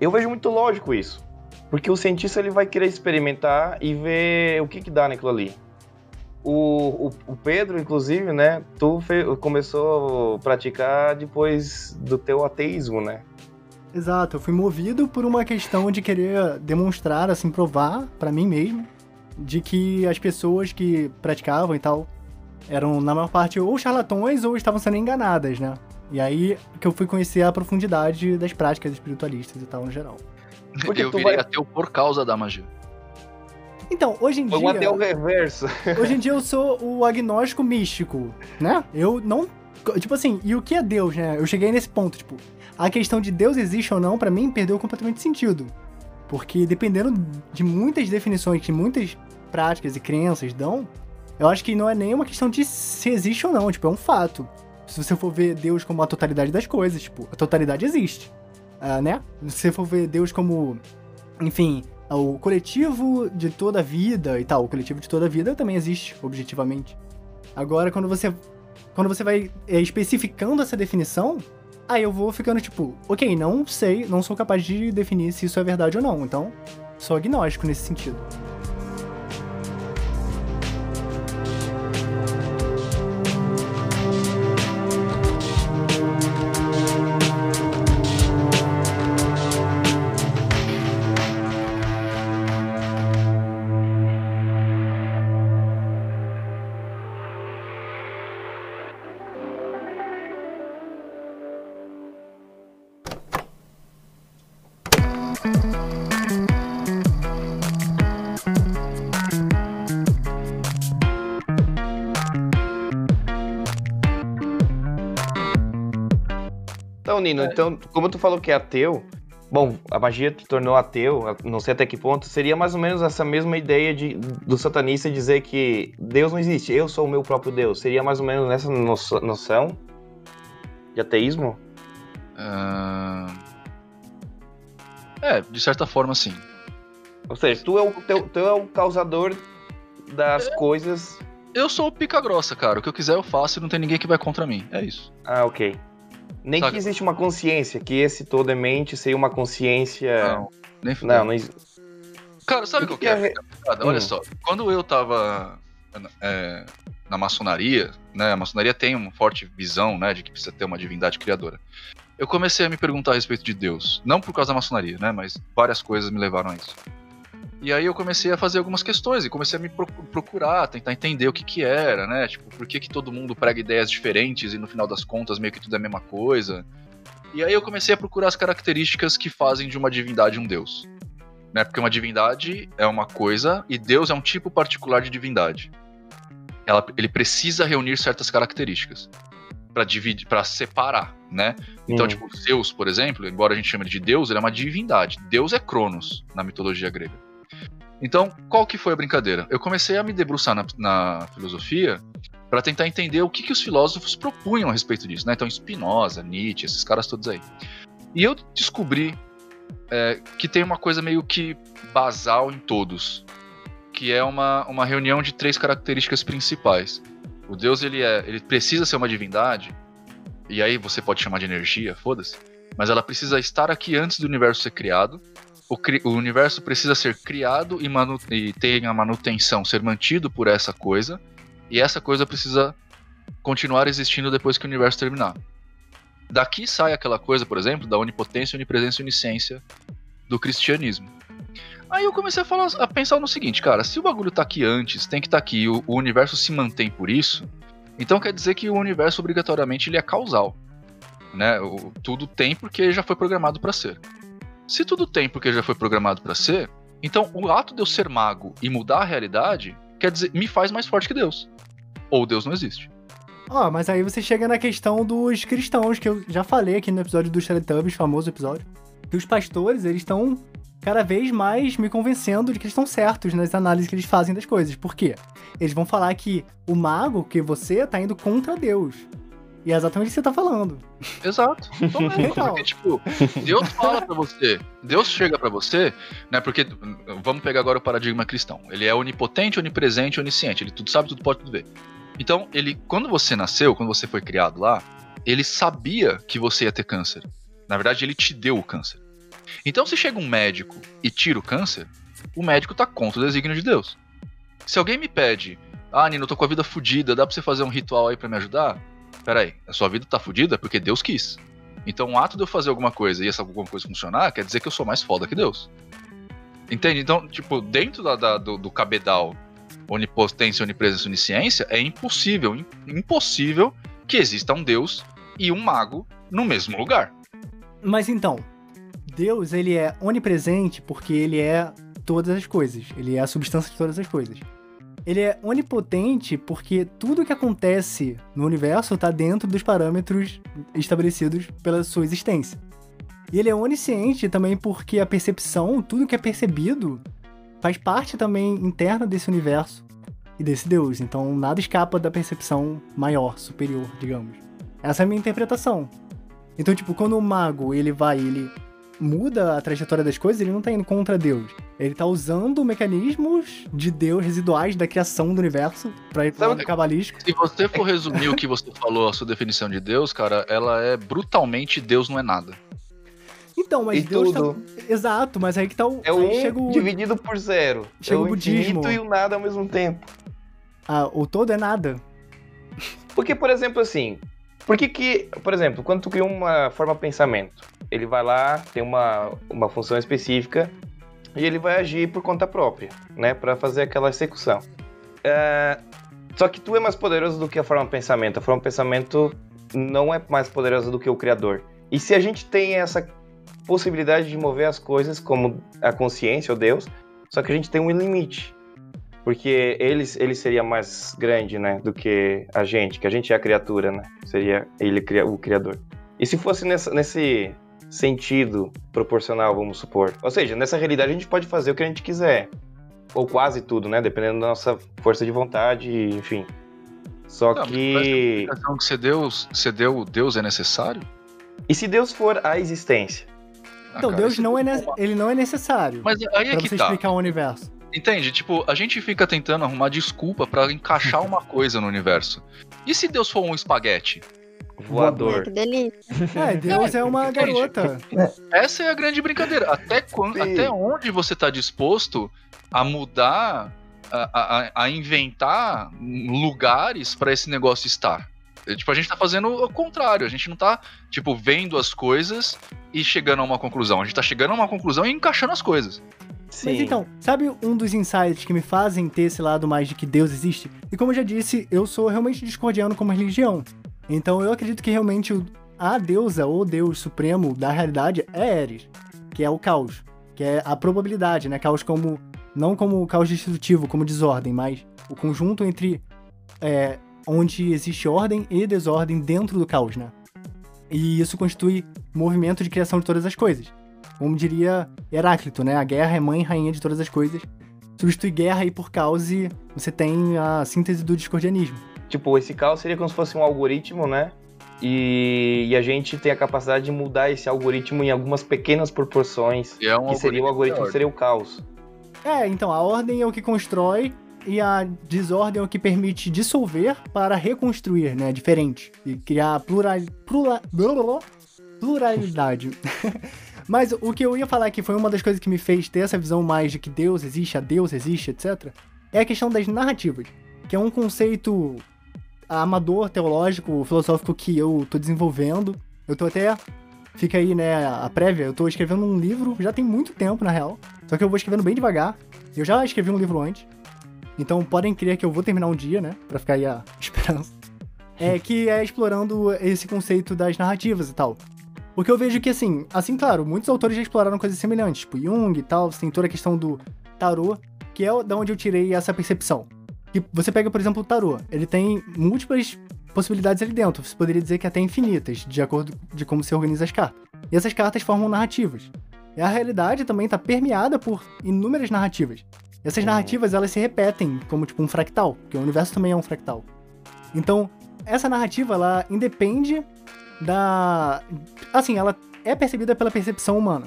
Eu vejo muito lógico isso. Porque o cientista ele vai querer experimentar e ver o que, que dá naquilo ali. O, o, o Pedro, inclusive, né? Tu fe- começou a praticar depois do teu ateísmo, né? Exato, eu fui movido por uma questão de querer demonstrar, assim, provar pra mim mesmo, de que as pessoas que praticavam e tal eram, na maior parte, ou charlatões ou estavam sendo enganadas, né? E aí que eu fui conhecer a profundidade das práticas espiritualistas e tal, no geral. Porque eu virei vai- ateu por causa da magia. Então, hoje em Foi um dia. ateu reverso. Hoje em dia eu sou o agnóstico místico, né? Eu não. Tipo assim, e o que é Deus, né? Eu cheguei nesse ponto, tipo, a questão de Deus existe ou não, pra mim, perdeu completamente sentido. Porque dependendo de muitas definições que muitas práticas e crenças dão, eu acho que não é nem uma questão de se existe ou não, tipo, é um fato. Se você for ver Deus como a totalidade das coisas, tipo, a totalidade existe, uh, né? Se você for ver Deus como, enfim, o coletivo de toda a vida e tal, o coletivo de toda a vida também existe, objetivamente. Agora, quando você, quando você vai é, especificando essa definição, aí eu vou ficando tipo, ok, não sei, não sou capaz de definir se isso é verdade ou não, então sou agnóstico nesse sentido. Nino, é. então, como tu falou que é ateu, bom, a magia te tornou ateu, não sei até que ponto, seria mais ou menos essa mesma ideia de, do satanista dizer que Deus não existe, eu sou o meu próprio Deus. Seria mais ou menos nessa noção de ateísmo? Uh... É, de certa forma, sim. Ou seja, tu é o, teu, tu é o causador das é... coisas. Eu sou o pica grossa, cara. O que eu quiser eu faço e não tem ninguém que vai contra mim. É isso. Ah, ok. Nem que existe uma consciência, que esse todo é mente seria uma consciência. Não, nem Não, não existe. Cara, sabe o que, que, é? é? Olha hum. só, quando eu tava é, na maçonaria, né? A maçonaria tem uma forte visão, né, de que precisa ter uma divindade criadora. Eu comecei a me perguntar a respeito de Deus, não por causa da maçonaria, né, mas várias coisas me levaram a isso. E aí eu comecei a fazer algumas questões e comecei a me procurar, tentar entender o que que era, né? Tipo, por que que todo mundo prega ideias diferentes e no final das contas meio que tudo é a mesma coisa. E aí eu comecei a procurar as características que fazem de uma divindade um deus. Né? Porque uma divindade é uma coisa e Deus é um tipo particular de divindade. Ela, ele precisa reunir certas características para dividir, para separar, né? Então, hum. tipo, Zeus, por exemplo, embora a gente chame ele de Deus, ele é uma divindade. Deus é Cronos na mitologia grega. Então, qual que foi a brincadeira? Eu comecei a me debruçar na, na filosofia para tentar entender o que, que os filósofos propunham a respeito disso, né? Então, Spinoza, Nietzsche, esses caras todos aí. E eu descobri é, que tem uma coisa meio que basal em todos, que é uma, uma reunião de três características principais. O Deus ele é, ele precisa ser uma divindade, e aí você pode chamar de energia, foda-se, mas ela precisa estar aqui antes do universo ser criado o, o universo precisa ser criado e, e ter a manutenção, ser mantido por essa coisa, e essa coisa precisa continuar existindo depois que o universo terminar. Daqui sai aquela coisa, por exemplo, da onipotência, onipresença e onisciência do cristianismo. Aí eu comecei a, falar, a pensar no seguinte, cara, se o bagulho tá aqui antes, tem que estar tá aqui, o, o universo se mantém por isso, então quer dizer que o universo obrigatoriamente ele é causal, né? O, tudo tem porque já foi programado para ser. Se tudo tem porque já foi programado para ser, então o ato de eu ser mago e mudar a realidade, quer dizer, me faz mais forte que Deus. Ou Deus não existe. Ó, oh, mas aí você chega na questão dos cristãos, que eu já falei aqui no episódio dos Teletubbies, famoso episódio. Que os pastores, eles estão cada vez mais me convencendo de que eles estão certos nas análises que eles fazem das coisas. Por quê? Eles vão falar que o mago, que você, tá indo contra Deus. E é exatamente o que você tá falando. Exato. Então. Porque, tipo, Deus fala para você, Deus chega para você, né? Porque vamos pegar agora o paradigma cristão. Ele é onipotente, onipresente, onisciente. Ele tudo sabe, tudo pode, tudo vê. Então, ele, quando você nasceu, quando você foi criado lá, ele sabia que você ia ter câncer. Na verdade, ele te deu o câncer. Então, se chega um médico e tira o câncer, o médico tá contra o desígnio de Deus. Se alguém me pede, ah, Nino, eu tô com a vida fodida, dá pra você fazer um ritual aí para me ajudar? Peraí, a sua vida tá fodida porque Deus quis. Então o ato de eu fazer alguma coisa e essa alguma coisa funcionar quer dizer que eu sou mais foda que Deus. Entende? Então, tipo, dentro da, da, do, do cabedal onipotência, onipresença, onisciência, é impossível, impossível que exista um Deus e um mago no mesmo lugar. Mas então, Deus, ele é onipresente porque ele é todas as coisas. Ele é a substância de todas as coisas ele é onipotente porque tudo que acontece no universo está dentro dos parâmetros estabelecidos pela sua existência. E ele é onisciente também porque a percepção, tudo que é percebido, faz parte também interna desse universo e desse Deus. Então nada escapa da percepção maior, superior, digamos. Essa é a minha interpretação. Então, tipo, quando o mago ele vai, ele muda a trajetória das coisas, ele não tá indo contra Deus. Ele tá usando mecanismos de Deus residuais da criação do universo pra ir pro Sabe lado cabalístico. Se você for resumir o que você falou, a sua definição de Deus, cara, ela é brutalmente Deus não é nada. Então, mas E Deus tudo. tá. Exato, mas aí que tá o. É um chega o. dividido por zero. chega é o o budismo. infinito e o nada ao mesmo tempo. Ah, o todo é nada. Porque, por exemplo, assim, por que que, por exemplo, quando tu cria uma forma pensamento, ele vai lá, tem uma, uma função específica e ele vai agir por conta própria, né, Pra fazer aquela execução. É, só que tu é mais poderoso do que a forma pensamento. A forma pensamento não é mais poderosa do que o criador. E se a gente tem essa possibilidade de mover as coisas como a consciência ou Deus, só que a gente tem um limite. Porque ele, ele seria mais grande, né, do que a gente, que a gente é a criatura, né? Seria ele cria- o criador. E se fosse nessa, nesse sentido proporcional, vamos supor. Ou seja, nessa realidade a gente pode fazer o que a gente quiser. Ou quase tudo, né? Dependendo da nossa força de vontade, enfim. Só Não, mas que. explicação que você deu, você deu, Deus é necessário? E se Deus for a existência? Ah, Então, cara, Deus isso não é, ele não é necessário Mas aí é pra que você tá. explicar o universo. Entende? Tipo, a gente fica tentando arrumar desculpa pra encaixar uma coisa no universo. E se Deus for um espaguete? Ai, Voador. que delícia. É, Deus é uma Entende? garota. Essa é a grande brincadeira. Até, quando, até onde você tá disposto a mudar, a, a- a inventar lugares pra esse negócio estar? É, Tipo, a gente tá fazendo o contrário. A gente não tá, tipo, vendo as coisas e chegando a uma conclusão. A gente tá chegando a uma conclusão e encaixando as coisas. Mas então, sabe um dos insights que me fazem ter esse lado mais de que Deus existe? E como eu já disse, eu sou realmente discordiano como religião. Então eu acredito que realmente a deusa ou Deus supremo da realidade é Eris, que é o caos, que é a probabilidade, né? Caos como não como caos destrutivo, como desordem, mas o conjunto entre é, onde existe ordem e desordem dentro do caos, né? E isso constitui movimento de criação de todas as coisas. Como diria Heráclito, né? A guerra é mãe e rainha de todas as coisas. Substitui guerra aí por caos e você tem a síntese do discordianismo. Tipo, esse caos seria como se fosse um algoritmo, né? E, e a gente tem a capacidade de mudar esse algoritmo em algumas pequenas proporções. E é um que seria o algoritmo, seria o caos. É, então a ordem é o que constrói e a desordem é o que permite dissolver para reconstruir, né? Diferente. E criar plural, plura- pluralidade. Mas o que eu ia falar que foi uma das coisas que me fez ter essa visão mais de que Deus existe, a Deus existe, etc. É a questão das narrativas, que é um conceito amador, teológico, filosófico que eu tô desenvolvendo. Eu tô até. Fica aí, né, a prévia. Eu tô escrevendo um livro, já tem muito tempo, na real. Só que eu vou escrevendo bem devagar. Eu já escrevi um livro antes. Então podem crer que eu vou terminar um dia, né? Pra ficar aí a esperança. É que é explorando esse conceito das narrativas e tal. Porque eu vejo que, assim, assim, claro, muitos autores já exploraram coisas semelhantes, tipo Jung e tal, você tem toda a questão do tarô, que é da onde eu tirei essa percepção. Que você pega, por exemplo, o tarô, ele tem múltiplas possibilidades ali dentro, você poderia dizer que até infinitas, de acordo de como se organiza as cartas. E essas cartas formam narrativas. E a realidade também está permeada por inúmeras narrativas. E essas narrativas, elas se repetem como tipo um fractal, porque o universo também é um fractal. Então, essa narrativa, ela independe da... Assim, ela é percebida pela percepção humana.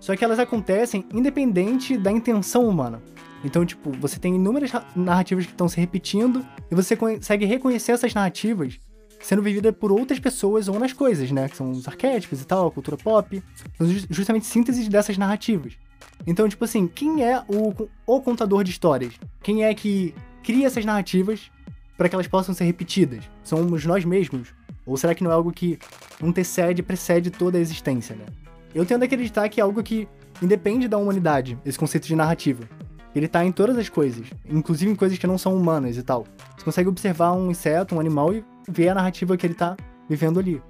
Só que elas acontecem independente da intenção humana. Então, tipo, você tem inúmeras ra- narrativas que estão se repetindo e você consegue reconhecer essas narrativas sendo vividas por outras pessoas ou nas coisas, né? Que são os arquétipos e tal, a cultura pop. São ju- justamente sínteses dessas narrativas. Então, tipo assim, quem é o, o contador de histórias? Quem é que cria essas narrativas para que elas possam ser repetidas? Somos nós mesmos? Ou será que não é algo que antecede, precede toda a existência, né? Eu tendo a acreditar que é algo que independe da humanidade, esse conceito de narrativa. Ele tá em todas as coisas, inclusive em coisas que não são humanas e tal. Você consegue observar um inseto, um animal e ver a narrativa que ele tá vivendo ali.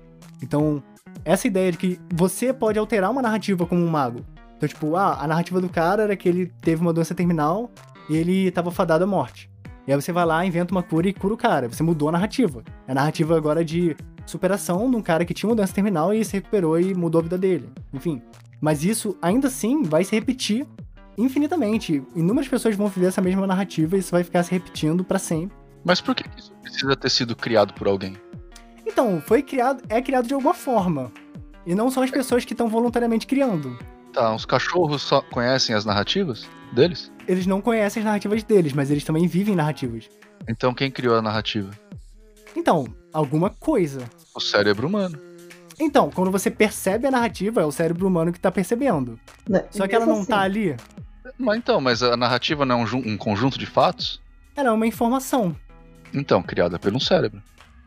Então, essa ideia de que você pode alterar uma narrativa como um mago. Então, tipo, ah, a narrativa do cara era que ele teve uma doença terminal e ele tava fadado à morte. E aí você vai lá, inventa uma cura e cura o cara. Você mudou a narrativa. É a narrativa agora de superação de um cara que tinha uma doença terminal e se recuperou e mudou a vida dele. Enfim. Mas isso, ainda assim, vai se repetir infinitamente. Inúmeras pessoas vão viver essa mesma narrativa e isso vai ficar se repetindo pra sempre. Mas por que que isso precisa ter sido criado por alguém? Então, foi criado, é criado de alguma forma. E não são as pessoas que estão voluntariamente criando. Tá, os cachorros só conhecem as narrativas deles? Eles não conhecem as narrativas deles, mas eles também vivem narrativas. Então quem criou a narrativa? Então, alguma coisa. O cérebro humano. Então, quando você percebe a narrativa, é o cérebro humano que tá percebendo. Né? Só que ela não assim, tá ali. Mas então, mas a narrativa não é um, um conjunto de fatos? Ela é uma informação. Então, criada por um cérebro.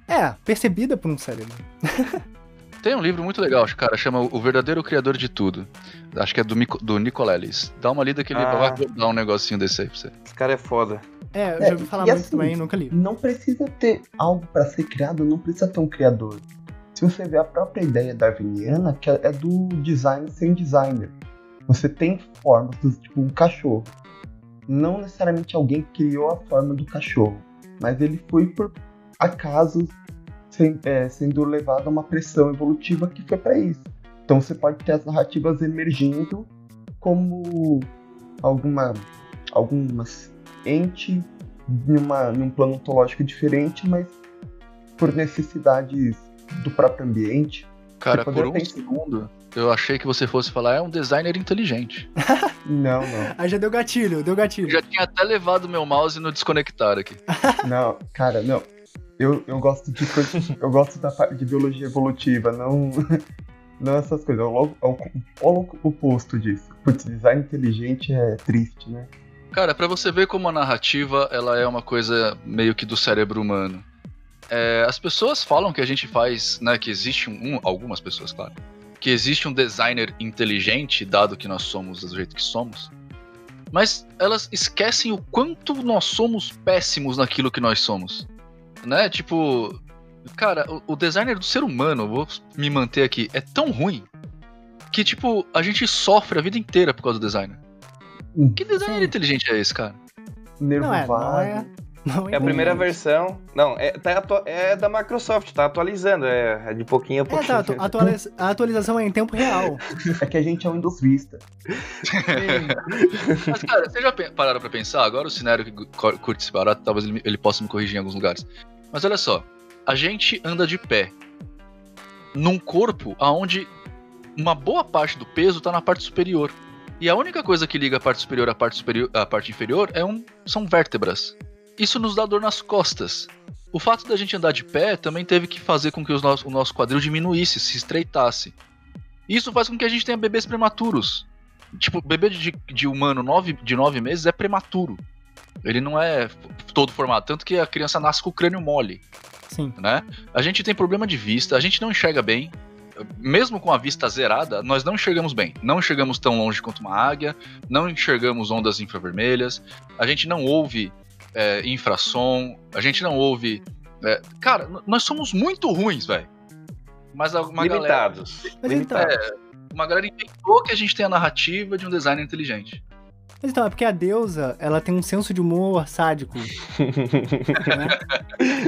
É, percebida por um cérebro. Tem um livro muito legal, cara, chama O Verdadeiro Criador de Tudo. Acho que é do, do Nicolelis. Dá uma lida que ele Ah. vai dar um negocinho desse aí pra você. Esse cara é foda. É, eu É, já ouvi falar muito assim, também, nunca li. Não precisa ter algo para ser criado, não precisa ter um criador. Se você ver a própria ideia darwiniana, que é do design sem designer. Você tem formas, tipo um cachorro. Não necessariamente alguém criou a forma do cachorro, mas ele foi por acaso sem- é, sendo levado a uma pressão evolutiva que foi para isso. Então você pode ter as narrativas emergindo como alguma algumas ente numa, num plano ontológico diferente, mas por necessidades do próprio ambiente. Cara, por um segundo, eu achei que você fosse falar, é um designer inteligente. Não, não. Aí já deu gatilho, deu Eu gatilho. já tinha até levado meu mouse no desconectar aqui. Não, cara, não. Eu, eu gosto de eu gosto da de biologia evolutiva, não não essas coisas. É o o, oposto disso. Putz, design inteligente é triste, né? Cara, pra você ver como a narrativa ela é uma coisa meio que do cérebro humano. É, as pessoas falam que a gente faz, né, que existe um- algumas pessoas, claro, que existe um designer inteligente, dado que nós somos do jeito que somos. Mas elas esquecem o quanto nós somos péssimos naquilo que nós somos. Né? Tipo, cara, o, o designer do ser humano, vou me manter aqui, é tão ruim que, tipo, a gente sofre a vida inteira por causa do designer. Hum. Que designer Sim. inteligente é esse, cara? Nervo Não é, é. Não É a primeira versão. Não, é, tá é da Microsoft, tá atualizando. É, é de pouquinho a É, pouquinho. tá, atu- atualiza- a atualização é em tempo real. É que a gente é Windows Vista. Mas, cara, vocês já pararam pra pensar? Agora o Cinério que cu- curte esse barato, talvez ele, ele possa me corrigir em alguns lugares. Mas olha só, a gente anda de pé num corpo aonde uma boa parte do peso tá na parte superior. E a única coisa que liga a parte superior à parte, superior, à parte inferior é um, são vértebras. Isso nos dá dor nas costas. O fato da gente andar de pé também teve que fazer com que os nosso- o nosso quadril diminuísse, se estreitasse. Isso faz com que a gente tenha bebês prematuros. Tipo, bebê de, de humano nove, de nove meses é prematuro. Ele não é todo formado. Tanto que a criança nasce com o crânio mole, Sim. né? A gente tem problema de vista, a gente não enxerga bem. Mesmo com a vista zerada, nós não enxergamos bem. Não enxergamos tão longe quanto uma águia, não enxergamos ondas infravermelhas, a gente não ouve é, infrassom, a gente não ouve. é, cara, nós somos muito ruins, velho. Mas uma galera, Limitados. Mas Limitados. uma galera inventou que a gente tem a narrativa de um designer inteligente. Mas então, é porque a deusa, ela tem um senso de humor sádico. né?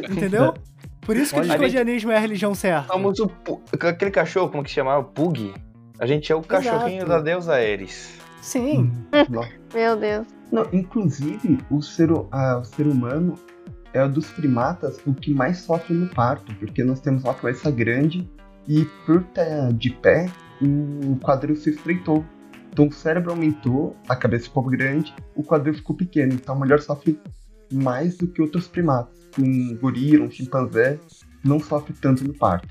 Entendeu? Por isso que o Olha, discordianismo é a religião certa. Somos o Pu- aquele cachorro, como que se chamava? Pug. A gente é o cachorrinho da deusa Ares. Sim. Nossa. Meu Deus. Não, inclusive, o ser, o ser humano é o dos primatas o que mais sofre no parto, porque nós temos uma cabeça grande e por estar de pé, o quadril se estreitou. Então o cérebro aumentou, a cabeça ficou grande, o quadril ficou pequeno. Então a mulher sofre mais do que outros primatas. Um gorila, um chimpanzé, não sofre tanto no parto.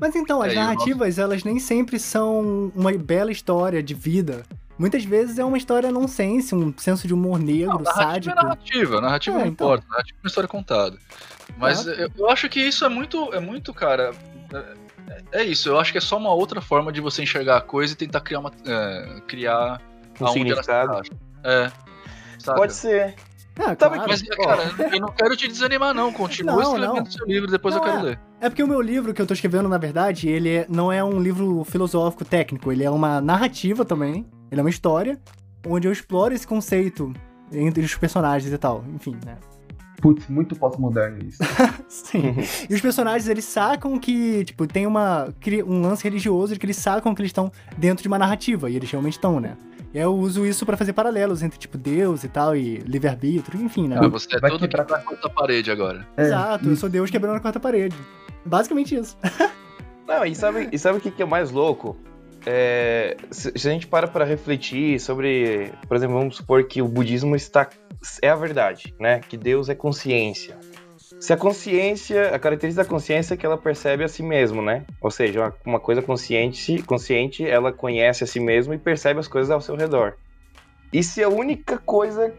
Mas então, as É, narrativas, elas nem sempre são uma bela história de vida. Muitas vezes é uma história nonsense, um senso de humor negro, narrativa sádico. é narrativa, narrativa É, não então. importa, narrativa é uma história contada. Mas eu, eu acho que isso é muito, é muito, cara. É, é isso, eu acho que é só uma outra forma de você enxergar a coisa e tentar criar uma. é, criar Um significado. É. saca? Pode ser. Ah, Sabe claro. Mas, cara, eu não quero te desanimar, não. Continua Não, escrevendo não. seu livro, depois Não, eu quero é. ler. É porque o meu livro que eu tô escrevendo, na verdade, ele é- não é um livro filosófico técnico, ele é uma narrativa também, ele é uma história, onde eu exploro esse conceito entre os personagens e tal, enfim, né? Putz, muito pós-moderno isso. Sim. E os personagens, eles sacam que, tipo, tem uma, um lance religioso de que eles sacam que eles estão dentro de uma narrativa, e eles realmente estão, né? E aí eu uso isso pra fazer paralelos entre, tipo, Deus e tal, e livre-arbítrio, enfim, né? Ah, você é Vai todo quebrar- quebrar a quarta parede agora. É, Exato, eu sou Deus quebrando a quarta parede. Basicamente isso. Não, e sabe, e sabe o que, que é mais louco? É, se, se a gente para para refletir sobre, por exemplo, vamos supor que o budismo está é a verdade, né? Que Deus é consciência. Se a consciência, a característica da consciência é que ela percebe a si mesmo, né? Ou seja, uma, uma coisa consciente, consciente, ela conhece a si mesmo e percebe as coisas ao seu redor. E se a única coisa,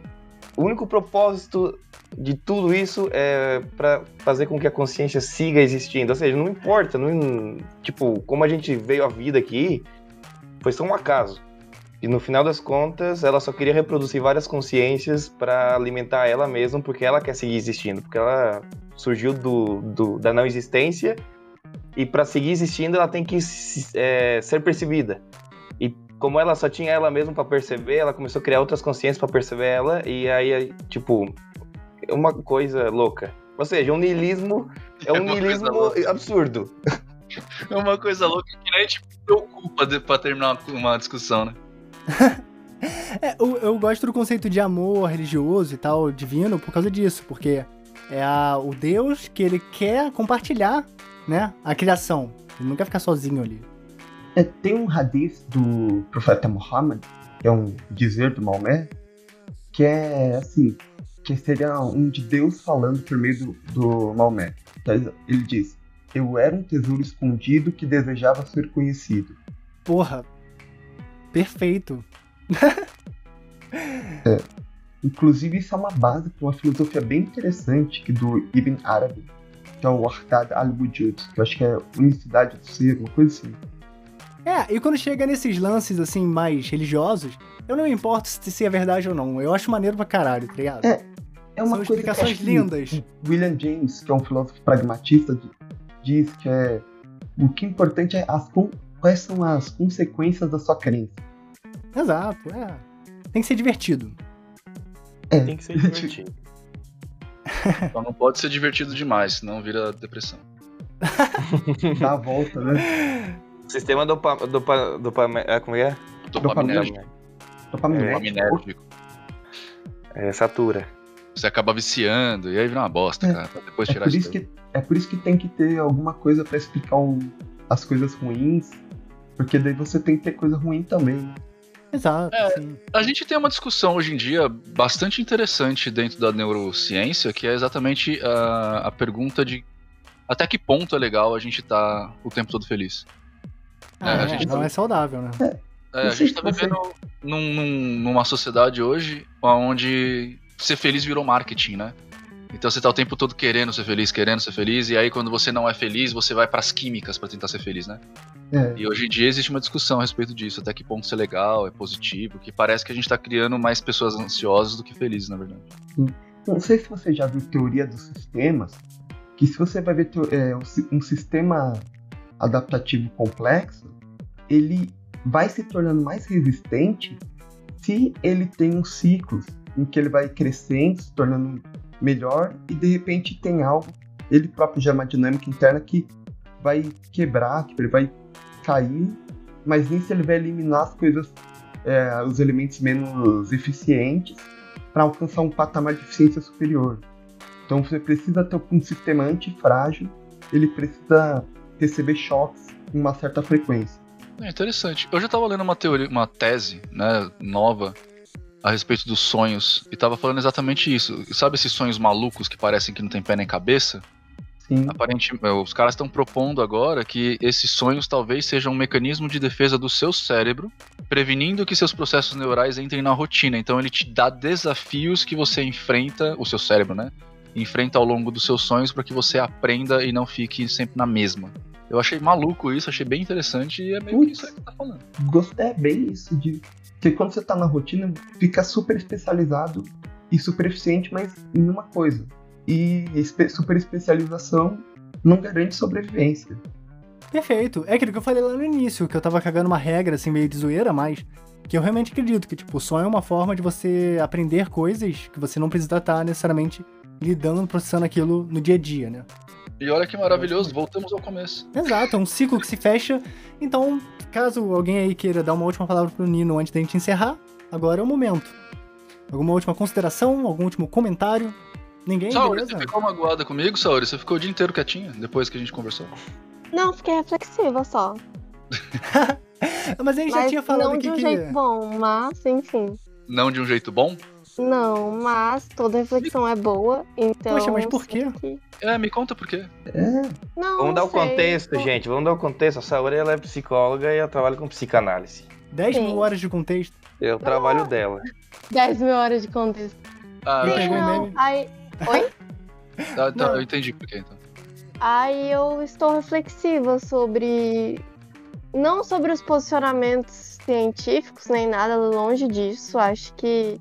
o único propósito de tudo isso é para fazer com que a consciência siga existindo. Ou seja, não importa, não, tipo, como a gente veio à vida aqui, foi só um acaso. E no final das contas, ela só queria reproduzir várias consciências para alimentar ela mesma, porque ela quer seguir existindo, porque ela surgiu do, do- da não existência e para seguir existindo ela tem que é, ser percebida. Como ela só tinha ela mesma para perceber, ela começou a criar outras consciências para perceber ela e aí tipo é uma coisa louca. Ou seja, um niilismo é É um coisa niilismo absurdo. É uma coisa louca que nem te preocupa de, pra terminar uma, uma discussão, né? É, eu, eu gosto do conceito de amor religioso e tal, divino, por causa disso, porque é a, o Deus que ele quer compartilhar, né, a criação. Ele não quer ficar sozinho ali. É, tem um hadith do profeta Muhammad, que é um dizer do Maomé, que é assim, que seria um de Deus falando por meio do, do Maomé. Então, Ele diz, eu era um tesouro escondido que desejava ser conhecido. Porra, perfeito. Inclusive, isso é uma base para uma filosofia bem interessante que do Ibn Arabi, que é o Wahdad al-Wujud, que eu acho que é unicidade do ser, uma coisa assim. É, e quando chega nesses lances, assim, mais religiosos, eu não me importo se, se é verdade ou não. Eu acho maneiro pra caralho, tá ligado? É, É uma São coisa explicações que lindas. William James, que é um filósofo pragmatista, di- diz que é o que é importante é as quais são as consequências da sua crença. Exato, é. Tem que ser divertido. Tem que ser divertido. Só não pode ser divertido demais, senão vira depressão. Dá a volta, né? Sistema dopa, dopa, dopa, é, como é? Dopaminérgico. Dopaminérgico. É, satura. Você acaba viciando e aí vira uma bosta, É. cara. Pra depois É tirar por, isso. que, é por isso que tem que ter alguma coisa pra explicar o- as coisas ruins, porque daí você tem que ter coisa ruim também. né? Exato, É. sim. A gente tem uma discussão hoje em dia bastante interessante dentro da neurociência, que é exatamente a, a pergunta de até que ponto é legal a gente estar o tempo todo feliz. É, a É, gente não tá- é saudável, né? É, a Não sei gente tá vivendo num- num- numa sociedade hoje onde ser feliz virou marketing, né? Então você tá o tempo todo querendo ser feliz, querendo ser feliz, e aí quando você não é feliz, você vai pras químicas pra tentar ser feliz, né? É, E hoje em dia existe uma discussão a respeito disso, até que ponto isso é legal, é positivo, que parece que a gente tá criando mais pessoas ansiosas do que felizes, na verdade. Não sei se você já viu teoria dos sistemas, que se você vai ver é, um sistema adaptativo complexo, ele vai se tornando mais resistente se ele tem um ciclo em que ele vai crescendo, se tornando melhor e de repente tem algo, ele próprio já é uma dinâmica interna que vai quebrar, que ele vai cair, mas nisso ele vai eliminar as coisas, é, os elementos menos eficientes para alcançar um patamar de eficiência superior. Então você precisa ter um sistema antifrágil, ele precisa receber choques em uma certa frequência. É interessante. Eu já tava lendo uma teoria, uma tese, né, nova a respeito dos sonhos e tava falando exatamente isso. Sabe esses sonhos malucos que parecem que não tem pé nem cabeça? Sim, Aparentemente, os caras estão propondo agora que esses sonhos talvez sejam um mecanismo de defesa do seu cérebro, prevenindo que seus processos neurais entrem na rotina. Então ele te dá desafios que você enfrenta, o seu cérebro, né? Enfrenta ao longo dos seus sonhos para que você aprenda e não fique sempre na mesma. Eu achei maluco isso, achei bem interessante e é meio que isso aí que tá falando. gostei é bem isso de que quando você tá na rotina fica super especializado e super eficiente, mas em uma coisa. E super especialização não garante sobrevivência. Perfeito. É aquilo que eu falei lá no início, que eu tava cagando uma regra, assim, meio de zoeira, mas que eu realmente acredito que, tipo, o sonho é uma forma de você aprender coisas que você não precisa estar necessariamente lidando, processando aquilo no dia a dia, né? E olha que maravilhoso, voltamos ao começo. Exato, é um ciclo que se fecha. Então, caso alguém aí queira dar uma última palavra pro Nino antes da gente encerrar, agora é o momento. Alguma última consideração? Algum último comentário? Ninguém, Saori, beleza? você ficou magoada comigo, Saori? Você ficou o dia inteiro quietinha depois que a gente conversou? Não, fiquei reflexiva só. Mas a gente já Mas tinha falado não aqui de um que. jeito bom, mas enfim. Não de um jeito bom? Não, mas toda reflexão é boa, então. Poxa, mas por quê? que- É, me conta por quê. É, Não, Vamos não dar o contexto, gente. Vamos dar o contexto. A Saori ela é psicóloga e ela trabalha com psicanálise. 10 mil Sim. horas de contexto. É o trabalho dela. 10 mil horas de contexto. Ah, Sim, não. Aí, oi? tá, tá, Não. eu entendi por quê, então. Aí eu estou reflexiva sobre. Não sobre os posicionamentos científicos, nem nada longe disso. Acho que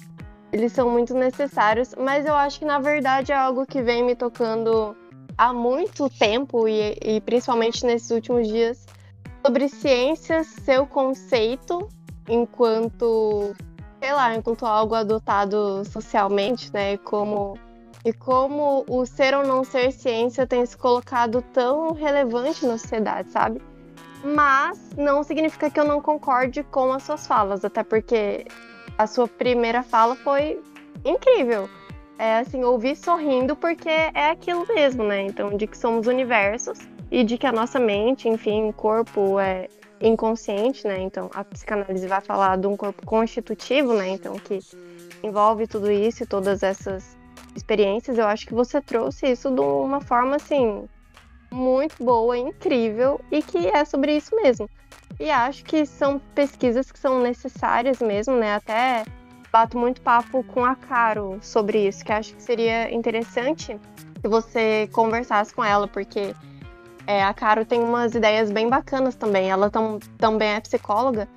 eles são muito necessários, mas eu acho que na verdade é algo que vem me tocando há muito tempo e, e principalmente nesses últimos dias sobre ciências, seu conceito enquanto, sei lá, enquanto algo adotado socialmente, né? Como e como o ser ou não ser ciência tem se colocado tão relevante na sociedade, sabe? Mas não significa que eu não concorde com as suas falas, até porque a sua primeira fala foi incrível. É assim, ouvir sorrindo porque é aquilo mesmo, né? Então, de que somos universos e de que a nossa mente, enfim, o corpo é inconsciente, né? Então, a psicanálise vai falar de um corpo constitutivo, né? Então, que envolve tudo isso e todas essas experiências. Eu acho que você trouxe isso de uma forma, assim, muito boa, incrível e que é sobre isso mesmo. E acho que são pesquisas que são necessárias mesmo, né? Até bato muito papo com a Caro sobre isso, que acho que seria interessante se você conversasse com ela, porque é, a Caro tem umas ideias bem bacanas também. Ela tam, também é psicóloga,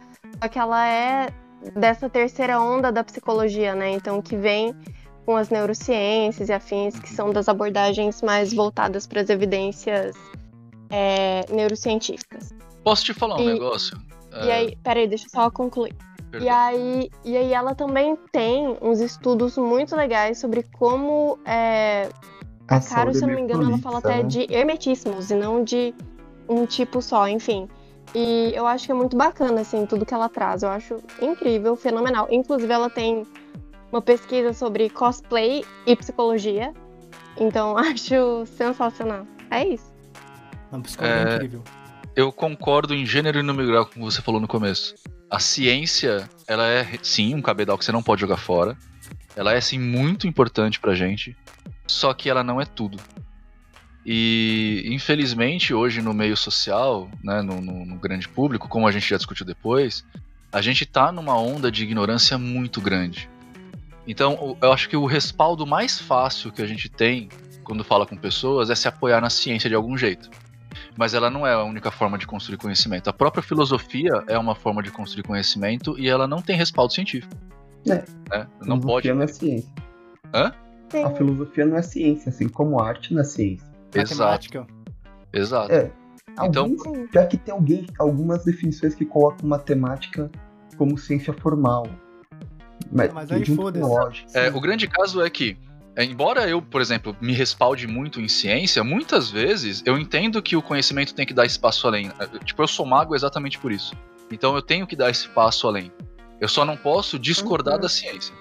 só que ela é dessa terceira onda da psicologia, né? Então, que vem com as neurociências e afins, que são das abordagens mais voltadas para as evidências é, neurocientíficas. Posso te falar um E- negócio? E aí, peraí, deixa eu só concluir. E aí, e aí ela também tem uns estudos muito legais sobre como é, a a Caro, se eu não me engano, ela fala até meio de hermetismos e não de um tipo só, enfim. E eu acho que é muito bacana, assim, tudo que ela traz. Eu acho incrível, fenomenal. Inclusive, ela tem uma pesquisa sobre cosplay e psicologia. Então, acho sensacional. É isso. Uma psicóloga É, incrível. Eu concordo em gênero e número grau que você falou no começo. A ciência, ela é sim um cabedal que você não pode jogar fora. Ela é sim muito importante pra gente, só que ela não é tudo. E infelizmente hoje no meio social, né, no, no- no grande público, como a gente já discutiu depois, a gente tá numa onda de ignorância muito grande. Então eu acho que o respaldo mais fácil que a gente tem quando fala com pessoas é se apoiar na ciência de algum jeito mas ela não é a única forma de construir conhecimento. A própria filosofia é uma forma de construir conhecimento e ela não tem respaldo científico. É. Né? Não pode. Filosofia não é ciência. Hã? Sim. A filosofia não é ciência, assim como a arte não é ciência. Exato, Matemática. exato. É. Então- Alguns, já que tem alguém, algumas definições que colocam matemática como ciência formal. Mas, Mas aí foda-se. É, o grande caso é que, embora eu, por exemplo, me respalde muito em ciência, muitas vezes eu entendo que o conhecimento tem que dar espaço além. Tipo, eu sou mago exatamente por isso. Então eu tenho que dar espaço além. Eu só não posso discordar Uhum. da ciência.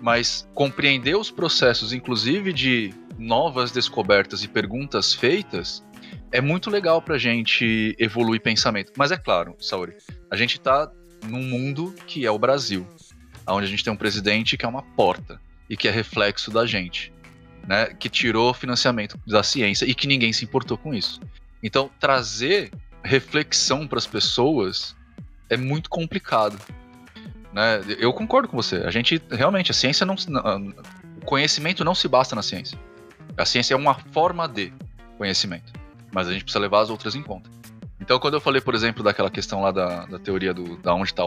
Mas compreender os processos, inclusive de novas descobertas e perguntas feitas, é muito legal pra gente evoluir pensamento. Mas é claro, Saori, a gente tá num mundo que é o Brasil, onde a gente tem um presidente que é uma porta e que é reflexo da gente, né? Que tirou financiamento da ciência e que ninguém se importou com isso. Então, trazer reflexão para as pessoas é muito complicado, né? Eu concordo com você. A gente realmente a ciência não, o conhecimento não se basta na ciência. A ciência é uma forma de conhecimento, mas a gente precisa levar as outras em conta. Então, quando eu falei, por exemplo, daquela questão lá da, da teoria do da onde está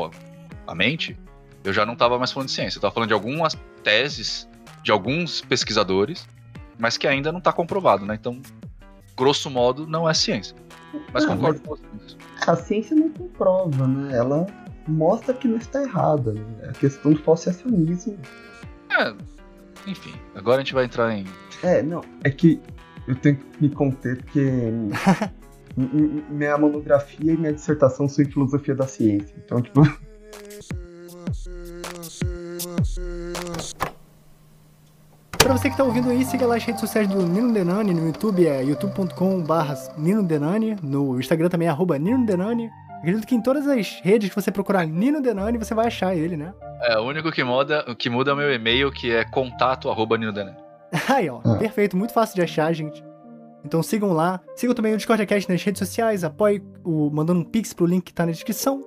a mente, eu já não estava mais falando de ciência. Eu estava falando de algumas teses de alguns pesquisadores, mas que ainda não está comprovado, né? Então, grosso modo, não é ciência. Mas Não, concordo com vocês. A ciência não comprova, né? Ela mostra que não está errada. Né? A questão do falseacionismo. É, enfim, agora a gente vai entrar em É, não, é que eu tenho que me conter porque minha monografia e minha dissertação são em filosofia da ciência. Então, tipo, Pra você que tá ouvindo aí, siga lá as redes sociais do Nino Denani, no YouTube é youtube.com.br Nino Denani, no Instagram também é arroba Nino Denani. Acredito que em todas as redes que você procurar Nino Denani, você vai achar ele, né? É, o único que muda, o que muda é o meu e-mail, que é contato arroba ninodenani. Aí, ó, Ah. perfeito, muito fácil de achar, gente. Então sigam lá. Sigam também o DiscordCast nas redes sociais, apoie o mandando um pix pro link que tá na descrição.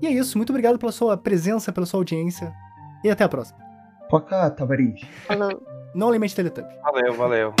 E é isso, muito obrigado pela sua presença, pela sua audiência. E até a próxima. Poca Tavares. Falou. Não alimente Teletubbies. Valeu, valeu.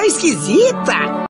Maçã esquisita!